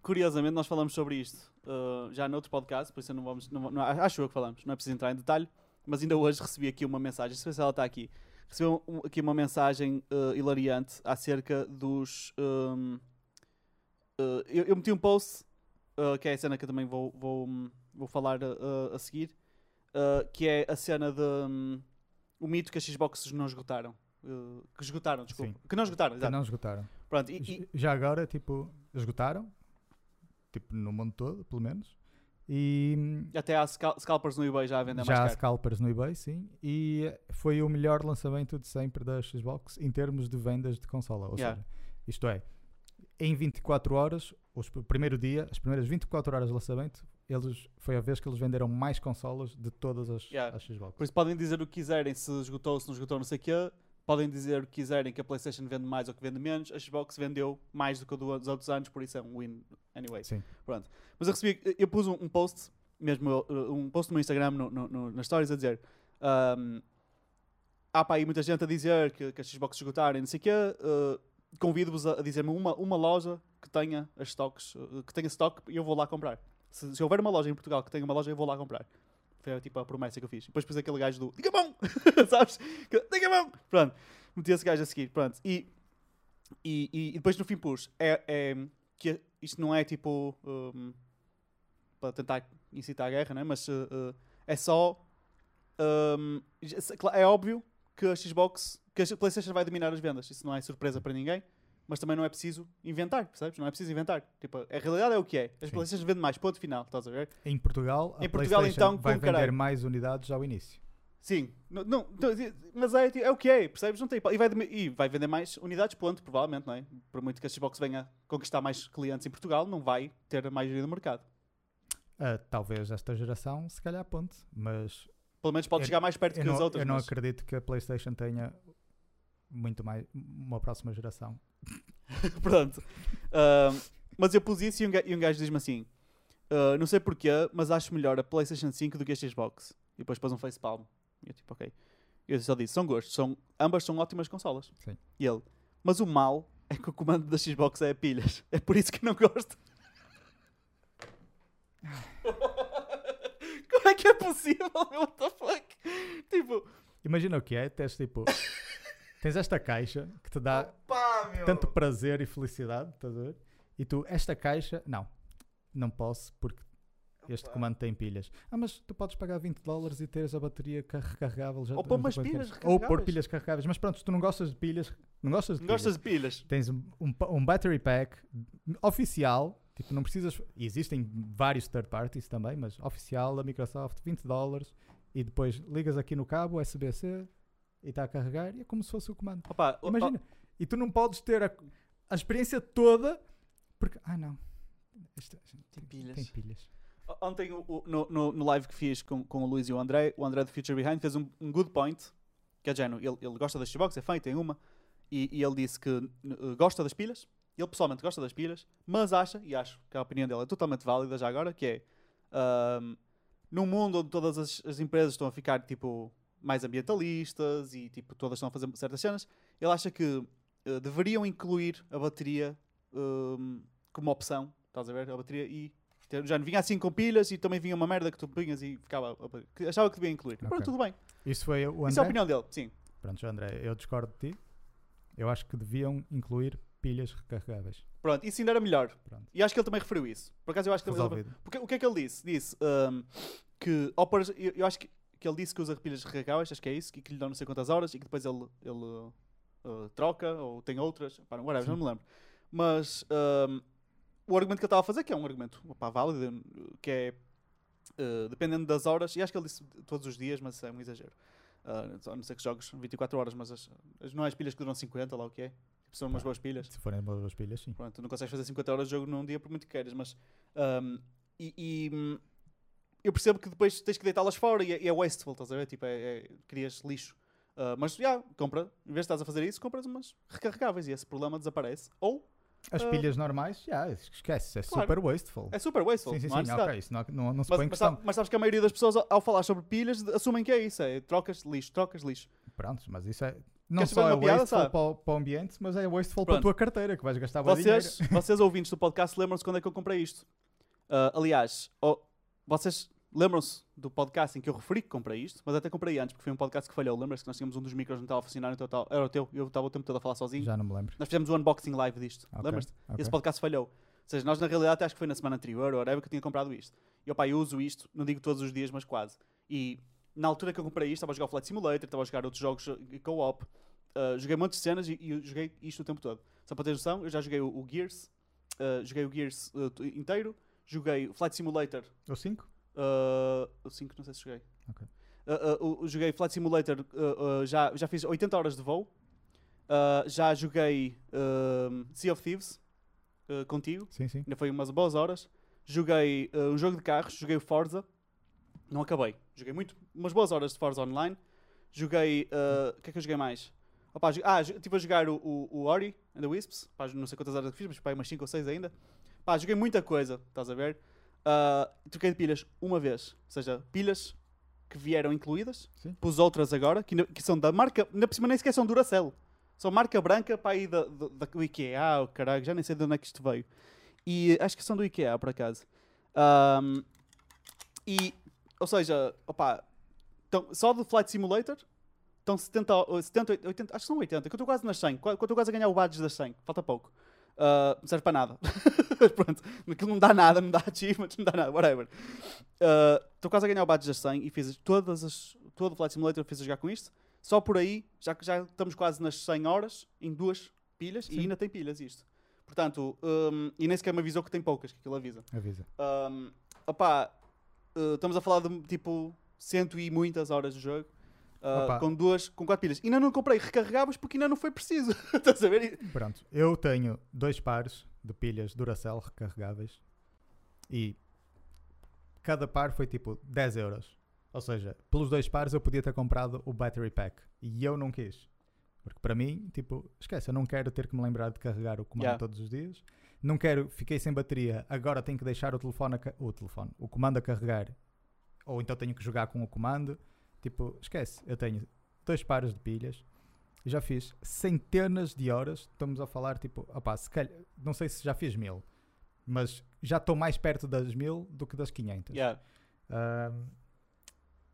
A: curiosamente, nós falamos sobre isto uh, já noutro podcast, por isso não vamos. Não, não- acho eu que falamos, não é preciso entrar em detalhe, mas ainda hoje recebi aqui uma mensagem, se ela está aqui. Recebi um- aqui uma mensagem uh, hilariante acerca dos. um, uh, eu, eu meti um post, uh, que é a cena que eu também vou, vou, vou falar a seguir, que é a cena de. um, o mito que as Xboxes não esgotaram. Que esgotaram, desculpa.
B: Sim.
A: Que não esgotaram,
B: Que
A: exato.
B: não esgotaram.
A: Pronto, e- e,
B: Já agora, tipo, esgotaram. Tipo, no mundo todo, pelo menos. E
A: Até há scal- scalpers no eBay já a vender
B: já há
A: mais caro.
B: scalpers no eBay, sim. E foi o melhor lançamento de sempre da Xbox em termos de vendas de consola. Ou
A: Yeah.
B: seja, isto é, em 24 horas, os- o primeiro dia, as primeiras 24 horas de lançamento, eles, foi a vez que eles venderam mais consolas de todas as,
A: Yeah.
B: as Xbox.
A: Por isso podem dizer o que quiserem, se esgotou, se não esgotou, não sei o quê. Podem dizer o que quiserem, que a PlayStation vende mais ou que vende menos. A Xbox vendeu mais do que dos outros anos, por isso é um win anyway.
B: Sim.
A: Pronto. Mas eu recebi, eu pus um, um post, mesmo uh, um post no meu Instagram, no, no, no- nas stories, a dizer: um, há para aí muita gente a dizer que, que as Xbox esgotaram e não sei o quê. uh, convido-vos a, a dizer-me uma, uma loja que tenha as stocks, uh, que tenha stock e eu vou lá comprar. Se, se houver uma loja em Portugal que tenha uma loja, eu vou lá comprar. Foi tipo a promessa que eu fiz. Depois pus aquele gajo do Diga bom! <laughs> Sabes? Diga bom! Pronto. Meti esse gajo a seguir. Pronto. E, e, e, e depois no fim pus. É, é, que isto não é tipo. um, para tentar incitar a guerra, né? mas uh, uh, é só. um, é óbvio que a Xbox. que a PlayStation vai dominar as vendas. Isso não é surpresa para ninguém. Mas também não é preciso inventar, percebes? Não é preciso inventar. Tipo, a realidade é o que é. As
B: Sim.
A: PlayStation vendem mais, ponto final, estás a ver?
B: Em Portugal, a
A: Em Portugal,
B: PlayStation
A: então,
B: vai vender
A: caralho?
B: mais unidades ao início.
A: Sim, não, não, não, mas é, é o que é, percebes? Não tem, e, vai, e vai vender mais unidades, ponto, provavelmente, não é? Por muito que a Xbox venha conquistar mais clientes em Portugal, não vai ter a maioria do mercado.
B: Ah, talvez esta geração, se calhar, ponte. Mas
A: Pelo menos pode
B: Eu-
A: chegar mais perto que as
B: não,
A: outras.
B: eu não
A: mas-
B: acredito que a PlayStation tenha muito mais uma próxima geração. <laughs>
A: Pronto. Ahm, mas eu pus isso e um e um gajo diz-me assim: "Ah, Não sei porquê, mas acho melhor a PlayStation 5 do que a Xbox. E depois pôs um facepalm. E eu tipo, ok. Eu só disse: São gostos, são, ambas são ótimas consolas.
B: Sim.
A: E ele: Mas o mal é que o comando da Xbox é pilhas. É por isso que não gosto. <laughs> Como é que é possível? What the fuck? Tipo,
B: Imagina o que é, tens tipo. <laughs> tens esta caixa que te dá
A: meu.
B: tanto prazer e felicidade, estás a ver? E tu, esta caixa, não, não posso porque este
A: Opa.
B: comando tem pilhas. Ah, mas tu podes pagar 20 dólares e teres a bateria car- recarregável. Já
A: Ou pôr umas pilhas
B: queres. Ou pôr
A: recarregáveis.
B: pilhas carregáveis. Mas pronto, se tu não gostas de pilhas, não gostas de
A: Não gostas
B: pilhas.
A: de pilhas?
B: Tens um, um, um battery pack oficial, tipo, não precisas. e Existem vários third parties também, mas oficial da Microsoft, 20 dólares. E depois ligas aqui no cabo USB-C e está a carregar e é como se fosse o comando.
A: Opa,
B: Imagina. E tu não podes ter a, a experiência toda porque. Ah, não. Esta-
A: Tem pilhas.
B: Tem pilhas.
A: Ontem, o- no, no, no live que fiz com, com o Luís e o André, o André do Future Behind fez um, um good point, que é género, ele, ele gosta das Xbox, é fã e tem uma, e, e ele disse que uh, gosta das pilhas, ele pessoalmente gosta das pilhas, mas acha, e acho que a opinião dele é totalmente válida já agora, que é, ahm, num mundo onde todas as, as empresas estão a ficar, tipo, mais ambientalistas e, tipo, todas estão a fazer certas cenas, ele acha que uh, deveriam incluir a bateria um, como opção, estás a ver? A bateria e ter- já vinha assim com pilhas e também vinha uma merda que tu punhas e ficava. que achava que devia incluir. Pronto,
B: Ok.
A: tudo bem.
B: Isso foi o
A: Isso é a
B: André.
A: opinião dele, sim.
B: Pronto, André, eu discordo de ti. Eu acho que deviam incluir pilhas recarregáveis.
A: Pronto, isso ainda era melhor.
B: Pronto.
A: E acho que ele também referiu isso. Por acaso eu acho que ele, porque, o que é que ele disse? Disse um, que ao eu, eu acho que, que ele disse que usa pilhas recarregáveis, acho que é isso, que, que lhe dão não sei quantas horas e que depois ele, ele uh, troca ou tem outras. Pá, whatever,
B: Sim.
A: não me lembro. Mas um, o argumento que ele estava a fazer, que é um argumento opá, válido, que é uh, dependendo das horas, e acho que ele disse todos os dias, mas é um exagero. Uh, a não ser que jogues 24 horas, mas as, as- não é as pilhas que duram 50, lá o que é. Tipo, são umas boas pilhas.
B: Se forem boas pilhas, sim.
A: Pronto, não consegues fazer 50 horas de jogo num dia por muito que queiras, mas. um, e, e, hum, eu percebo que depois tens que deitá-las fora e é, e é wasteful, estás a ver? Tipo, é, é, crias lixo. Uh, mas já, compra, em vez de estás a fazer isso, compras umas recarregáveis e esse problema desaparece. Ou
B: As
A: Ah.
B: pilhas normais, já, esquece. É
A: Claro.
B: super wasteful.
A: é super wasteful.
B: sim, sim,
A: não
B: sim.
A: necessidade.
B: Ok, isso não, não, não se
A: Mas,
B: põe em
A: mas,
B: questão.
A: mas sabes que a maioria das pessoas, ao, falar sobre pilhas, assumem que é isso: é trocas lixo, trocas lixo.
B: Prontos, mas isso é. Não
A: Queres
B: só é
A: piada,
B: wasteful
A: sabe?
B: para, o- para o ambiente, mas é wasteful para a
A: Pronto.
B: tua carteira, que vais gastar
A: Vocês,
B: dinheiro.
A: vocês ouvintes do podcast, lembram-se quando é que eu comprei isto? Ah, aliás, oh, vocês lembram-se do podcast em que eu referi que comprei isto, mas até comprei antes, porque foi um podcast que falhou. Lembras-se que nós tínhamos um dos micros que não estava a funcionar, então era o teu, eu estava o tempo todo a falar sozinho.
B: Já não me lembro.
A: Nós fizemos um unboxing live disto,
B: Ok,
A: lembras-te?
B: ok.
A: Esse podcast falhou. Ou seja, nós na realidade acho que foi na semana anterior, ou whatever, que eu tinha comprado isto. E opá, eu uso isto, não digo todos os dias, mas quase. E na altura que eu comprei isto, estava a jogar o Flight Simulator, estava a jogar outros jogos eh, co-op, uh, joguei muitas cenas e, e joguei isto o tempo todo. Só para ter noção, eu já joguei o, o Gears, uh, joguei o Gears uh, inteiro, joguei o Flight Simulator,
B: O 5?
A: Uh, o 5 não sei se joguei. Uh, uh, joguei Flight Simulator, já, já fiz 80 horas de voo. Já joguei Sea of Thieves contigo,
B: Sim, sim.
A: ainda foi umas boas horas. Joguei um jogo de carros, joguei o Forza, não acabei. Joguei muito, umas boas horas de Forza Online. Joguei. O que é que eu joguei mais? Opa, jo- ah, estive a jogar o, o, o Ori and the Wisps. Pá, não sei quantas horas que fiz, mas pá, umas 5 ou 6 ainda. Pá, joguei muita coisa, estás a ver? Uh, troquei de pilhas uma vez. Ou seja, pilhas que vieram incluídas.
B: Sim.
A: Pus outras agora, que, que são da marca. Ainda por cima nem sequer são Duracell. São marca branca para aí da, da, da- do IKEA, ah, o caralho, já nem sei de onde é que isto veio. E acho que são do IKEA, por acaso. Ahm, e, ou seja, opa, então, só do Flight Simulator estão 70, ou 70, 80, acho que são 80, que eu estou quase nas 100, qua- que eu estou quase a ganhar o badge das 100, falta pouco. Ah, não serve para nada. <laughs> Mas <laughs> Pronto, aquilo não dá nada, não dá achievements, não dá nada, whatever. Estou quase a ganhar o badge das 100 e fiz todas as, todo o Flight Simulator fiz a jogar com isto. Só por aí, já que já estamos quase nas 100 horas, em duas pilhas, e
B: Sim.
A: ainda tem pilhas isto. Portanto, hum, e nem sequer me avisou que tem poucas, que aquilo avisa.
B: Avisa.
A: Um, opá, uh, estamos a falar de tipo cento e muitas horas de jogo. uh, com duas, com quatro pilhas. Ainda não comprei recarregáveis porque ainda não foi preciso. <laughs> Estás a ver?
B: Pronto, eu tenho dois pares de pilhas Duracell recarregáveis e cada par foi tipo 10 euros. Ou seja, pelos dois pares eu podia ter comprado o battery pack e eu não quis. Porque para mim, tipo, esquece, eu não quero ter que me lembrar de carregar o comando
A: Yeah.
B: todos os dias. Não quero, fiquei sem bateria, agora tenho que deixar o telefone, a o telefone, o comando a carregar. Ou então tenho que jogar com o comando. Tipo, esquece, eu tenho dois pares de pilhas já fiz centenas de horas. Estamos a falar, tipo, opá, se calhar, não sei se já fiz mil, mas já estou mais perto das mil do que das 500.
A: Yeah.
B: Ahm,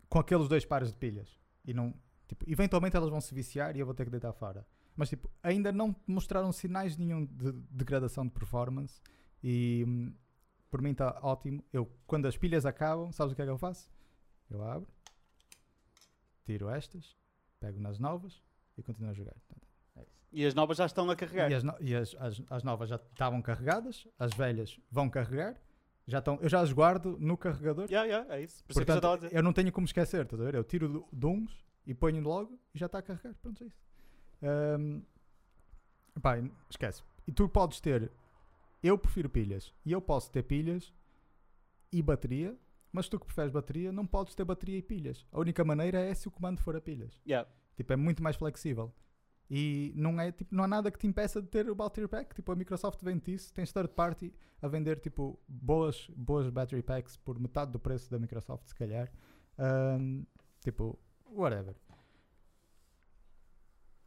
B: com aqueles dois pares de pilhas. E não, tipo, eventualmente elas vão se viciar e eu vou ter que deitar fora. Mas tipo, ainda não mostraram sinais nenhum de degradação de performance e hum, por mim está ótimo. Eu, quando as pilhas acabam, sabes o que é que eu faço? Eu abro, tiro estas, pego nas novas e continuo a jogar. É.
A: E as novas já estão a carregar.
B: E, as, no- e as- as- as novas já estavam carregadas, as velhas vão carregar. Já estão, eu já as guardo no carregador
A: Yeah, yeah, é isso. Por isso é eu
B: Portanto,
A: dizer.
B: eu não tenho como esquecer, estás a ver? Eu tiro de uns e ponho logo e já está a carregar. Pronto, é isso. Ahm, pá, esquece. E tu podes ter. Eu prefiro pilhas e eu posso ter pilhas e bateria, mas tu que preferes bateria, não podes ter bateria e pilhas. A única maneira é se o comando for a pilhas.
A: Yeah.
B: Tipo, é muito mais flexível. E não, é, tipo, não há nada que te impeça de ter o battery pack. Tipo, a Microsoft vende isso. Tens third party a vender tipo, boas, boas battery packs por metade do preço da Microsoft, se calhar. Ahm, tipo, whatever.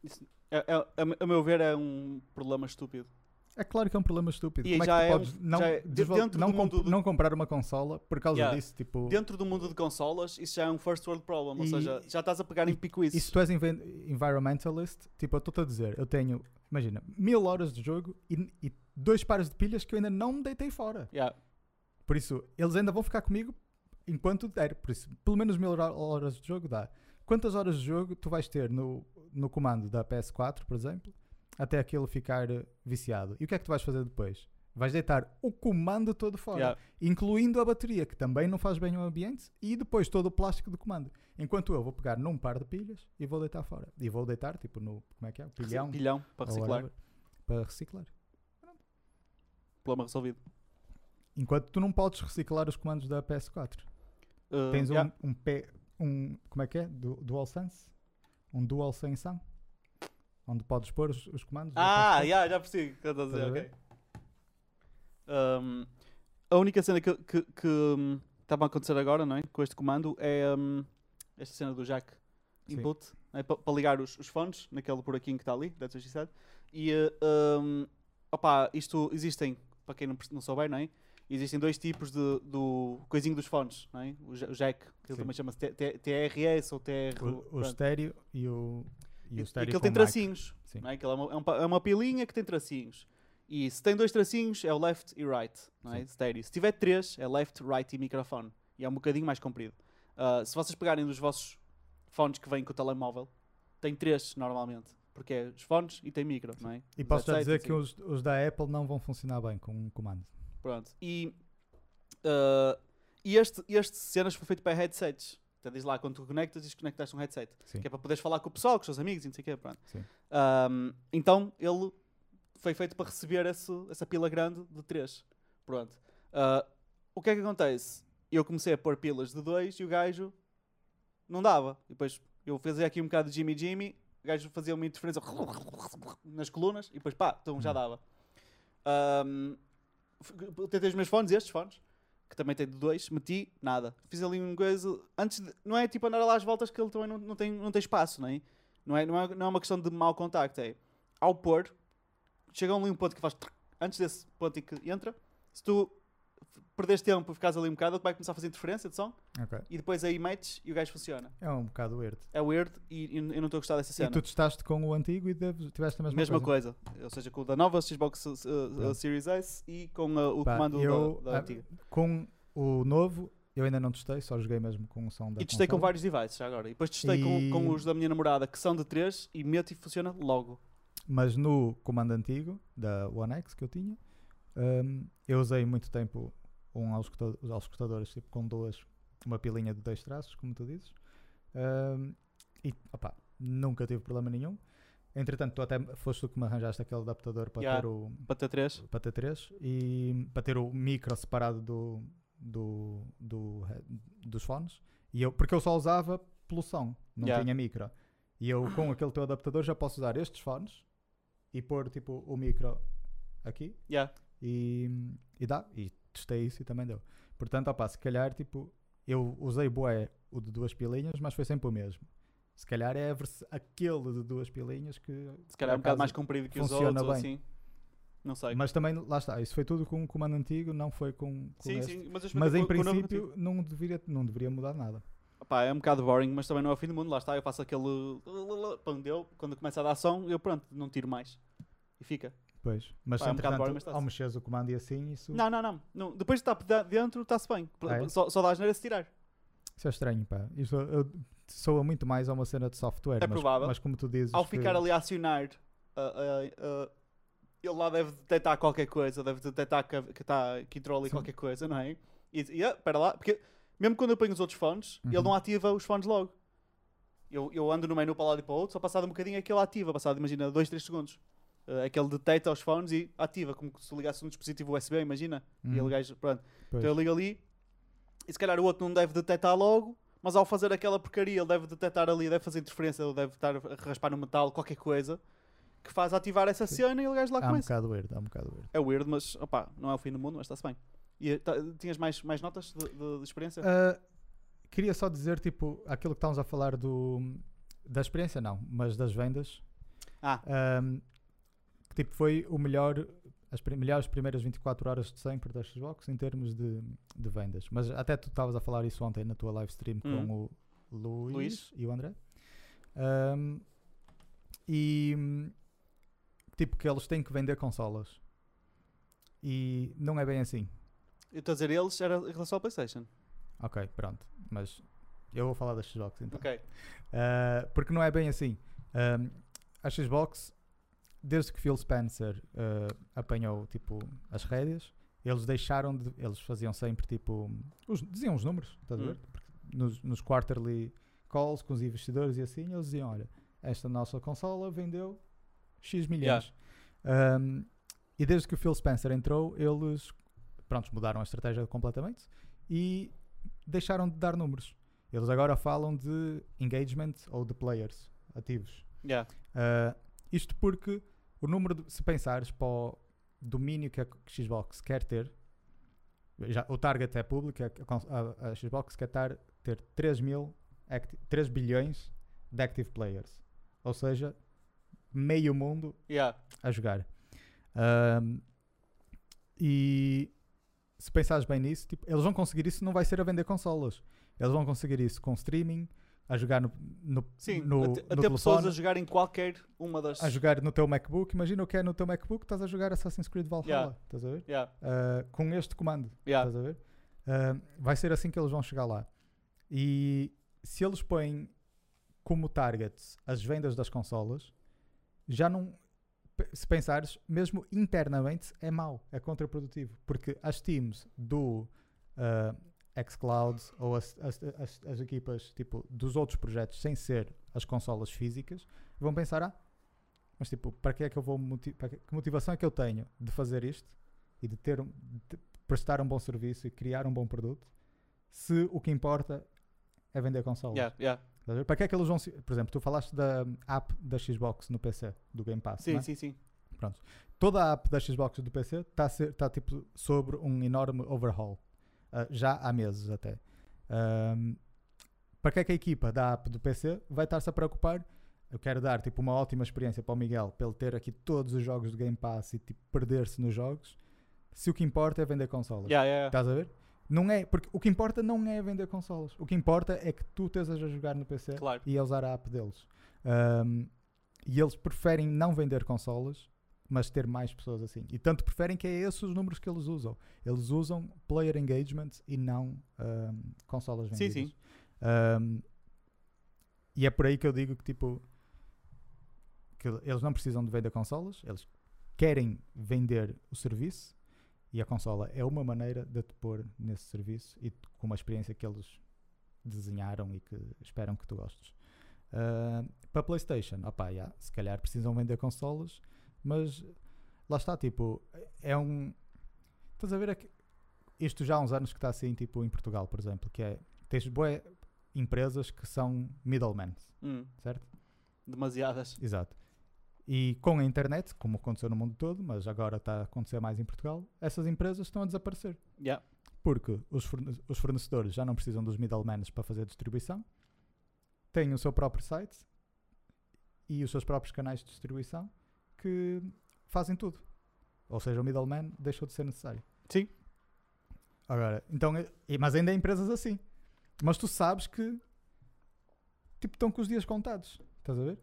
A: Isso é, é- a, a meu ver, é um problema estúpido.
B: É claro que é um problema estúpido.
A: E
B: Como é que tu
A: é
B: podes não,
A: é-
B: não, comp-
A: do-
B: não comprar uma consola por causa
A: Yeah.
B: disso? Tipo,
A: Dentro do mundo de consolas, isso já é um first world problem. Ou
B: E-
A: seja, já estás a pegar em
B: e-
A: picuices.
B: E se tu és environmentalist, tipo, eu estou-te a dizer, eu tenho, imagina, mil horas de jogo e, e dois pares de pilhas que eu ainda não me deitei fora.
A: Yeah.
B: Por isso, eles ainda vão ficar comigo enquanto der. Por isso, pelo menos mil hora- horas de jogo dá. Quantas horas de jogo tu vais ter no, no comando da PS4, por exemplo, até aquilo ficar viciado? E o que é que tu vais fazer depois? Vais deitar o comando todo fora,
A: Yeah.
B: incluindo a bateria, que também não faz bem ao ambiente, e depois todo o plástico do comando. Enquanto eu vou pegar num par de pilhas e vou deitar fora. E vou deitar, tipo, no. Como é que é? Pilhão.
A: Pilhão para reciclar.
B: para reciclar.
A: Problema resolvido.
B: Enquanto tu não podes reciclar os comandos da PS4.
A: Uh,
B: Tens um,
A: yeah.
B: um P. Um, como é que é? Du, DualSense? Um DualSense Sam? Onde podes pôr os, os comandos.
A: Ah,
B: PS4.
A: yeah, já percebi o que estás a dizer.
B: Estás a
A: ok.
B: ver?
A: Um, a única cena que estava que, que, hum, a acontecer agora, não é? Com este comando é hum, esta cena do jack input para ligar os, os fones naquele buraquinho que está ali, that's what she said. E uh, um, opá, isto existem, para quem não, não souber, não é? Existem dois tipos de, do coisinho dos fones, não é? O, o jack, que ele também chama-se TRS ou TR.
B: O, o estéreo e o. E,
A: E,
B: o estéreo
A: aquele
B: com
A: tem tracinhos.
B: Sim.
A: Não é? É, uma, é, um é uma pilinha que tem tracinhos. E se tem dois tracinhos, é o left e right. Não é? Stereo. Se tiver três, é left, right e microfone. E é um bocadinho mais comprido. Ah, se vocês pegarem dos vossos fones que vêm com o telemóvel, tem três normalmente. Porque é os fones e tem micro, não é?
B: E
A: Os
B: posso já dizer que os, os da Apple não vão funcionar bem com um comando.
A: Pronto. E, ah, e este, este cenas foi feito para headsets. Então diz lá, quando tu conectas, diz que conectaste um headset.
B: Sim.
A: Que é para poderes falar com o pessoal, com os teus amigos e não sei o quê. Pronto. Ahm, então ele foi feito para receber esse- essa pila grande de 3. Pronto. Ah, o que é que acontece? Eu comecei a pôr pilas de 2 e o gajo não dava. E depois eu fazia aqui um bocado de Jimmy Jimmy, o gajo fazia uma interferência nas colunas e depois pá, então já
B: Hum.
A: dava. F- tentei os meus fones, estes fones, que também tem de 2, meti, nada. Fiz ali uma coisa. Antes de- não é tipo andar lá às voltas que ele também não, não, tem, não tem espaço, não é? Não é, não, é, não é uma questão de mau contacto, é. ao pôr, chega ali um ponto que faz. Antes desse ponto em que entra, se tu perdes tempo e ficares ali um bocado, ele vai começar a fazer interferência de som
B: Ok.
A: e depois aí metes e o gajo funciona.
B: É um bocado weird.
A: É weird e, e eu não estou a gostar dessa
B: E
A: cena.
B: tu testaste com o antigo e tiveste a mesma,
A: mesma
B: coisa.
A: coisa. Ou seja, com o da nova Xbox uh, uh. Series S e com uh, o
B: Pá,
A: comando
B: eu,
A: da, da
B: ah,
A: antiga.
B: Com o novo, eu ainda não testei, só joguei mesmo com o som da
A: E testei com
B: consola.
A: vários devices já agora. E depois testei
B: E-
A: com, com os da minha namorada que são de 3 e meto e funciona logo.
B: Mas no comando antigo, da One X que eu tinha, hum, eu usei muito tempo um auscultador, os auscultadores tipo, com duas, uma pilinha de dois traços, como tu dizes. E opá, nunca tive problema nenhum. Entretanto, tu até foste tu que me arranjaste aquele adaptador para
A: Yeah.
B: ter o
A: Para ter 3.
B: para ter 3 e para ter o micro separado do, do, do dos fones. E eu, porque eu só usava pelo som, não
A: Yeah.
B: tinha micro. E eu com aquele teu adaptador já posso usar estes fones e pôr tipo o micro aqui
A: Yeah.
B: e, e dá. E testei isso e também deu. Portanto, opá, se calhar tipo, eu usei bué o de duas pilinhas, mas foi sempre o mesmo. Se calhar é aquele de duas pilinhas que
A: Se calhar é um bocado mais comprido que os outros, ou
B: bem.
A: assim. Não sei.
B: Mas também, lá está, isso foi tudo com o comando antigo, não foi com, com
A: sim,
B: este.
A: sim. Mas,
B: Mas em princípio não deveria, não deveria mudar nada.
A: É um bocado boring, mas também não é o fim do mundo. Lá está, eu faço aquele. Pão, deu. Quando começa a dar som, eu pronto, não tiro mais. E fica.
B: Pois. Mas
A: Pá, é um bocado
B: entretanto,
A: mas está-se.
B: ao mexeres o comando e assim, isso,
A: Não, não, não. não. Depois de estar pe- dentro, está-se bem.
B: É?
A: Só, só dá a se tirar.
B: isso é estranho, pá. Isso eu- soa muito mais a uma cena de software.
A: É
B: mas,
A: provável.
B: Mas como tu dizes.
A: Ao
B: que-
A: ficar ali a acionar, ah, ah, ah, ele lá deve detectar qualquer coisa, deve detectar que, que, tá, que entrou ali
B: Sim.
A: qualquer coisa, não é? E, e ah, espera lá, porque mesmo quando eu ponho os outros fones, ele
B: Uhum.
A: não ativa os fones logo. Eu, eu ando no menu para lá e para o outro, só passado um bocadinho é que ele ativa, passado, imagina, 2, 3 segundos. Ah, é que ele detecta os fones e ativa, como se ligasse um dispositivo USB, imagina. E
B: Uhum,
A: ele gajo, pronto.
B: pois.
A: Então eu ligo ali e se calhar o outro não deve detectar logo, mas ao fazer aquela porcaria ele deve detectar ali, deve fazer interferência, ele deve estar a raspar no metal, qualquer coisa, que faz ativar essa
B: Sim.
A: cena e o gajo lá
B: Há um
A: começa.
B: bocado weird, há um bocado weird.
A: É weird, mas opá, não é o fim do mundo, mas está-se bem. E tá- tinhas mais, mais notas de, de- de experiência?
B: Ah, queria só dizer, tipo, aquilo que estávamos a falar do, da experiência, não, mas das vendas.
A: Ah,
B: tipo, foi o melhor, as melhores primeiras 24 horas de sempre da Xbox em termos de, de vendas. Mas até tu estavas a falar isso ontem na tua live stream
A: Uhum.
B: com o Luís,
A: Luís.
B: e o André. Ahm, e hum, tipo, que eles têm que vender consolas. E não é bem assim.
A: eu estou a dizer eles, era em relação ao PlayStation.
B: Ok, pronto. Mas eu vou falar da Xbox então.
A: Ok.
B: Uh, porque não é bem assim. Um, a Xbox, desde que Phil Spencer uh, apanhou tipo, as rédeas, eles deixaram de. Eles faziam sempre tipo. os- diziam os números, estás a ver?
A: Hum.
B: Nos, nos quarterly calls com os investidores e assim, eles diziam: olha, esta nossa consola vendeu X milhões. Um, e desde que o Phil Spencer entrou, eles pronto, mudaram a estratégia completamente e deixaram de dar números. Eles agora falam de engagement ou de players ativos.
A: Yeah.
B: Uh, isto porque o número, de, se pensares para o domínio que a Xbox quer ter, já, o target é público, a, a- a Xbox quer tar, ter 3, mil acti- 3 bilhões de active players. Ou seja, meio mundo
A: Yeah.
B: a jogar. Um, e se pensares bem nisso, tipo, eles vão conseguir isso, não vai ser a vender consolas. Eles vão conseguir isso com streaming, a jogar no, no,
A: Sim,
B: no,
A: a,
B: no
A: te- a ter pessoas
B: telefone,
A: a jogar em qualquer uma das.
B: a jogar no teu MacBook. Imagina o que é no teu MacBook, estás a jogar Assassin's Creed Valhalla,
A: Yeah.
B: estás a ver?
A: Yeah.
B: Uh, com este comando,
A: Yeah.
B: estás a ver? Uh, vai ser assim que eles vão chegar lá. E se eles põem como target as vendas das consolas, já não. Se pensares, mesmo internamente é mau, é contraprodutivo. Porque as teams do uh, xCloud ou as, as, as, as equipas tipo, dos outros projetos sem ser as consolas físicas vão pensar: ah, mas tipo, para que é que eu vou. para que, que motivação é que eu tenho de fazer isto e de ter de prestar um bom serviço e criar um bom produto se o que importa é vender consolas?
A: Yeah. Yeah.
B: Para que é que eles vão. se- Por exemplo, tu falaste da app da Xbox no PC, do Game Pass.
A: Sim,
B: é?
A: sim, sim.
B: Toda a app da Xbox do PC está tá, tipo sobre um enorme overhaul. Ah, já há meses até. Ahm, para que é que a equipa da app do PC vai estar-se a preocupar eu quero dar tipo uma ótima experiência para o Miguel, ele ter aqui todos os jogos do Game Pass e tipo perder-se nos jogos. Se o que importa é vender consolas.
A: Yeah, yeah, yeah.
B: Estás a ver? Não é, porque o que importa não é vender consolas. O que importa é que tu estejas a jogar no PC
A: Claro.
B: e a usar a app deles. Ahm, e eles preferem não vender consolas, mas ter mais pessoas assim. E tanto preferem que é esses os números que eles usam. Eles usam player engagement e não ahm, consolas
A: Sim,
B: vendidas.
A: sim.
B: Ahm, e é por aí que eu digo que tipo que eles não precisam de vender consolas, eles querem vender o serviço e a consola é uma maneira de te pôr nesse serviço e com uma experiência que eles desenharam e que esperam que tu gostes. Ah, para PlayStation, opá, yeah, se calhar precisam vender consolas, mas lá está, tipo, é um. Estás a ver aqui, isto já há uns anos que está assim, tipo, em Portugal, por exemplo, que é tens boas empresas que são middlemen,
A: Hum,
B: certo?
A: demasiadas.
B: Exato. E com a internet, como aconteceu no mundo todo, mas agora está a acontecer mais em Portugal, essas empresas estão a desaparecer.
A: Yeah.
B: Porque os, forne- os fornecedores já não precisam dos middlemen para fazer distribuição, têm o seu próprio site e os seus próprios canais de distribuição que fazem tudo. Ou seja, o middleman deixou de ser necessário.
A: Sim.
B: Agora, então, é- mas ainda há empresas assim. Mas tu sabes que tipo, estão com os dias contados. Estás a ver?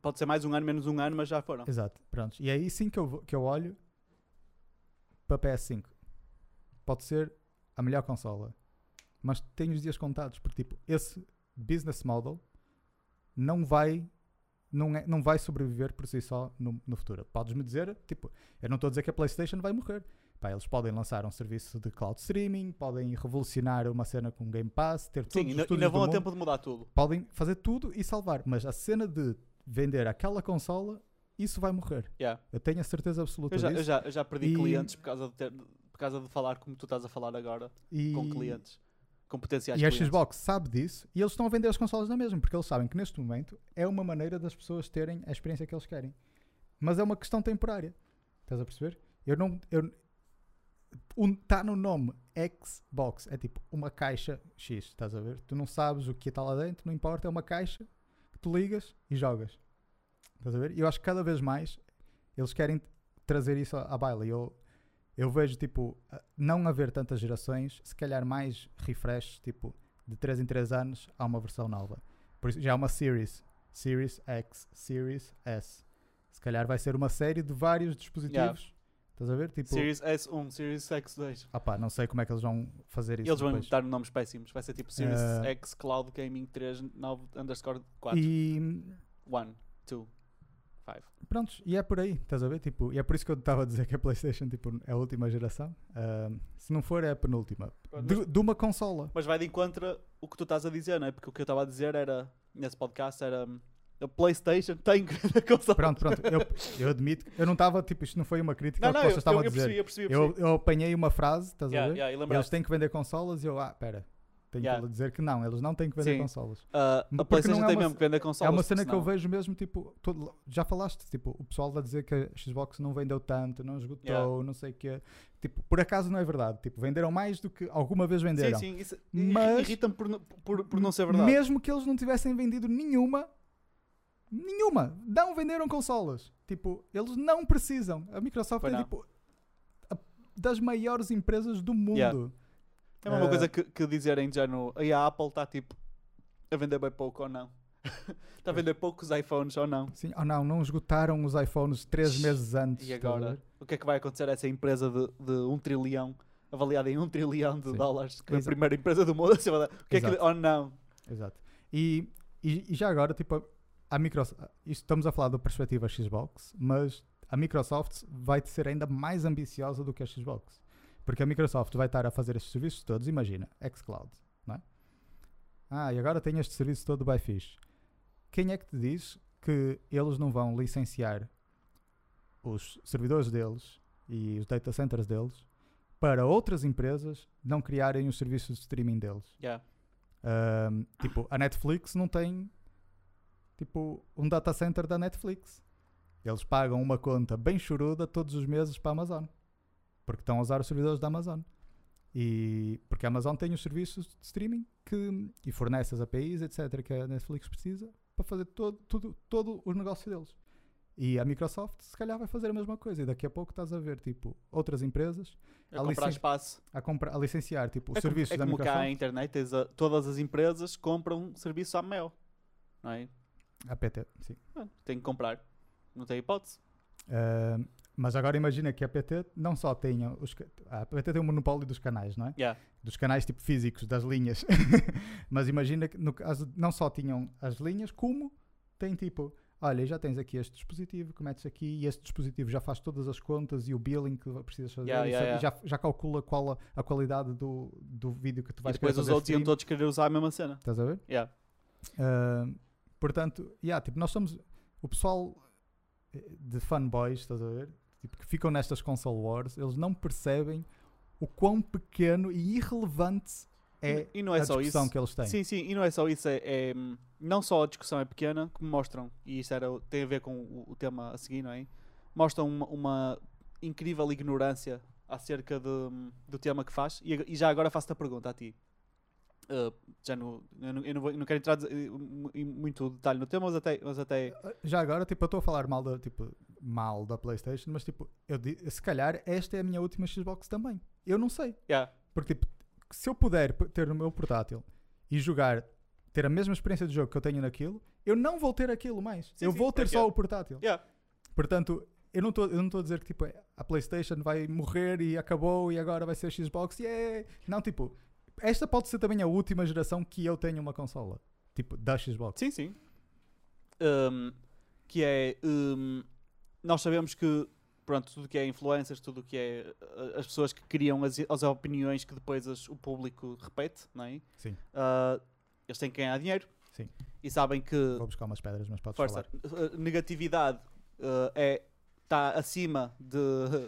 A: Pode ser mais um ano, menos um ano, mas já foram.
B: Exato, pronto. E é aí sim que eu, que eu olho para a PS5. Pode ser a melhor consola, mas tem os dias contados, porque tipo, esse business model não vai não, é, não vai sobreviver por si só no, no futuro. Podes-me dizer, tipo, eu não estou a dizer que a PlayStation vai morrer. Pá, eles podem lançar um serviço de cloud streaming, podem revolucionar uma cena com Game Pass, ter todos
A: Sim, ainda, ainda vão a tempo de mudar tudo.
B: podem fazer tudo e salvar, mas a cena de vender aquela consola, isso vai morrer.
A: Yeah.
B: Eu tenho a certeza absoluta
A: Eu, já, eu,
B: disso.
A: já, eu já perdi
B: E-
A: clientes por causa, de ter, por causa de falar como tu estás a falar agora
B: e,
A: com clientes. Com potenciais
B: E a
A: clientes.
B: Xbox sabe disso e eles estão a vender as consolas na mesma, porque eles sabem que neste momento é uma maneira das pessoas terem a experiência que eles querem. Mas é uma questão temporária. Estás a perceber? Eu não. Eu, Está no nome Xbox. É tipo uma caixa X, estás a ver? Tu não sabes o que está lá dentro, não importa, é uma caixa que tu ligas e jogas. Estás a ver? E eu acho que cada vez mais eles querem trazer isso à à baila. E eu, eu vejo, tipo, não haver tantas gerações, se calhar mais refresh, tipo, de 3 em 3 anos há uma versão nova. Por isso já há uma Series, Series X, Series S. Se calhar vai ser uma série de vários dispositivos. Estás a ver? Tipo,
A: Series S1, Series X2.
B: ah pá, não sei como é que eles vão fazer isso.
A: Eles vão
B: depois.
A: dar nomes péssimos. Vai ser tipo Series
B: Eh,
A: X Cloud Gaming 3 9 underscore 4.
B: E
A: 1, 2, 5.
B: prontos, e é por aí, estás a ver? Tipo, e é por isso que eu estava a dizer que a PlayStation tipo, é a última geração. Ahm, se não for, é a penúltima. De, de uma consola.
A: Mas vai de encontro o que tu estás a dizer, não é? Porque o que eu estava a dizer era, nesse podcast, era hum, a PlayStation tem <laughs> que a console.
B: Pronto, pronto, eu, eu admito, que eu não estava, tipo, isto não foi uma crítica
A: Não,
B: ao
A: não,
B: que
A: eu,
B: vocês estavam
A: eu,
B: a
A: eu
B: dizer.
A: percebi, eu percebi. Eu
B: Eu,
A: percebi.
B: eu apanhei uma frase, estás
A: Yeah,
B: a ver?
A: yeah,
B: eles têm que vender consolas e eu, ah, pera, tenho
A: Yeah.
B: que dizer que não, eles não têm que vender
A: Sim.
B: consolas.
A: Ah, a PlayStation
B: não é
A: tem
B: uma
A: mesmo que vender
B: É
A: consolas.
B: uma cena que eu vejo mesmo, tipo, todo- já falaste, tipo, o pessoal vai dizer que a Xbox não vendeu tanto, não esgotou,
A: Yeah.
B: não sei o quê. Tipo, por acaso não é verdade. Tipo, venderam mais do que alguma vez venderam.
A: Sim, sim, isso
B: Mas-
A: irrita-me por, por, por não ser verdade.
B: Mesmo que eles não tivessem vendido nenhuma, nenhuma, não venderam consolas. Tipo, eles não precisam. A Microsoft
A: Pois
B: é
A: não.
B: tipo a- das maiores empresas do mundo.
A: Yeah. É a mesma
B: Ah,
A: coisa que, que dizerem género, "Ei, a Apple está tipo a vender bem pouco ou não. Está <laughs> a vender poucos iPhones ou não.
B: Sim, ou não, não esgotaram os iPhones três meses antes.
A: E
B: a
A: agora? O que é que vai acontecer a essa empresa de, de um trilhão, avaliada em um trilhão de
B: Sim.
A: dólares, que é a primeira empresa do mundo? O que é que...
B: Exato.
A: Oh não.
B: Exato. E, e, e já agora, tipo, a Microsoft, isto estamos a falar da perspectiva Xbox, mas a Microsoft vai ser ainda mais ambiciosa do que a Xbox. Porque a Microsoft vai estar a fazer estes serviços todos, imagina, xCloud, não é? Ah, e agora tem este serviço todo bem fixe. Quem é que te diz que eles não vão licenciar os servidores deles e os data centers deles para outras empresas não criarem os serviços de streaming deles?
A: Yeah.
B: Ahm, tipo, a Netflix não tem tipo um data center da Netflix. Eles pagam uma conta bem choruda todos os meses para a Amazon. Porque estão a usar os servidores da Amazon. E porque a Amazon tem os serviços de streaming que, e fornece as APIs, etc., que a Netflix precisa para fazer todo, tudo, todo o negócio deles. E a Microsoft, se calhar, vai fazer a mesma coisa. E daqui a pouco estás a ver, tipo, outras empresas
A: A
B: a
A: comprar espaço.
B: a, comprar, a licenciar, tipo, os
A: É como,
B: serviços
A: é
B: da
A: como cá
B: Microsoft.
A: a internet, a- todas as empresas compram serviço à Mel. Não é?
B: A PT, sim.
A: Ah, Tem que comprar. Não tem hipótese.
B: Ah, mas agora imagina que a PT não só tenha os, a PT tem o monopólio dos canais, não é?
A: Yeah.
B: Dos canais tipo físicos, das linhas. <laughs> mas imagina que no caso não só tinham as linhas, como tem tipo, olha, já tens aqui este dispositivo que metes aqui e este dispositivo já faz todas as contas e o billing que precisas fazer
A: Yeah,
B: e
A: yeah,
B: sa- Já, já calcula qual a, a qualidade do, do vídeo que tu
A: E
B: vais
A: depois
B: querer
A: os outros iam todos querer usar a mesma cena.
B: Estás a ver?
A: Yeah.
B: Ah, portanto, yeah, tipo, nós somos o pessoal eh, de fanboys, estás a ver? Tipo, que ficam nestas console wars, eles não percebem o quão pequeno e irrelevante é
A: e não é
B: a
A: só
B: discussão
A: isso.
B: que eles têm.
A: Sim, sim, e não é só isso, é, é, hum, não só a discussão é pequena, como mostram, e isso era, tem a ver com o, o tema a seguir, não é? Mostram uma, uma incrível ignorância acerca de, hum, do tema que faz, e, e já agora faço-te a pergunta a ti. Uh, já no, eu, não, eu não vou- eu não quero entrar em muito detalhe no tema, mas até, mas até
B: Já agora, tipo, eu estou a falar mal da, tipo, mal da PlayStation, mas tipo, eu, se calhar esta é a minha última Xbox também. Eu não sei.
A: yeah,
B: Porque tipo, se eu puder ter no meu portátil e jogar, ter a mesma experiência de jogo que eu tenho naquilo, eu não vou ter aquilo mais.
A: Sim,
B: eu
A: sim,
B: vou ter
A: é que
B: só
A: é.
B: o portátil.
A: yeah.
B: Portanto, eu não estou a dizer que tipo, a PlayStation vai morrer e acabou e agora vai ser a Xbox. Yeah. Não, tipo, esta pode ser também a última geração que eu tenho uma consola. Tipo, da Xbox.
A: Sim, sim. Um, que é. um, nós sabemos que. Pronto, tudo que é influencers, tudo que é uh, as pessoas que criam as, as opiniões que depois as- o público repete, não é?
B: Sim.
A: Uh, eles têm que ganhar dinheiro
B: Sim.
A: e sabem que
B: Vou buscar umas pedras, mas podes
A: força,
B: falar.
A: uh, negatividade uh, é está acima de,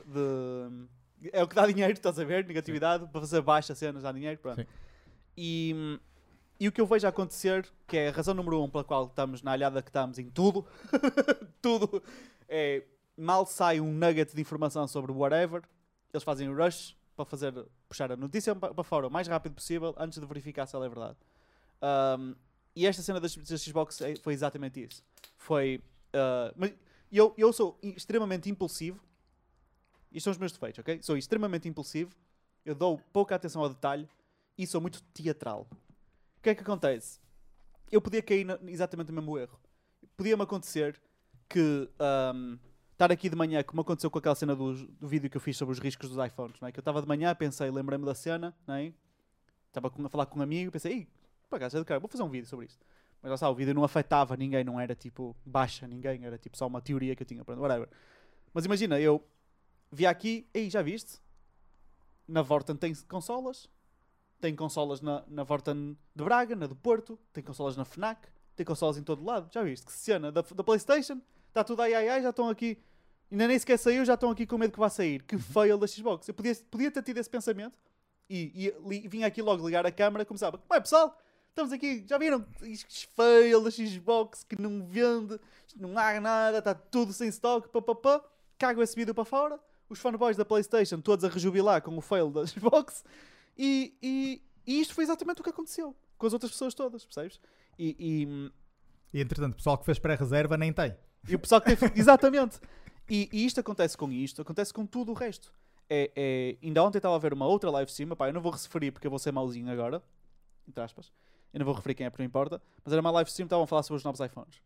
A: de- é o que dá dinheiro, estás a ver? Negatividade para fazer baixa cenas dá dinheiro, pronto.
B: Sim.
A: E, e o que eu vejo acontecer, que é a razão número um pela qual estamos na alhada que estamos em tudo, <laughs> tudo é mal sai um nugget de informação sobre whatever, eles fazem o rush para fazer puxar a notícia pa- para fora o mais rápido possível antes de verificar se ela é verdade. Um, e esta cena da Xbox é- foi exatamente isso. Foi. uh, mas eu, eu sou extremamente impulsivo. Isto são os meus defeitos, ok? Sou extremamente impulsivo. Eu dou pouca atenção ao detalhe e sou muito teatral. O que é que acontece? Eu podia cair na- exatamente no mesmo erro. Podia-me acontecer que um, estar aqui de manhã, como aconteceu com aquela cena dos- do, vídeo que eu fiz sobre os riscos dos iPhones, não é? que eu estava de manhã, pensei, lembrei-me da cena, não é? estava a falar com um amigo, pensei, por acaso é do cara, vou fazer um vídeo sobre isto. Mas lá está, o vídeo não afetava ninguém, não era tipo baixa ninguém, era tipo só uma teoria que eu tinha, pronto, whatever. Mas imagina, eu vi aqui, ei, já viste? Na Vorten tem consolas, tem consolas na, na Vorten de Braga, na do Porto, tem consolas na FNAC, tem consolas em todo lado, já viste? Que cena da, da Playstation, está tudo ai ai ai, já estão aqui, ainda nem sequer saiu, já estão aqui com medo que vá sair. Que fail da Xbox. Eu podia, podia ter tido esse pensamento e, e li- vinha aqui logo ligar a câmera e começava, ué pessoal, estamos aqui, já viram? Isto fail da Xbox que não vende, não há nada, está tudo sem stock, papapá. Cago esse vídeo para fora, os fanboys da Playstation todos a rejubilar com o fail da <laughs> Xbox e, e, e isto foi exatamente o que aconteceu com as outras pessoas todas, percebes? E, e,
B: E entretanto, o pessoal que fez pré-reserva nem tem.
A: e o pessoal que teve. <laughs> Exatamente. E, e isto acontece com isto, acontece com tudo o resto. É, é- ainda ontem estava a ver uma outra live stream, pá, eu não vou referir porque eu vou ser mauzinho agora, entre aspas. Eu não vou referir quem é porque não importa, mas era uma live stream, estavam a falar sobre os novos iPhones.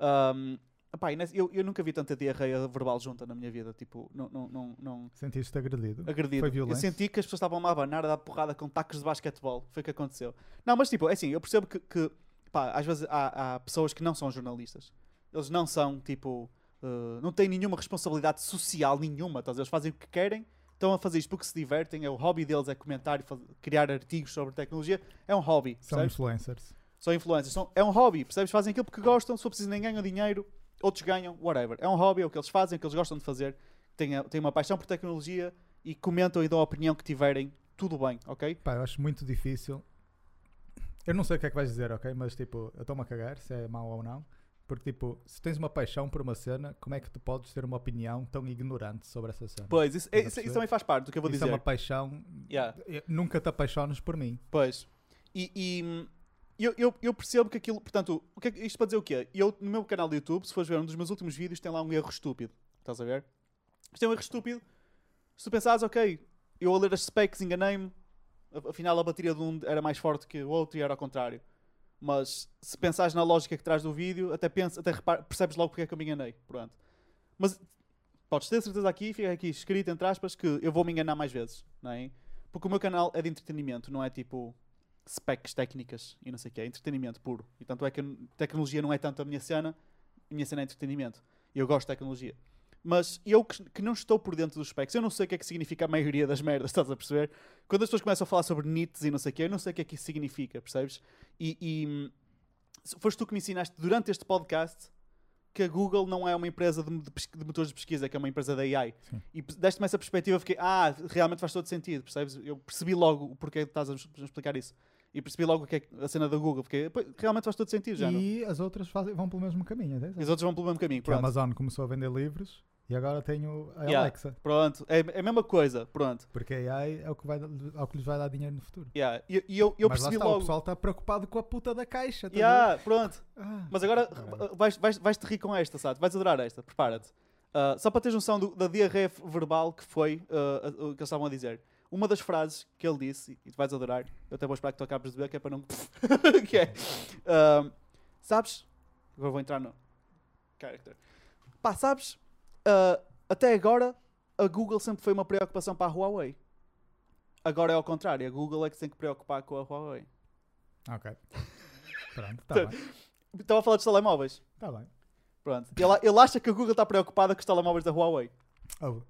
A: Um, epá, eu, eu nunca vi tanta diarreia verbal junta na minha vida, tipo, não, não, não, não
B: Sentiste agredido.
A: agredido.
B: Foi
A: Eu
B: violência?
A: senti que as pessoas estavam a abanar, a dar porrada com tacos de basquetebol. Foi o que aconteceu. Não, mas tipo, é assim, eu percebo que, que, pá, às vezes há, há pessoas que não são jornalistas. Eles não são, tipo, uh, não têm nenhuma responsabilidade social nenhuma. Ver? Eles fazem o que querem, estão a fazer isto porque se divertem. É o hobby deles é comentar e criar artigos sobre tecnologia. É um hobby,
B: São
A: percebes?
B: influencers.
A: São influencers. São, é um hobby, percebes? Fazem aquilo porque gostam. Se for preciso, nem ganham dinheiro. Outros ganham, whatever. É um hobby, é o que eles fazem, é o que eles gostam de fazer. Têm, a- têm uma paixão por tecnologia e comentam e dão a opinião que tiverem. Tudo bem, ok?
B: Pá, eu acho muito difícil. Eu não sei o que é que vais dizer, ok? Mas tipo, eu estou-me a cagar se é mau ou não. Porque tipo, se tens uma paixão por uma cena, como é que tu podes ter uma opinião tão ignorante sobre essa cena?
A: Pois, isso, isso- isso também faz parte do que eu vou
B: Isso
A: dizer.
B: é uma paixão.
A: Yeah.
B: Nunca te apaixones por mim.
A: Pois. E, e, eu, eu, eu percebo que aquilo. Portanto, o que é, isto para dizer o quê? Eu, no meu canal do YouTube, se fores ver um dos meus últimos vídeos, tem lá um erro estúpido. Estás a ver? Isto é um erro estúpido. Se tu pensares, ok, eu a ler as specs enganei-me, afinal a bateria de um era mais forte que o outro e era ao contrário. Mas se pensares na lógica que traz do vídeo, até, pensa, até percebes logo porque é que eu me enganei. Pronto. Mas podes ter certeza aqui, fica aqui escrito entre aspas, que eu vou me enganar mais vezes. Não é? Porque o meu canal é de entretenimento, não é tipo specs técnicas e não sei o que, é entretenimento puro. E tanto é que tecnologia não é tanto a minha cena, a minha cena é entretenimento. Eu gosto de tecnologia. Mas eu que, que não estou por dentro dos specs, eu não sei o que é que significa a maioria das merdas, <laughs> estás a perceber? Quando as pessoas começam a falar sobre nits e não sei o que, eu não sei o que é que isso significa, percebes? E, e foste tu que me ensinaste durante este podcast que a Google não é uma empresa de, de de motores de pesquisa, que é uma empresa da AI.
B: Sim.
A: E deste-me essa perspectiva, fiquei, ah, realmente faz todo sentido, percebes? Eu percebi logo o porquê estás a a explicar isso. E percebi logo o que é a cena da Google, porque pô, realmente faz todo sentido já. não?
B: E as outras fazem- vão pelo mesmo caminho.
A: E os outros vão pelo mesmo caminho.
B: Que a
A: Pronto,
B: Amazon começou a vender livros e agora tenho a
A: Yeah.
B: Alexa.
A: pronto. É, é a mesma coisa, pronto.
B: Porque a AI é o que, vai, é o que lhes vai dar dinheiro no futuro.
A: Yeah. E e eu, eu
B: Mas
A: percebi
B: está, o
A: logo.
B: pessoal está preocupado com a puta da caixa. tá
A: Yeah, pronto.
B: Ah,
A: Mas agora
B: caralho.
A: vais, vais, vais te rir com esta, sabe? Vais adorar esta, prepara-te. Ah, só para teres noção do- da diarreia verbal que foi a- o que eles estavam a dizer. Uma das frases que ele disse, e tu vais adorar, eu até vou esperar que tu acabes de ver, que é para não. <laughs> que é. ah, sabes? Agora vou entrar no. Character. Pá, sabes? Ah, até agora, a Google sempre foi uma preocupação para a Huawei. Agora é ao contrário, a Google é que se tem que preocupar com a Huawei.
B: Ok. <laughs> Pronto, está bem.
A: Estava a falar dos telemóveis.
B: Está bem.
A: Pronto. Ele, ele acha que a Google está preocupada com os telemóveis da Huawei.
B: Oh,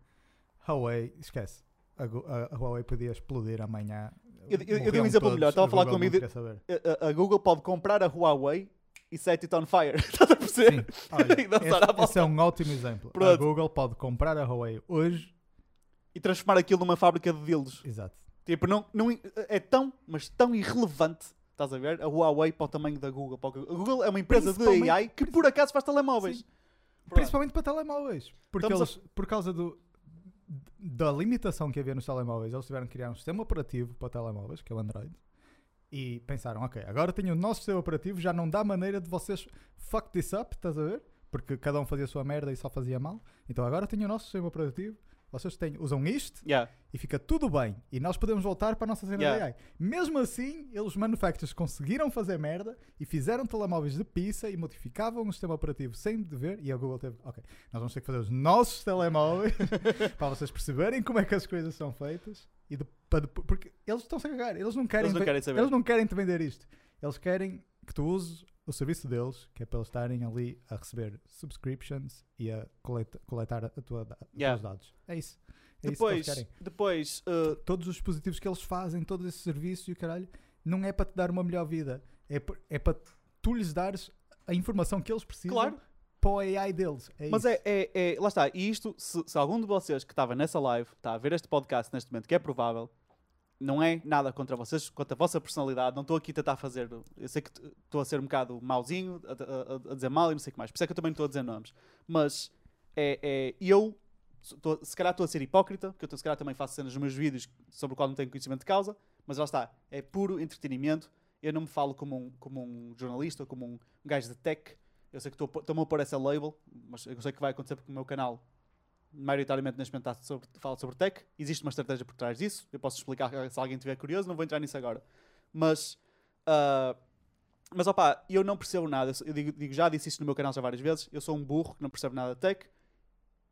B: Huawei, esquece. A, a- a Huawei podia explodir amanhã.
A: Eu- eu- eu dei um exemplo
B: todos,
A: melhor. Estava a falar
B: saber.
A: A, a- a Google pode comprar a Huawei e set it on fire. <laughs> Estás a perceber?
B: Sim, olha, <laughs> esse, esse é um ótimo exemplo. A
A: Pronto.
B: Google pode comprar a Huawei hoje.
A: E transformar aquilo numa fábrica de dildos.
B: Exato.
A: Tipo, não, não, é tão, mas tão irrelevante. Estás a ver? A Huawei para o tamanho da Google. para o A Google é uma empresa de AI que por acaso faz telemóveis.
B: Principalmente para telemóveis. Porque
A: Estamos
B: eles, por causa do, da limitação que havia nos telemóveis, eles tiveram que criar um sistema operativo para telemóveis, que é o Android. E pensaram, ok, agora tenho o nosso sistema operativo, já não dá maneira de vocês fuck this up, estás a ver? Porque cada um fazia a sua merda e só fazia mal. Então agora tenho o nosso sistema operativo, vocês têm, usam isto
A: Yeah.
B: e fica tudo bem. E nós podemos voltar para a nossa cena
A: Yeah.
B: da AI. Mesmo assim, eles, manufacturers, conseguiram fazer merda e fizeram telemóveis de pizza e modificavam o sistema operativo sem dever. E a Google teve, ok, nós vamos ter que fazer os nossos <laughs> telemóveis <laughs> para vocês perceberem como é que as coisas são feitas. E de- porque eles estão-se a cagar. Eles não querem,
A: Eles não querem
B: eles não querem te vender isto. Eles querem que tu uses o serviço deles, que é para eles estarem ali a receber subscriptions e a coleta- coletar a tua, os
A: Yeah.
B: teus dados. É isso. É isso que
A: Depois,
B: querem
A: depois uh,
B: todos os dispositivos que eles fazem, todo esse serviço e o caralho, não é para te dar uma melhor vida. É, por- é para tu lhes dares a informação que eles precisam
A: claro.
B: para o AI deles. É
A: Mas
B: isso.
A: é, é, é- Lá está. E isto, se, se algum de vocês que estava nessa live está a ver este podcast neste momento, que é provável, não é nada contra vocês, contra a vossa personalidade. Não estou aqui a tentar fazer. Eu sei que estou a ser um bocado mauzinho, a, a- a- dizer mal e não sei o que mais. Por isso é que eu também não estou a dizer nomes. Mas é, é, eu, estou- se calhar estou a ser hipócrita, porque eu tô- se calhar também faço cenas nos meus vídeos sobre o qual não tenho conhecimento de causa. Mas lá está. É puro entretenimento. Eu não me falo como um, como um jornalista ou como um, gajo de tech. Eu sei que estou-me a pôr essa label, mas eu sei que vai acontecer porque o meu canal, maioritariamente neste momento, sobre, fala sobre tech. Existe uma estratégia por trás disso. Eu posso explicar se alguém estiver curioso, não vou entrar nisso agora. Mas, ah, mas opá, eu não percebo nada. Eu, digo, digo- já disse isso no meu canal já várias vezes. Eu sou um burro que não percebe nada de tech,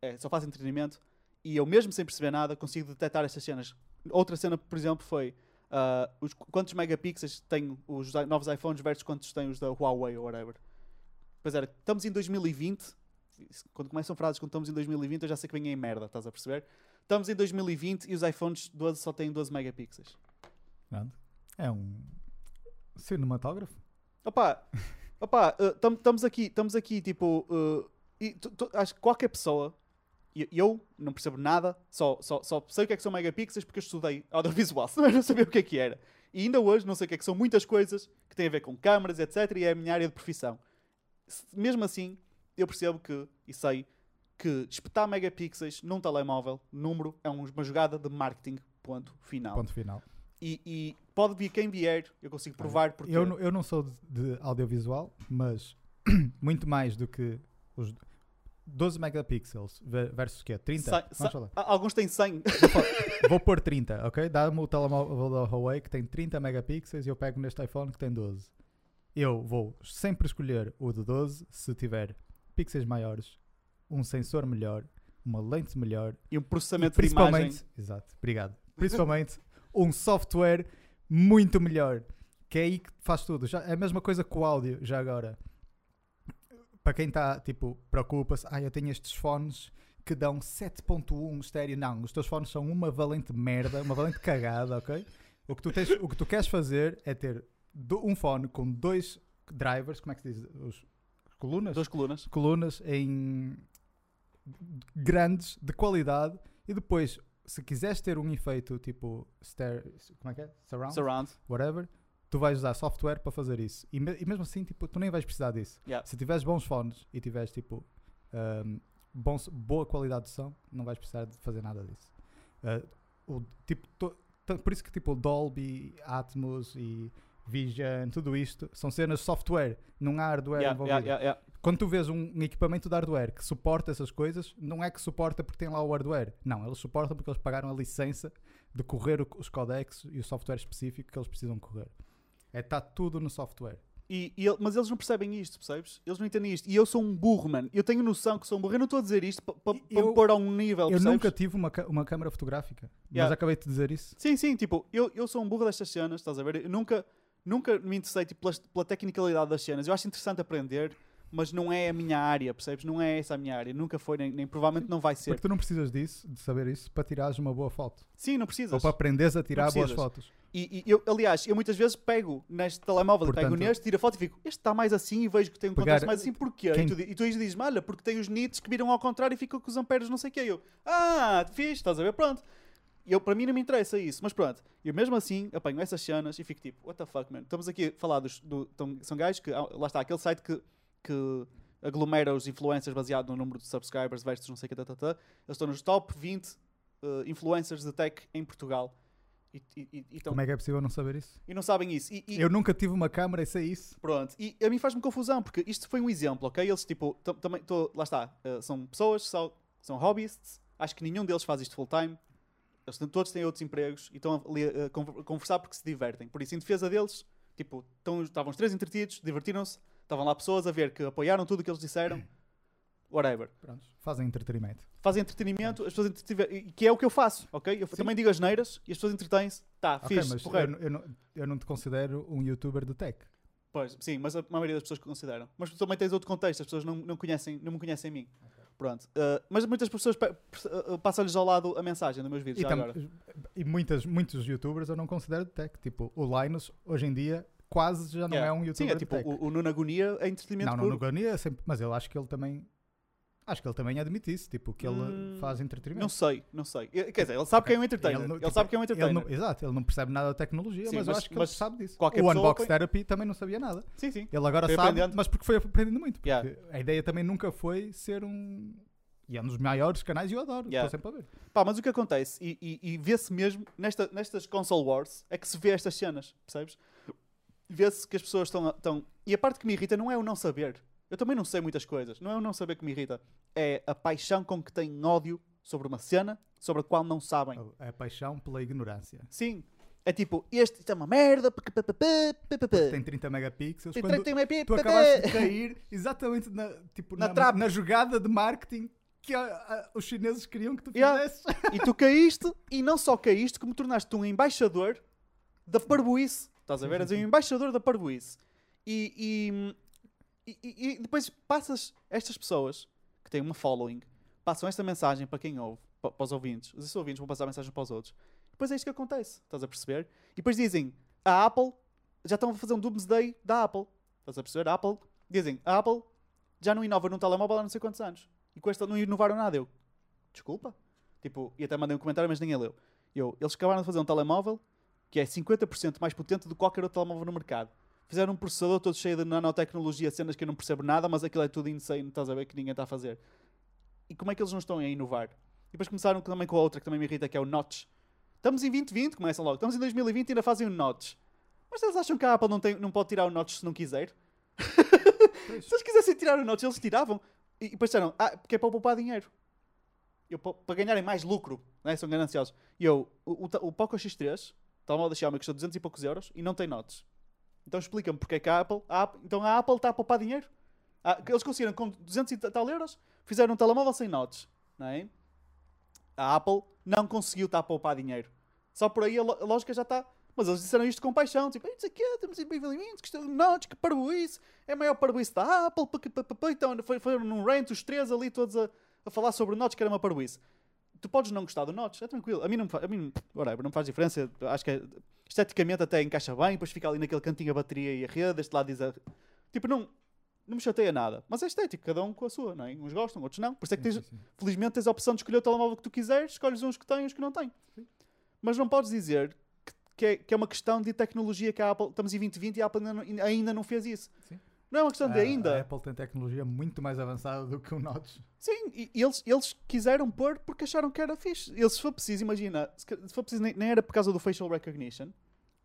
A: é, só faço entretenimento. E eu, mesmo sem perceber nada, consigo detectar estas cenas. Outra cena, por exemplo, foi ah, os, quantos megapixels têm os novos iPhones versus quantos têm os da Huawei ou whatever. Pois era, estamos em 2020. Quando começam frases quando estamos em 2020, eu já sei que vem em merda, estás a perceber? Estamos em 2020 e os iPhones 12 só têm 12 megapixels.
B: Pronto. É um cinematógrafo.
A: Opa, <laughs> opa, estamos aqui, estamos aqui, tipo, uh, e tu- tu- acho que qualquer pessoa, e eu não percebo nada, só, só, só sei o que é que são megapixels porque eu estudei audiovisual, <laughs> senão eu não sabia o que é que era. E ainda hoje não sei o que é que são muitas coisas que têm a ver com câmaras, etc. E é a minha área de profissão. Mesmo assim, eu percebo que, e sei, que espetar megapixels num telemóvel, número, é um- uma jogada de marketing, ponto final.
B: Ponto final.
A: E, e pode vir quem vier, eu consigo provar porque.
B: Eu, não- eu não sou de, de audiovisual, mas <clears throat> muito mais do que os 12 megapixels ver- versus o quê? 30?
A: Cem-
B: Vamos
A: cem-
B: falar.
A: Alguns têm 100. <laughs>
B: Vou pôr 30, ok? Dá-me o telemóvel da Huawei que tem 30 megapixels e eu pego neste iPhone que tem 12. Eu vou sempre escolher o de 12 se tiver pixels maiores, um sensor melhor, uma lente melhor
A: e um
B: e
A: processamento de imagem.
B: principalmente, exato, obrigado. Principalmente um software muito melhor, que é aí que faz tudo. Já, é a mesma coisa com o áudio, já agora. Para quem está, tipo, preocupa-se, ah, eu tenho estes fones que dão 7.1 estéreo. Não, os teus fones são uma valente merda, uma valente cagada, ok? O que tu, tens, o que tu queres fazer é ter um fone com dois drivers, como é que se diz? Os colunas?
A: Duas colunas.
B: colunas em grandes, de qualidade, e depois, se quiseres ter um efeito tipo como é que é? Surround,
A: Surround.
B: whatever, tu vais usar software para fazer isso. E, me- e mesmo assim, tipo, tu nem vais precisar disso.
A: Yeah.
B: Se tiveres bons fones e tiveres tipo um, bons- boa qualidade de som, não vais precisar de fazer nada disso. Uh, o, tipo, to- to- por isso que tipo Dolby, Atmos e Vision, tudo isto são cenas de software, não há hardware
A: Yeah,
B: envolvido.
A: yeah, yeah.
B: Quando tu vês um, um equipamento de hardware que suporta essas coisas, não é que suporta porque tem lá o hardware. Não, eles suportam porque eles pagaram a licença de correr o- os codecs e o software específico que eles precisam correr. É, está tudo no software.
A: E, e mas eles não percebem isto, percebes? Eles não entendem isto. E eu sou um burro, mano. Eu tenho noção que sou um burro. Eu não estou a dizer isto para
B: Eu-
A: me pôr a um nível,
B: Eu
A: percebes?
B: nunca tive uma, uma câmera fotográfica, mas
A: Yeah.
B: acabei de dizer isso.
A: Sim, sim, tipo, eu, eu sou um burro destas cenas, estás a ver? Eu nunca, nunca me interessei tipo, pela, pela tecnicalidade das cenas. Eu acho interessante aprender, mas não é a minha área, percebes? Não é essa a minha área. Nunca foi, nem, nem provavelmente não vai ser.
B: Porque tu não precisas disso, de saber isso, para tirares uma boa foto.
A: Sim, não precisas.
B: Ou para aprenderes a tirar boas fotos.
A: E, e eu, aliás, eu muitas vezes pego neste telemóvel, e pego
B: Portanto-
A: neste, tiro a foto e fico, este está mais assim e vejo que tem um contraste mais assim, porquê?
B: quem-
A: E, tu, e tu dizes, olha, porque tem os nits que viram ao contrário e ficam com os amperes não sei o que. Eu, ah, fixe, estás a ver? Pronto. E Eu, para mim não me interessa isso, mas pronto. Eu mesmo assim apanho essas cenas e fico tipo, what the fuck, man? Estamos aqui a falar dos. Do, tão- são gajos que. ah, Lá está, aquele site que, que aglomera os influencers baseado no número de subscribers versus não sei o que, tá, tá, tá. Eles estão nos top 20 eh, influencers de tech em Portugal. E, e, e, tão-
B: Como é que é possível não saber isso?
A: e não sabem isso. E,
B: Eu nunca tive uma câmera e sei isso.
A: Pronto, e a mim faz-me confusão, porque isto foi um exemplo, ok? Eles, tipo, tam- também, lá está, eh, são pessoas, são, são hobbyists, acho que nenhum deles faz isto full time, eles todos têm outros empregos e estão ali a, a conversar porque se divertem. Por isso, em defesa deles, tipo, estavam os três entretidos, divertiram-se, estavam lá pessoas a ver que apoiaram tudo o que eles disseram, <clears throat> whatever.
B: Pronto, fazem entretenimento.
A: Fazem entretenimento, as pessoas entretiver, e- que é o que eu faço, ok? Eu
B: Sim.
A: também digo as neiras e as pessoas entretêm-se, tá,
B: Ok,
A: fixe,
B: mas eu, eu não, eu não te considero um youtuber de tech.
A: Pois, sim, mas a maioria das pessoas consideram. Mas tu também tens outro contexto, as pessoas não, não, conhecem, não me conhecem a mim. Pronto. Uh, mas muitas pessoas pe- pe- uh, passam-lhes ao lado a mensagem nos meus vídeos.
B: E,
A: agora.
B: e muitas, muitos youtubers eu não considero de tech. Tipo, o Linus, hoje em dia, quase já não
A: Yeah.
B: é um
A: Sim,
B: youtuber
A: é tipo, o, o Nuno Agonia é entretenimento
B: não,
A: puro.
B: no Gani é sempre. Mas eu acho que ele também. Acho que ele também admite isso, tipo, que ele
A: Hum,
B: faz entretenimento.
A: Não sei, não sei. Quer dizer, ele sabe que é um entertainer. Ele,
B: não- tipo,
A: sabe que é um
B: ele
A: entertainer.
B: não- exato, ele não percebe nada da tecnologia,
A: Sim,
B: mas, eu
A: mas-
B: acho que ele sabe disso. o Unbox Therapy também não sabia nada.
A: Sim, sim.
B: Ele agora
A: Foi
B: sabe,
A: aprendendo.
B: mas porque foi aprendendo muito. Porque
A: Yeah.
B: a ideia também nunca foi ser um. E é um dos maiores canais e eu adoro. Estou
A: Yeah.
B: sempre a ver.
A: Pá, mas o que acontece, e, e- e vê-se mesmo, nesta, nestas console wars, é que se vê estas cenas, percebes? Vê-se que as pessoas estão... E a parte que me irrita não é o não saber. Eu também não sei muitas coisas. Não é o não saber que me irrita. É a paixão com que têm ódio sobre uma cena sobre a qual não sabem.
B: É a paixão pela ignorância.
A: Sim. É tipo, este é uma merda.
B: Tem 30 megapixels.
A: Tem
B: quando
A: tem uma pi-
B: tu acabaste de cair exatamente na, tipo,
A: Na
B: na, na jogada de marketing que ah, ah, os chineses queriam que tu
A: Yeah.
B: fizesses.
A: E tu caíste, e não só caíste, como tornaste-te um embaixador da parboice. Estás a ver? És um embaixador da parboice. E, e, e- e depois passas estas pessoas que têm uma following, passam esta mensagem para quem ouve, pa- para, os ouvintes. Os ouvintes vão passar a mensagem para os outros. Depois é isto que acontece. Estás a perceber? E depois dizem, a Apple, já estão a fazer um doomsday da Apple. Estás a perceber? A Apple, dizem, a Apple já não inova num telemóvel há não sei quantos anos. E com esta não inovaram nada. Eu, desculpa. Tipo, e até mandei um comentário, mas ninguém leu. Eu, eles acabaram de fazer um telemóvel que é 50% mais potente do que qualquer outro telemóvel no mercado. Fizeram um processador todo cheio de nanotecnologia, cenas que eu não percebo nada, mas aquilo é tudo insane, estás a ver, que ninguém está a fazer. E como é que eles não estão a inovar? E depois começaram também com a outra que também me irrita, que é o Notch. Estamos em 2020, começam logo. Estamos em 2020 e ainda fazem o notch. Mas eles acham que a Apple não, tem, não pode tirar o notch se não quiser? <laughs> Se eles quisessem tirar o notch, eles tiravam. E, e depois disseram, ah, porque é para poupar dinheiro. Eu, pa- para ganharem mais lucro, né? são gananciosos. E eu, o, o, o Poco X3, telemóvel da Xiaomi, custa 200 e poucos euros e não tem notch. Então explica-me porque é que a Apple, a Apple- então a Apple está a poupar dinheiro. Ah, eles conseguiram com 200 e tal euros, fizeram um telemóvel sem notch, não é? A Apple não conseguiu estar a poupar dinheiro. Só por aí a, lógica já está. Mas eles disseram isto com paixão, tipo, "Ei, não sei o quê, estamos em 2020, que é notch, que parboice, é a maior parboice da Apple, pá." então foi, foram num rant os três ali todos a, a falar sobre o notch, que era uma parboice. Tu podes não gostar do notch, é tranquilo, a mim não me faz, a mim, whatever, não faz diferença, acho que é- esteticamente até encaixa bem, depois fica ali naquele cantinho a bateria e a rede, deste lado diz a... Tipo, não, não me chateia nada, mas é estético, cada um com a sua, não é? Uns gostam, outros não, por isso é que tens,
B: Sim, sim,
A: felizmente tens a opção de escolher o telemóvel que tu quiseres, escolhes uns que têm uns que não têm.
B: Sim.
A: Mas não podes dizer que, que é, que é uma questão de tecnologia que a Apple, estamos em 2020 e a Apple ainda não, ainda não fez isso.
B: Sim.
A: Não é uma questão de
B: A-
A: ainda.
B: A Apple tem tecnologia muito mais avançada do que o Notch.
A: Sim, e e eles, eles quiseram pôr porque acharam que era fixe. Eles, se for preciso, imagina, se for preciso, nem, nem era por causa do facial recognition.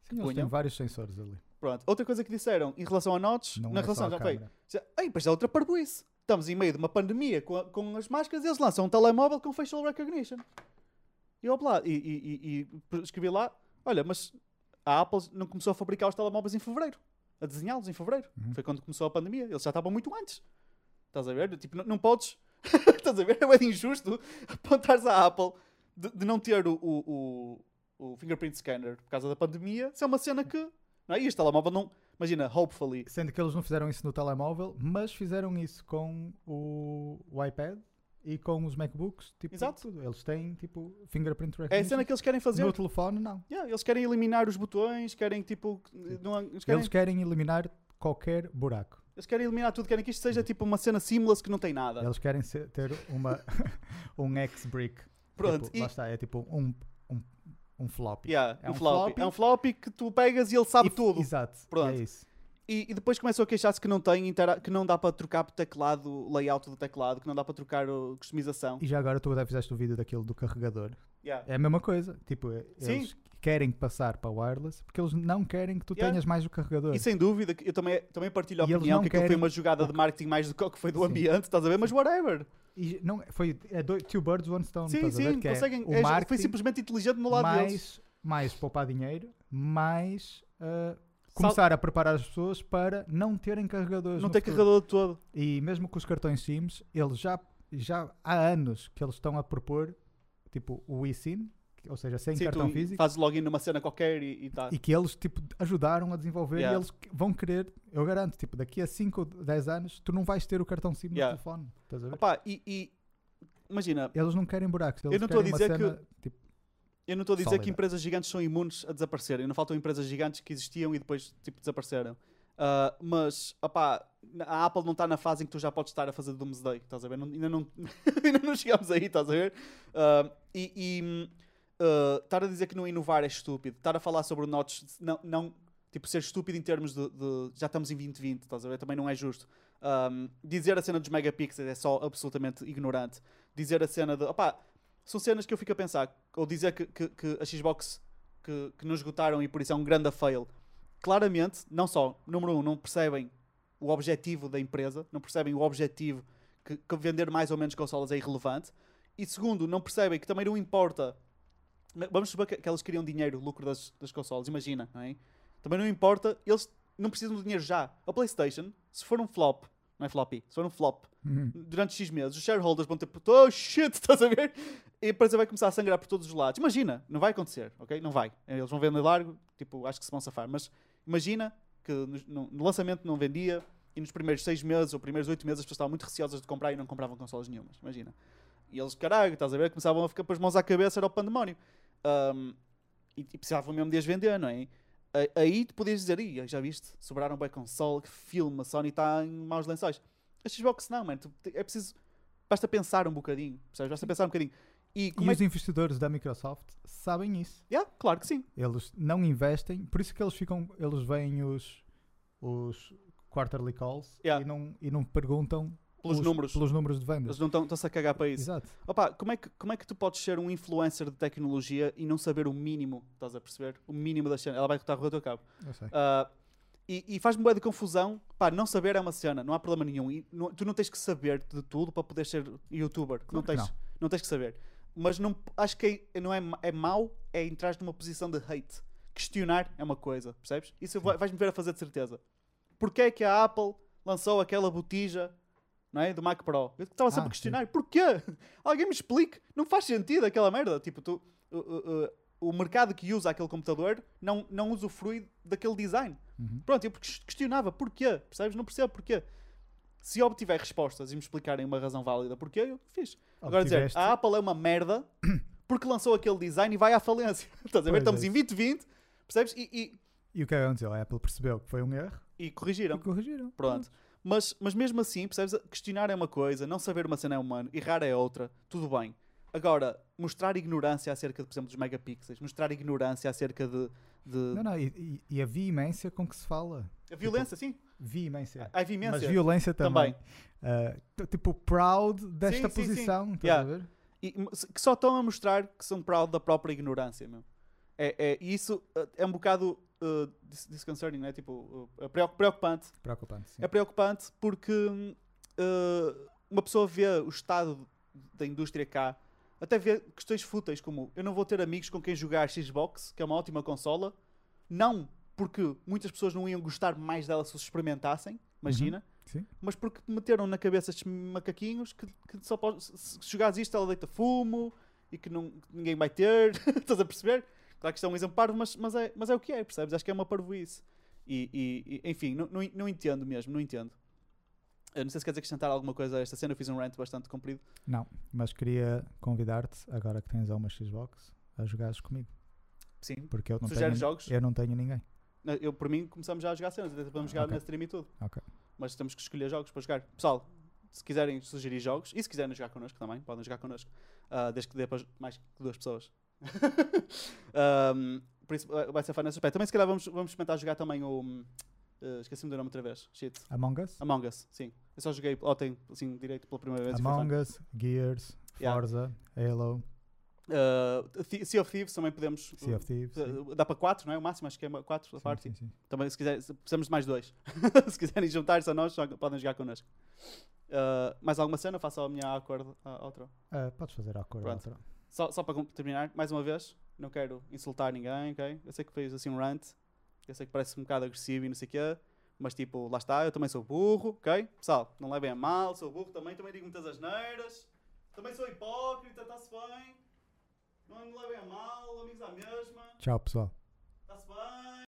B: Sim, eles têm vários sensores ali.
A: Pronto. Outra coisa que disseram em relação a notch,
B: Não
A: na
B: é
A: relação já foi. Ei, pois é outra parboice. Estamos em meio de uma pandemia com, a- com as máscaras e eles lançam um telemóvel com facial recognition. E lá, e, e- e- e escrevi lá, olha, mas a Apple não começou a fabricar os telemóveis em fevereiro. A desenhá-los em fevereiro.
B: Uhum.
A: Foi quando começou a pandemia. Eles já estavam muito antes. Estás a ver? Tipo, não, não podes... <laughs> Estás a ver? É bem injusto <laughs> apontares à Apple de, de não ter o, o, o, o fingerprint scanner por causa da pandemia. Isso é uma cena que... Não é? E este telemóvel não... Imagina, hopefully...
B: Sendo que eles não fizeram isso no telemóvel, mas fizeram isso com o, o iPad e com os MacBooks. Tipo,
A: Exato.
B: tudo. Eles têm tipo fingerprint
A: É a
B: recognition.
A: cena que eles querem fazer.
B: No telefone, não.
A: Yeah, eles querem eliminar os botões, querem tipo. Não, eles, querem,
B: Eles querem eliminar qualquer buraco.
A: eles querem eliminar tudo, querem que isto seja tipo uma cena seamless que não tem nada.
B: Eles querem ser- ter uma, <laughs> um X-brick.
A: Pronto,
B: Tipo,
A: e-
B: Lá está, é tipo um, um, um floppy.
A: Yeah,
B: é
A: um
B: um
A: floppy.
B: floppy.
A: É um floppy que tu pegas e ele sabe
B: E-
A: tudo.
B: Exato.
A: Pronto.
B: É isso.
A: E, e depois começam a queixar-se que não tem que não dá para trocar o teclado, o layout do teclado, que não dá para trocar a customização.
B: E já agora tu até fizeste o vídeo daquilo do carregador.
A: Yeah.
B: É a mesma coisa. Tipo, é-
A: Sim.
B: eles querem passar para wireless porque eles não querem que tu
A: Yeah.
B: tenhas mais o carregador.
A: E sem dúvida, eu também, também partilho a
B: E
A: opinião que aquilo foi uma jogada
B: o
A: de marketing mais do que foi do
B: Sim.
A: ambiente, estás a ver? Mas whatever.
B: E não, foi é dois, two birds, one stone.
A: Sim, sim,
B: é
A: conseguem.
B: o
A: é- foi simplesmente inteligente no lado deles.
B: mais, mais poupar dinheiro, mais ah, começar a preparar as pessoas para não terem carregadores.
A: Não tem
B: futuro.
A: carregador todo.
B: E mesmo com os cartões SIMs, eles já, já há anos que eles estão a propor tipo o eSIM, que- ou seja, sem
A: Sim,
B: cartão físico,
A: fazes login numa cena qualquer e, e tá.
B: e que eles tipo ajudaram a desenvolver
A: Yeah.
B: e eles que- vão querer, eu garanto, tipo, daqui a 5 ou 10 anos tu não vais ter o cartão SIM
A: Yeah.
B: no telefone. Estás a ver?
A: Opa, e, e- imagina,
B: Eles não querem buracos, eles
A: não estou a
B: querem uma
A: dizer
B: cena, tipo,
A: eu não estou a dizer
B: Sólida.
A: que empresas gigantes são imunes a desaparecerem. Não faltam empresas gigantes que existiam e depois tipo, desapareceram. Ah, mas, opá, a Apple não está na fase em que tu já podes estar a fazer Doomsday, estás a ver? Não- ainda, não, <laughs> ainda não chegámos aí, estás a ver? Ah, e hum, ah, estar a dizer que não inovar é estúpido. Estar a falar sobre o Notch, não, não, tipo, ser estúpido em termos de, de- já estamos em 2020, estás a ver? Também não é justo. Um, dizer a cena dos megapixels é só absolutamente ignorante. Dizer a cena de. Opá, são cenas que eu fico a pensar. Ou dizer que, que, que a Xbox que, que nos esgotaram e por isso é um grande fail. Claramente, não só, número um, não percebem o objetivo da empresa, não percebem o objetivo que, que vender mais ou menos consolas é irrelevante. E segundo, não percebem que também não importa. Vamos supor que, que elas queriam dinheiro, lucro das, das consolas, imagina, não é? Também não importa, eles não precisam de dinheiro já. A PlayStation, se for um flop, não é floppy, se for um flop,
B: uhum.
A: durante X meses, os shareholders vão ter oh shit, <laughs> estás a ver? E a empresa vai começar a sangrar por todos os lados. Imagina, não vai acontecer, ok? Não vai. Eles vão vender largo, tipo, acho que se vão safar. Mas imagina que no, no lançamento não vendia e nos primeiros seis meses ou primeiros oito meses as pessoas estavam muito receosas de comprar e não compravam consolas nenhumas. Imagina. E eles, caralho, estás a ver? Começavam a ficar com as mãos à cabeça, era o pandemónio. Um, e, e precisavam mesmo de as vender, não é? Aí tu podias dizer, Ih, já viste, sobraram bem console, que filme, a Sony está em maus lençóis. A Xbox não, mano, é preciso, basta pensar um bocadinho, percebes? Basta pensar um bocadinho. E
B: E
A: é
B: os investidores da Microsoft sabem isso.
A: Yeah, claro que sim.
B: Eles não investem, por isso que eles ficam, eles veem os, os quarterly calls
A: Yeah.
B: e, não, e não perguntam
A: Pelos números.
B: Pelos números de
A: Eles
B: vendas.
A: não estão-se a cagar para isso.
B: Exato.
A: Opa, como é, que, como é que tu podes ser um influencer de tecnologia e não saber o mínimo? Estás a perceber? O mínimo da cena. Ela vai cortar o teu cabo.
B: Eu sei.
A: Ah, e e faz-me boa de confusão. Pá, não saber é uma cena, não há problema nenhum. E não- tu não tens que saber de tudo para poder ser youtuber. não, tens, não. tens que saber. Mas não, acho que é, não é, é mau é entrar numa posição de hate. Questionar é uma coisa, percebes? Isso vai- vais-me ver a fazer de certeza. Porquê é que a Apple lançou aquela botija não é? do Mac Pro? Eu estava sempre
B: Ah,
A: a questionar. Porquê? <laughs> Alguém me explique. Não faz sentido aquela merda. Tipo, tu, uh, uh, uh, o mercado que usa aquele computador não, não usufrui daquele design.
B: Uhum.
A: Pronto, eu ques- questionava porquê, percebes? Não percebo porquê. Se eu obtiver respostas e me explicarem uma razão válida porquê, eu fiz. Agora dizer, a Apple é uma merda <coughs> porque lançou aquele design e vai à falência. <laughs> Estás a ver?
B: Pois é
A: Estamos em
B: isso.
A: 2020, percebes? E, e,
B: E o que é que aconteceu? A Apple percebeu que foi um erro
A: e corrigiram.
B: e corrigiram.
A: Pronto. Mas, mas mesmo assim, percebes? Questionar é uma coisa, não saber uma cena é humano, errar é outra, tudo bem. Agora, mostrar ignorância acerca, de, por exemplo, dos megapixels, mostrar ignorância acerca de. de
B: Não, não, e, e- e a veemência com que se fala.
A: a violência, sim.
B: Veemência.
A: A vimência.
B: Mas violência também.
A: Também.
B: Ah, t- tipo, proud desta
A: Sim, sim, sim.
B: posição. Estás
A: Yeah.
B: a ver?
A: E- que só estão a mostrar que são proud da própria ignorância, meu. É, é, e isso uh, é um bocado uh, dis- disconcerting, não é? Tipo, uh, é preoc- preocupante.
B: Preocupante. Sim.
A: É preocupante porque uh, uma pessoa vê o estado da indústria cá, até vê questões fúteis como eu não vou ter amigos com quem jogar Xbox, que é uma ótima consola, não porque muitas pessoas não iam gostar mais dela se os experimentassem, imagina,
B: Sim.
A: mas porque meteram na cabeça estes macaquinhos que, que só pode, se, jogares isto ela deita fumo e que, não, que ninguém vai ter, <laughs> estás a perceber? Claro que isto é um exemplo parvo, mas, mas, é, mas é o que é, percebes? Acho que é uma parvoíce. E, e, enfim, não, não, não entendo mesmo, não entendo. Eu não sei se queres acrescentar alguma coisa a esta cena, eu fiz um rant bastante comprido.
B: Não, mas queria convidar-te, agora que tens uma Xbox, a jogares comigo.
A: Sim.
B: Porque eu não, tenho,
A: jogos?
B: eu não tenho ninguém.
A: Eu, por mim, começamos já a jogar cenas, até podemos jogar
B: Ok.
A: na stream e tudo. Mas temos que escolher jogos para jogar. Pessoal, se quiserem sugerir jogos, e se quiserem jogar connosco também, podem jogar connosco, ah, desde que dê para mais que duas pessoas. <laughs> Ahm, por isso vai- vai ser fã nesse aspecto. Também, se calhar, vamos, vamos experimentar jogar também o. ah, Esqueci-me do nome outra vez. Shit.
B: Among Us?
A: Among Us, sim. Eu só joguei ontem, assim, direito pela primeira vez.
B: Among Us, Gears,
A: Yeah.
B: Forza, Halo,
A: Thi- sea of Thieves também podemos.
B: Sea of Thieves.
A: ah, Dá para 4, não é? O máximo, acho que é 4 a parte.
B: sim, sim.
A: Também, se quiser, se- precisamos de mais dois. <laughs> se quiserem juntar-se a nós, podem jogar connosco. Ah, mais alguma cena? Faça a minha awkward uh, outro.
B: Ah, podes fazer a cor
A: Pronto.
B: outra.
A: Só, só para terminar, mais uma vez, não quero insultar ninguém, ok? Eu sei que fez assim um rant, eu sei que parece um bocado agressivo e não sei o quê, mas tipo, lá está, eu também sou burro, ok? Pessoal, não levem a mal, sou burro também, também digo muitas asneiras, também sou hipócrita, está-se bem, não me levem mal, amigos à mesma.
B: Tchau, pessoal. Está-se bem.